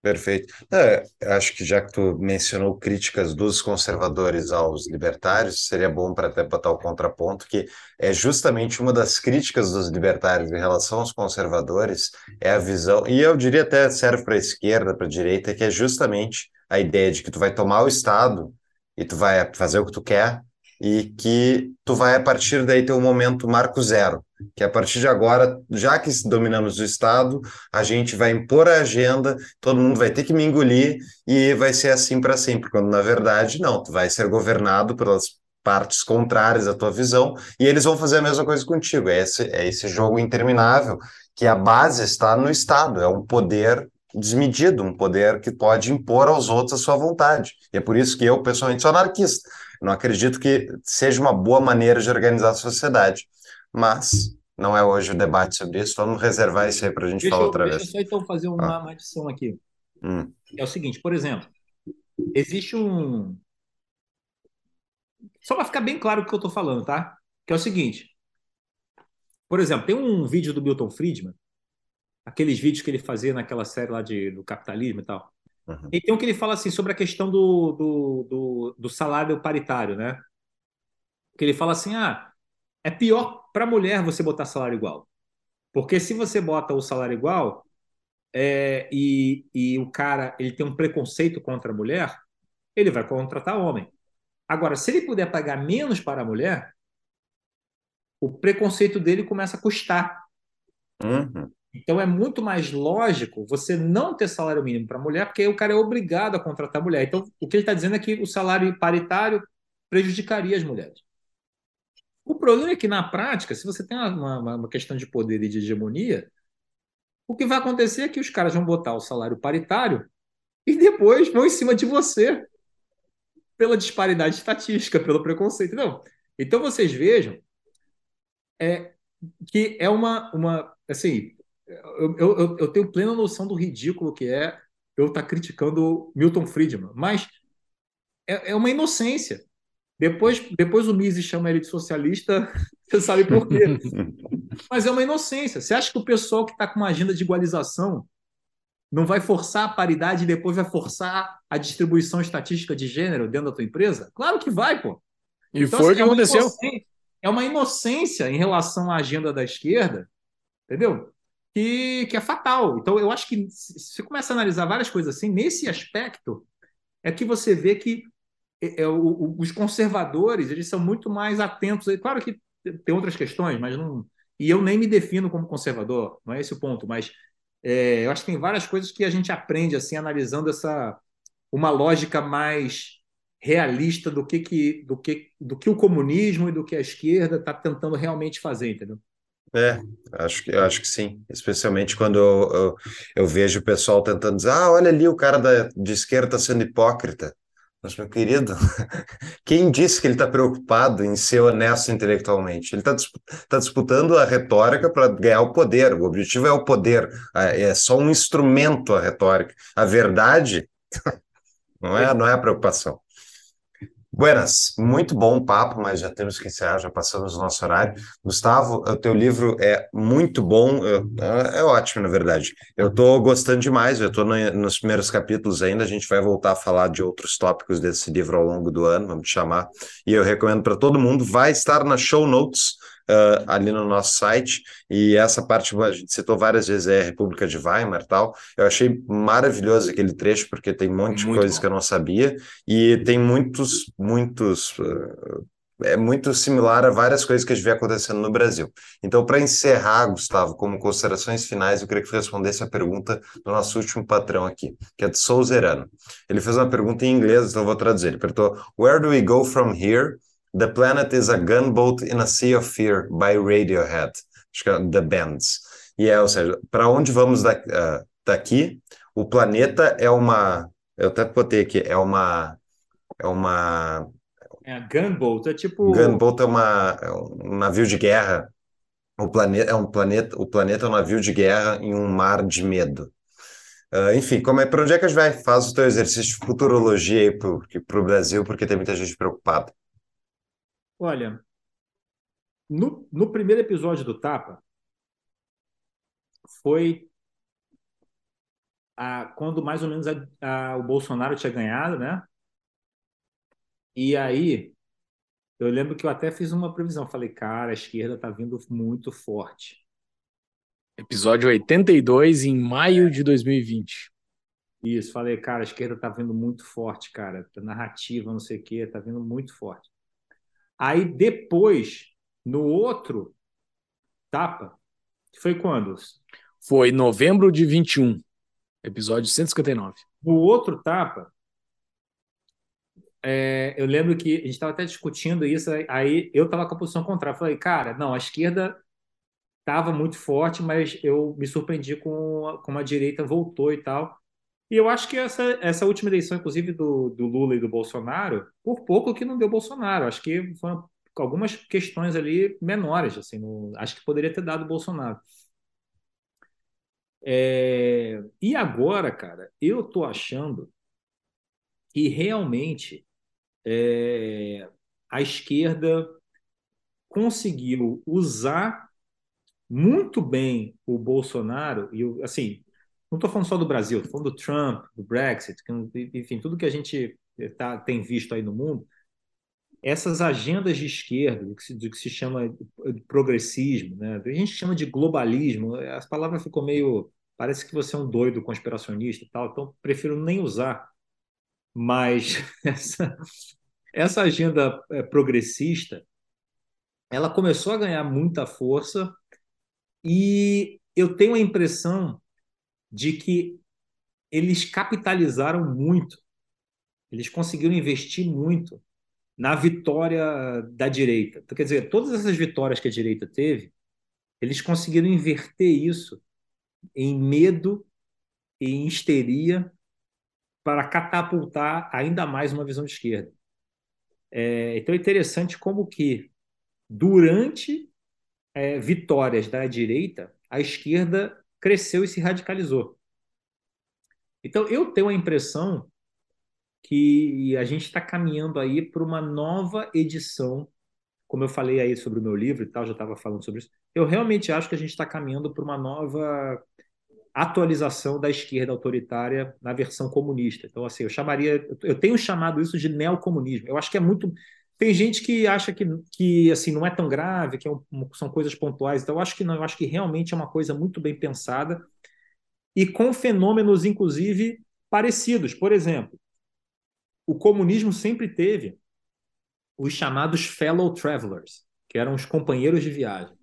Perfeito. É, acho que já que tu mencionou críticas dos conservadores aos libertários, seria bom para até botar o contraponto, que é justamente uma das críticas dos libertários em relação aos conservadores, é a visão, e eu diria até serve para a esquerda, para a direita, que é justamente a ideia de que tu vai tomar o Estado e tu vai fazer o que tu quer, e que tu vai a partir daí ter um momento marco zero, que a partir de agora, já que dominamos o Estado, a gente vai impor a agenda, todo mundo vai ter que me engolir e vai ser assim para sempre, quando na verdade não, tu vai ser governado pelas partes contrárias à tua visão e eles vão fazer a mesma coisa contigo. É esse, é esse jogo interminável que a base está no Estado, é um poder desmedido, um poder que pode impor aos outros a sua vontade. E é por isso que eu, pessoalmente, sou anarquista. Não acredito que seja uma boa maneira de organizar a sociedade. Mas não é hoje o debate sobre isso. Vamos reservar isso aí para a gente deixa falar eu, outra deixa vez. Deixa eu só então fazer uma, ah. uma adição aqui. Hum. É o seguinte, por exemplo, existe um. Só para ficar bem claro o que eu estou falando, tá? Que é o seguinte. Por exemplo, tem um vídeo do Milton Friedman, aqueles vídeos que ele fazia naquela série lá de, do capitalismo e tal. Uhum. Então, que ele fala assim sobre a questão do, do, do, do salário paritário, né? Que ele fala assim: ah, é pior para a mulher você botar salário igual. Porque se você bota o salário igual é, e, e o cara ele tem um preconceito contra a mulher, ele vai contratar homem. Agora, se ele puder pagar menos para a mulher, o preconceito dele começa a custar. Uhum. Então é muito mais lógico você não ter salário mínimo para mulher, porque o cara é obrigado a contratar mulher. Então, o que ele está dizendo é que o salário paritário prejudicaria as mulheres. O problema é que, na prática, se você tem uma, uma, uma questão de poder e de hegemonia, o que vai acontecer é que os caras vão botar o salário paritário e depois vão em cima de você pela disparidade estatística, pelo preconceito. Não. Então vocês vejam é, que é uma, uma assim, eu, eu, eu tenho plena noção do ridículo que é eu estar tá criticando Milton Friedman, mas é, é uma inocência. Depois, depois o Mises chama ele de socialista, você sabe por quê. Mas é uma inocência. Você acha que o pessoal que está com uma agenda de igualização não vai forçar a paridade e depois vai forçar a distribuição estatística de gênero dentro da tua empresa? Claro que vai, pô. E então, foi o assim, que é aconteceu. É uma inocência em relação à agenda da esquerda, entendeu? Que, que é fatal. Então, eu acho que se você começa a analisar várias coisas assim, nesse aspecto, é que você vê que é, é, o, os conservadores eles são muito mais atentos. Claro que tem outras questões, mas não. E eu nem me defino como conservador, não é esse o ponto, mas é, eu acho que tem várias coisas que a gente aprende assim analisando essa uma lógica mais realista do que, que, do que, do que o comunismo e do que a esquerda está tentando realmente fazer, entendeu? É, acho que, acho que sim. Especialmente quando eu, eu, eu vejo o pessoal tentando dizer, ah, olha ali, o cara da, de esquerda está sendo hipócrita. Mas, meu querido, quem disse que ele está preocupado em ser honesto intelectualmente? Ele está tá disputando a retórica para ganhar o poder. O objetivo é o poder. É só um instrumento a retórica. A verdade não é, não é a preocupação. Buenas, muito bom papo, mas já temos que encerrar, já passamos o nosso horário. Gustavo, o teu livro é muito bom, é, é ótimo, na verdade. Eu estou gostando demais, eu estou no, nos primeiros capítulos ainda, a gente vai voltar a falar de outros tópicos desse livro ao longo do ano, vamos chamar, e eu recomendo para todo mundo, vai estar nas show notes, uh, ali no nosso site, e essa parte a gente citou várias vezes é a República de Weimar tal. Eu achei maravilhoso aquele trecho, porque tem um monte Muito de coisas bom. que eu não sabia, e tem muitos, muitos. Uh, é muito similar a várias coisas que a gente vê acontecendo no Brasil. Então, para encerrar, Gustavo, como considerações finais, eu queria que você respondesse a pergunta do nosso último patrão aqui, que é de Souzerano. Ele fez uma pergunta em inglês, então eu vou traduzir. Ele perguntou: Where do we go from here? The Planet is a Gunboat in a Sea of Fear, by Radiohead. Acho que é The Bands. E é, ou seja, para onde vamos da, uh, daqui? O planeta é uma. Eu até botei aqui, é uma. É uma. É gunboat, é tipo. Gunboat é, uma, é um navio de guerra. O planeta é um planeta. O planeta é um navio de guerra em um mar de medo. Uh, enfim, como é para onde é que a gente vai? Faz o teu exercício de futurologia aí para o Brasil, porque tem muita gente preocupada. Olha, no, no primeiro episódio do Tapa, foi a, quando mais ou menos a, a, o Bolsonaro tinha ganhado, né? E aí, eu lembro que eu até fiz uma previsão. Falei, cara, a esquerda está vindo muito forte. Episódio 82, em maio de 2020. Isso, falei, cara, a esquerda está vindo muito forte, cara. Narrativa, não sei o quê, está vindo muito forte. Aí depois, no outro tapa, foi quando? Foi novembro de 21, episódio 159. No outro tapa, é, eu lembro que a gente estava até discutindo isso, aí eu estava com a posição contrária. Falei, cara, não, a esquerda estava muito forte, mas eu me surpreendi com como a direita voltou e tal. E eu acho que essa, essa última eleição, inclusive do, do Lula e do Bolsonaro, por pouco que não deu Bolsonaro. Acho que foram algumas questões ali menores, assim, acho que poderia ter dado Bolsonaro. É, e agora, cara, eu tô achando que realmente é, a esquerda conseguiu usar muito bem o Bolsonaro e assim não estou falando só do Brasil, estou falando do Trump, do Brexit, enfim, tudo que a gente tá, tem visto aí no mundo, essas agendas de esquerda, do que se, do que se chama de progressismo, né? a gente chama de globalismo, as palavras ficam meio. Parece que você é um doido conspiracionista e tal, então prefiro nem usar. Mas essa, essa agenda é, progressista ela começou a ganhar muita força e eu tenho a impressão de que eles capitalizaram muito, eles conseguiram investir muito na vitória da direita. Então, quer dizer, todas essas vitórias que a direita teve, eles conseguiram inverter isso em medo e em histeria para catapultar ainda mais uma visão de esquerda. É, então é interessante como que durante é, vitórias da direita, a esquerda cresceu e se radicalizou. Então, eu tenho a impressão que a gente está caminhando aí para uma nova edição, como eu falei aí sobre o meu livro e tal, já estava falando sobre isso. Eu realmente acho que a gente está caminhando para uma nova atualização da esquerda autoritária na versão comunista. Então, assim, eu chamaria, eu tenho chamado isso de neocomunismo. Eu acho que é muito tem gente que acha que, que assim não é tão grave, que é um, são coisas pontuais. Então, eu acho que não. Eu acho que realmente é uma coisa muito bem pensada e com fenômenos, inclusive, parecidos. Por exemplo, o comunismo sempre teve os chamados fellow travelers, que eram os companheiros de viagem.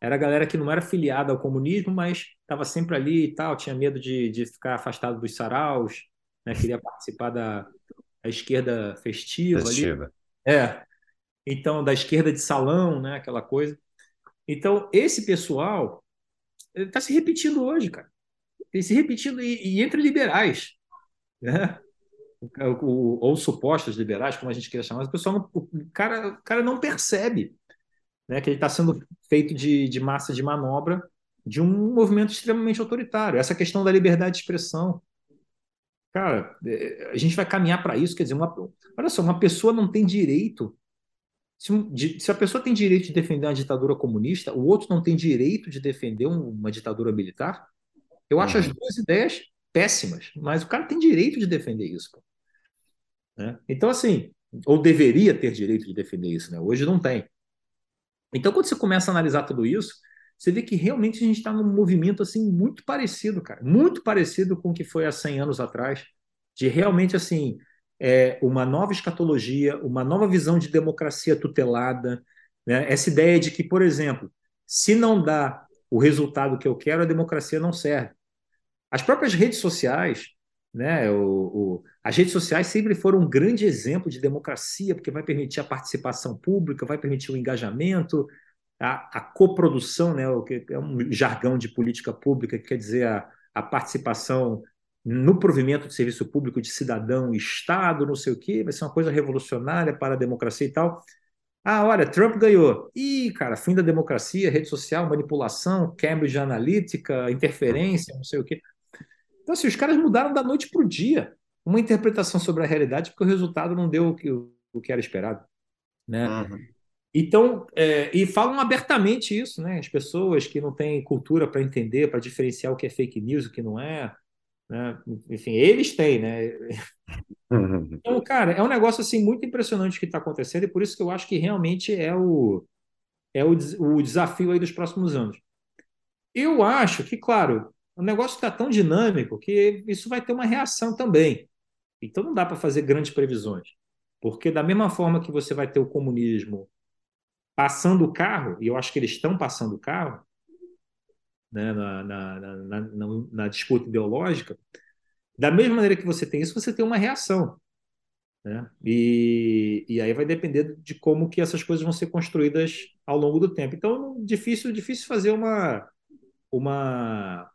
Era a galera que não era filiada ao comunismo, mas estava sempre ali e tal, tinha medo de, de ficar afastado dos saraus, né? queria participar da, da esquerda festiva. festiva. Ali. É. Então, da esquerda de salão, né? Aquela coisa. Então, esse pessoal está se repetindo hoje, cara. Ele se repetindo e, e entre liberais, né? O, ou supostos liberais, como a gente queira chamar, o pessoal não, o cara, o cara não percebe né, que ele está sendo feito de, de massa de manobra de um movimento extremamente autoritário. Essa questão da liberdade de expressão. Cara, é, a gente vai caminhar para isso. Quer dizer, uma, olha só, uma pessoa não tem direito. Se, se, a pessoa tem direito de defender uma ditadura comunista, o outro não tem direito de defender uma ditadura militar. Eu acho uhum. as duas ideias péssimas, mas o cara tem direito de defender isso. Né? Então, assim, ou deveria ter direito de defender isso, né? hoje não tem. Então, quando você começa a analisar tudo isso, você vê que realmente a gente está num movimento assim muito parecido, cara, muito parecido com o que foi há 100 anos atrás, de realmente assim é, uma nova escatologia, uma nova visão de democracia tutelada, né? essa ideia de que, por exemplo, se não dá o resultado que eu quero, a democracia não serve. As próprias redes sociais, né, o, o, as redes sociais sempre foram um grande exemplo de democracia, porque vai permitir a participação pública, vai permitir o engajamento, a, a coprodução, né, o que é um jargão de política pública, que quer dizer a, a participação no provimento de serviço público de cidadão, Estado, não sei o quê, vai ser uma coisa revolucionária para a democracia e tal. Ah, olha, Trump ganhou. Ih, cara, fim da democracia, rede social, manipulação, Cambridge Analytica, interferência, não sei o quê. Então, assim, os caras mudaram da noite para o dia uma interpretação sobre a realidade porque o resultado não deu o que, o que era esperado. Né? Uhum. Então, é, e falam abertamente isso, né? As pessoas que não têm cultura para entender, para diferenciar o que é fake news e o que não é. Né? Enfim, eles têm, né? Uhum. Então, cara, é um negócio assim muito impressionante que está acontecendo e por isso que eu acho que realmente é o, é o, o desafio aí dos próximos anos. Eu acho que, claro, o negócio está tão dinâmico que isso vai ter uma reação também. Então não dá para fazer grandes previsões. Porque da mesma forma que você vai ter o comunismo passando o carro, e eu acho que eles estão passando o carro né, na, na, na, na, disputa ideológica, da mesma maneira que você tem isso, você tem uma reação. Né? E, e aí vai depender de como que essas coisas vão ser construídas ao longo do tempo. Então, difícil, difícil fazer uma, uma,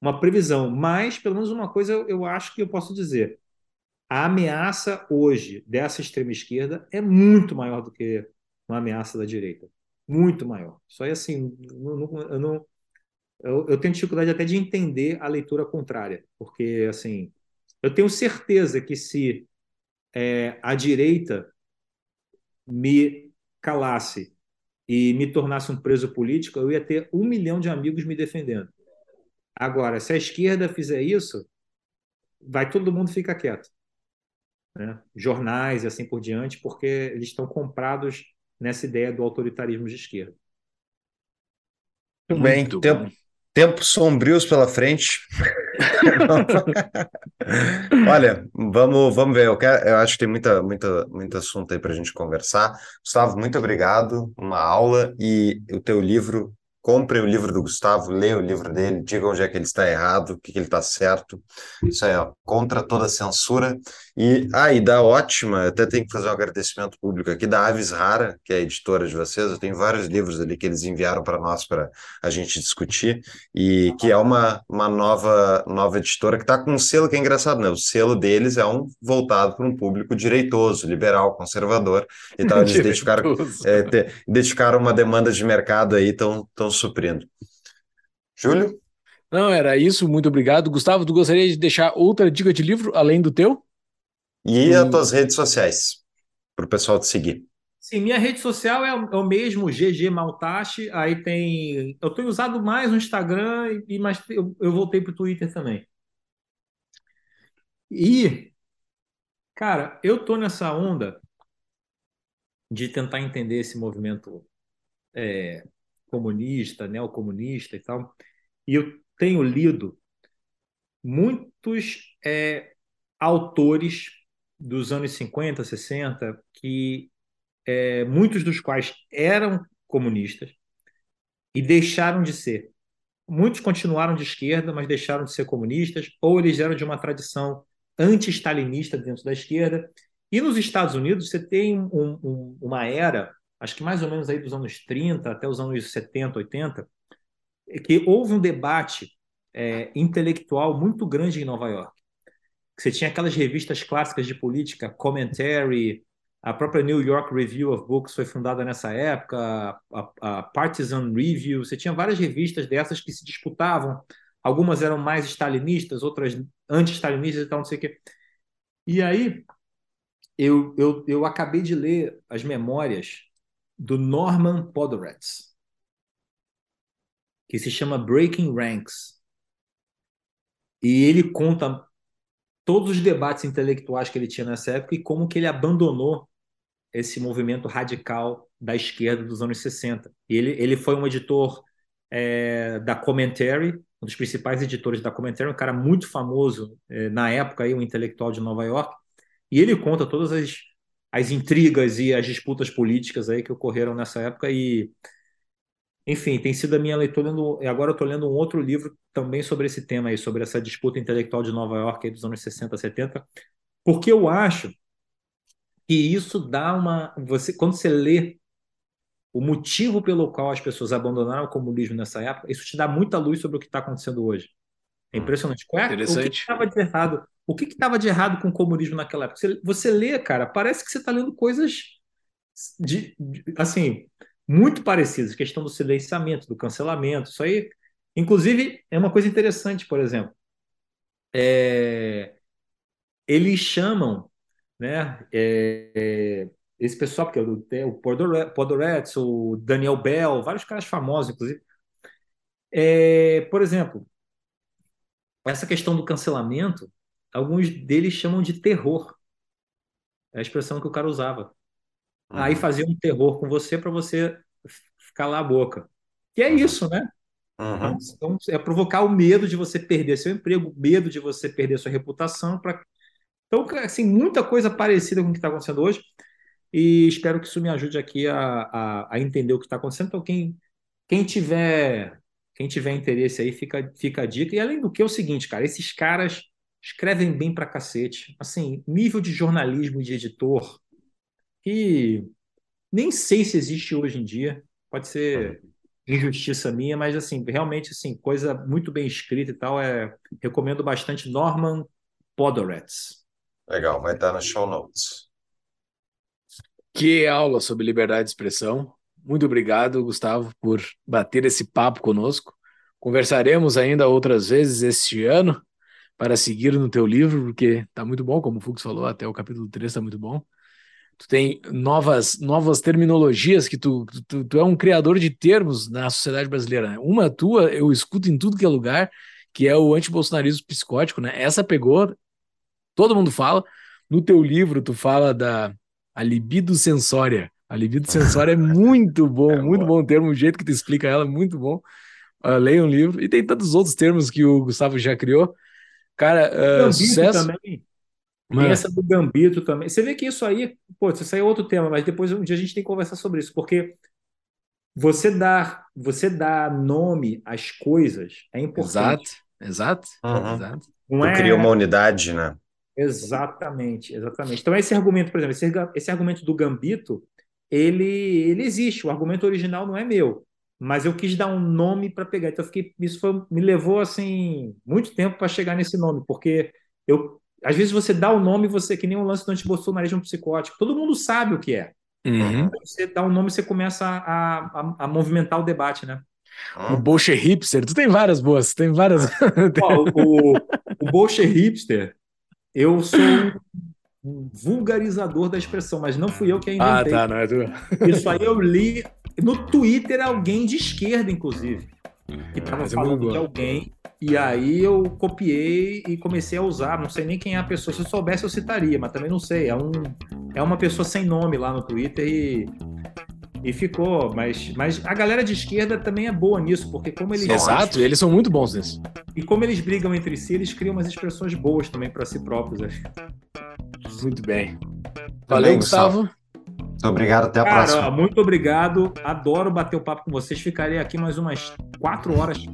uma previsão, mas pelo menos uma coisa eu, eu acho que eu posso dizer. A ameaça hoje dessa extrema esquerda é muito maior do que uma ameaça da direita. Muito maior. Só é assim, eu, não, eu, eu tenho dificuldade até de entender a leitura contrária, porque assim, eu tenho certeza que se é, a direita me calasse e me tornasse um preso político, eu ia ter um milhão de amigos me defendendo. Agora, se a esquerda fizer isso, vai todo mundo ficar quieto. Né? Jornais e assim por diante, porque eles estão comprados nessa ideia do autoritarismo de esquerda. Muito bem, tempo, tempos sombrios pela frente. Olha, vamos, vamos ver. Eu, quero, eu acho que tem muita, muita, muito assunto aí para a gente conversar. Gustavo, muito obrigado. Uma aula e o teu livro Compre o livro do Gustavo, leia o livro dele, diga onde é que ele está errado, o que, que ele está certo. Isso aí, ó, contra toda censura. E, ah, e da ótima, até tenho que fazer um agradecimento público aqui, da Aves Rara, que é a editora de vocês. Eu tenho vários livros ali que eles enviaram para nós para a gente discutir, e que é uma, uma nova, nova editora que está com um selo que é engraçado, né? O selo deles é um voltado para um público direitoso, liberal, conservador. Então, eles identificaram, é, te, identificaram uma demanda de mercado aí, estão suprindo. Júlio? Não, era isso. Muito obrigado. Gustavo, tu gostaria de deixar outra dica de livro além do teu? E as tuas redes sociais, para o pessoal te seguir. Sim, minha rede social é o, é mesmo, GG Maltache. Aí tem. Eu tenho usado mais o Instagram, e, mas eu, eu voltei para o Twitter também. E, cara, eu tô nessa onda de tentar entender esse movimento é, comunista, neocomunista e tal. E eu tenho lido muitos é, autores dos anos 50, 60, que é, muitos dos quais eram comunistas e deixaram de ser. Muitos continuaram de esquerda, mas deixaram de ser comunistas, ou eles eram de uma tradição anti-stalinista dentro da esquerda. E nos Estados Unidos você tem um, um, uma era acho que mais ou menos aí dos anos 30 até os anos 70, 80, é que houve um debate é, intelectual muito grande em Nova York. Você tinha aquelas revistas clássicas de política, Commentary, a própria New York Review of Books foi fundada nessa época, a, a Partisan Review, você tinha várias revistas dessas que se disputavam. Algumas eram mais stalinistas, outras anti-stalinistas e tal, não sei o quê. E aí, eu, eu, eu acabei de ler as memórias do Norman Podhoretz, que se chama Breaking Ranks. E ele conta todos os debates intelectuais que ele tinha nessa época e como que ele abandonou esse movimento radical da esquerda dos anos 60. E ele, ele foi um editor é, da Commentary, um dos principais editores da Commentary, um cara muito famoso é, na época, aí, um intelectual de Nova York, e ele conta todas as, as intrigas e as disputas políticas aí que ocorreram nessa época e enfim, tem sido a minha leitura. e agora eu estou lendo um outro livro também sobre esse tema aí, sobre essa disputa intelectual de Nova York dos anos 60, 70, porque eu acho que isso dá uma. Você, quando você lê o motivo pelo qual as pessoas abandonaram o comunismo nessa época, isso te dá muita luz sobre o que está acontecendo hoje. É hum, impressionante. Qual é, o que estava de errado? O que estava de errado com o comunismo naquela época? Você, você lê, cara, parece que você está lendo coisas de, de, assim muito parecidas, questão do silenciamento, do cancelamento, isso aí, inclusive, é uma coisa interessante, por exemplo, é, eles chamam, né, é, é, esse pessoal, porque é o Podoretz, o Daniel Bell, vários caras famosos, inclusive, é, por exemplo, essa questão do cancelamento, alguns deles chamam de terror, é a expressão que o cara usava. Uhum. Aí fazia um terror com você para você calar a boca. Que é uhum. isso, né? Uhum. Então, é provocar o medo de você perder seu emprego, medo de você perder sua reputação. Pra... Então, assim, muita coisa parecida com o que está acontecendo hoje. E espero que isso me ajude aqui a, a, a entender o que está acontecendo. Então, quem, quem tiver quem tiver interesse aí, fica, fica a dica. E além do que, é o seguinte, cara, esses caras escrevem bem pra cacete. Assim, nível de jornalismo de editor, que nem sei se existe hoje em dia. Pode ser injustiça minha, mas assim, realmente assim, coisa muito bem escrita e tal, é recomendo bastante Norman Podhoretz. Legal, vai estar no show notes. Que aula sobre liberdade de expressão. Muito obrigado, Gustavo, por bater esse papo conosco. Conversaremos ainda outras vezes este ano para seguir no teu livro, porque está muito bom, como o Fux falou, até o capítulo 3 está muito bom tu tem novas, novas terminologias que tu, tu, tu é um criador de termos na sociedade brasileira. Né? Uma tua eu escuto em tudo que é lugar, que é o antibolsonarismo psicótico, né? Essa pegou, todo mundo fala. No teu livro tu fala da a libido sensória. A libido sensória é muito bom, é muito bom. bom termo, o jeito que tu explica ela é muito bom. Uh, leia um livro. E tem tantos outros termos que o Gustavo já criou. Cara, uh, sucesso. Também. Tem essa do Gambito também. Você vê que isso aí, pô, isso aí é outro tema, mas depois um dia a gente tem que conversar sobre isso, porque você dar, você dar nome às coisas é importante. Exato, exato. Uhum. exato. Não é... cria uma unidade, né? Exatamente, exatamente. Então esse argumento, por exemplo, esse, esse argumento do Gambito, ele, ele existe. O argumento original não é meu, mas eu quis dar um nome para pegar. Então fiquei, isso foi, me levou assim muito tempo para chegar nesse nome, porque eu às vezes você dá o nome, você que nem um lance do antibolsonarismo psicótico. Todo mundo sabe o que é. Uhum. Você dá o um nome, você começa a, a, a, movimentar o debate, né? O Bolche Hipster, tu tem várias boas, tem várias. Ó, o, o Bolche Hipster, eu sou um vulgarizador da expressão, mas não fui eu que a inventei. Ah, tá, não é tu. Isso aí eu li no Twitter alguém de esquerda, inclusive, que estava falando de alguém e aí eu copiei e comecei a usar. Não sei nem quem é a pessoa. Se eu soubesse, eu citaria, mas também não sei. É, um, é uma pessoa sem nome lá no Twitter e, e ficou. Mas, mas a galera de esquerda também é boa nisso, porque como eles. Exato, eles são muito bons nisso. E como eles brigam entre si, eles criam umas expressões boas também para si próprios. Né? Muito bem. Valeu, Gustavo. Muito obrigado, até a Cara, próxima. Muito obrigado, adoro bater o papo com vocês. Ficarei aqui mais umas quatro horas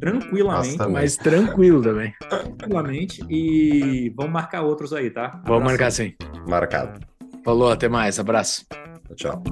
tranquilamente. Mas tranquilo também. Tranquilamente. E vamos marcar outros aí, tá? Abraço. Vamos marcar sim. Marcado. Falou, até mais. Abraço. Tchau.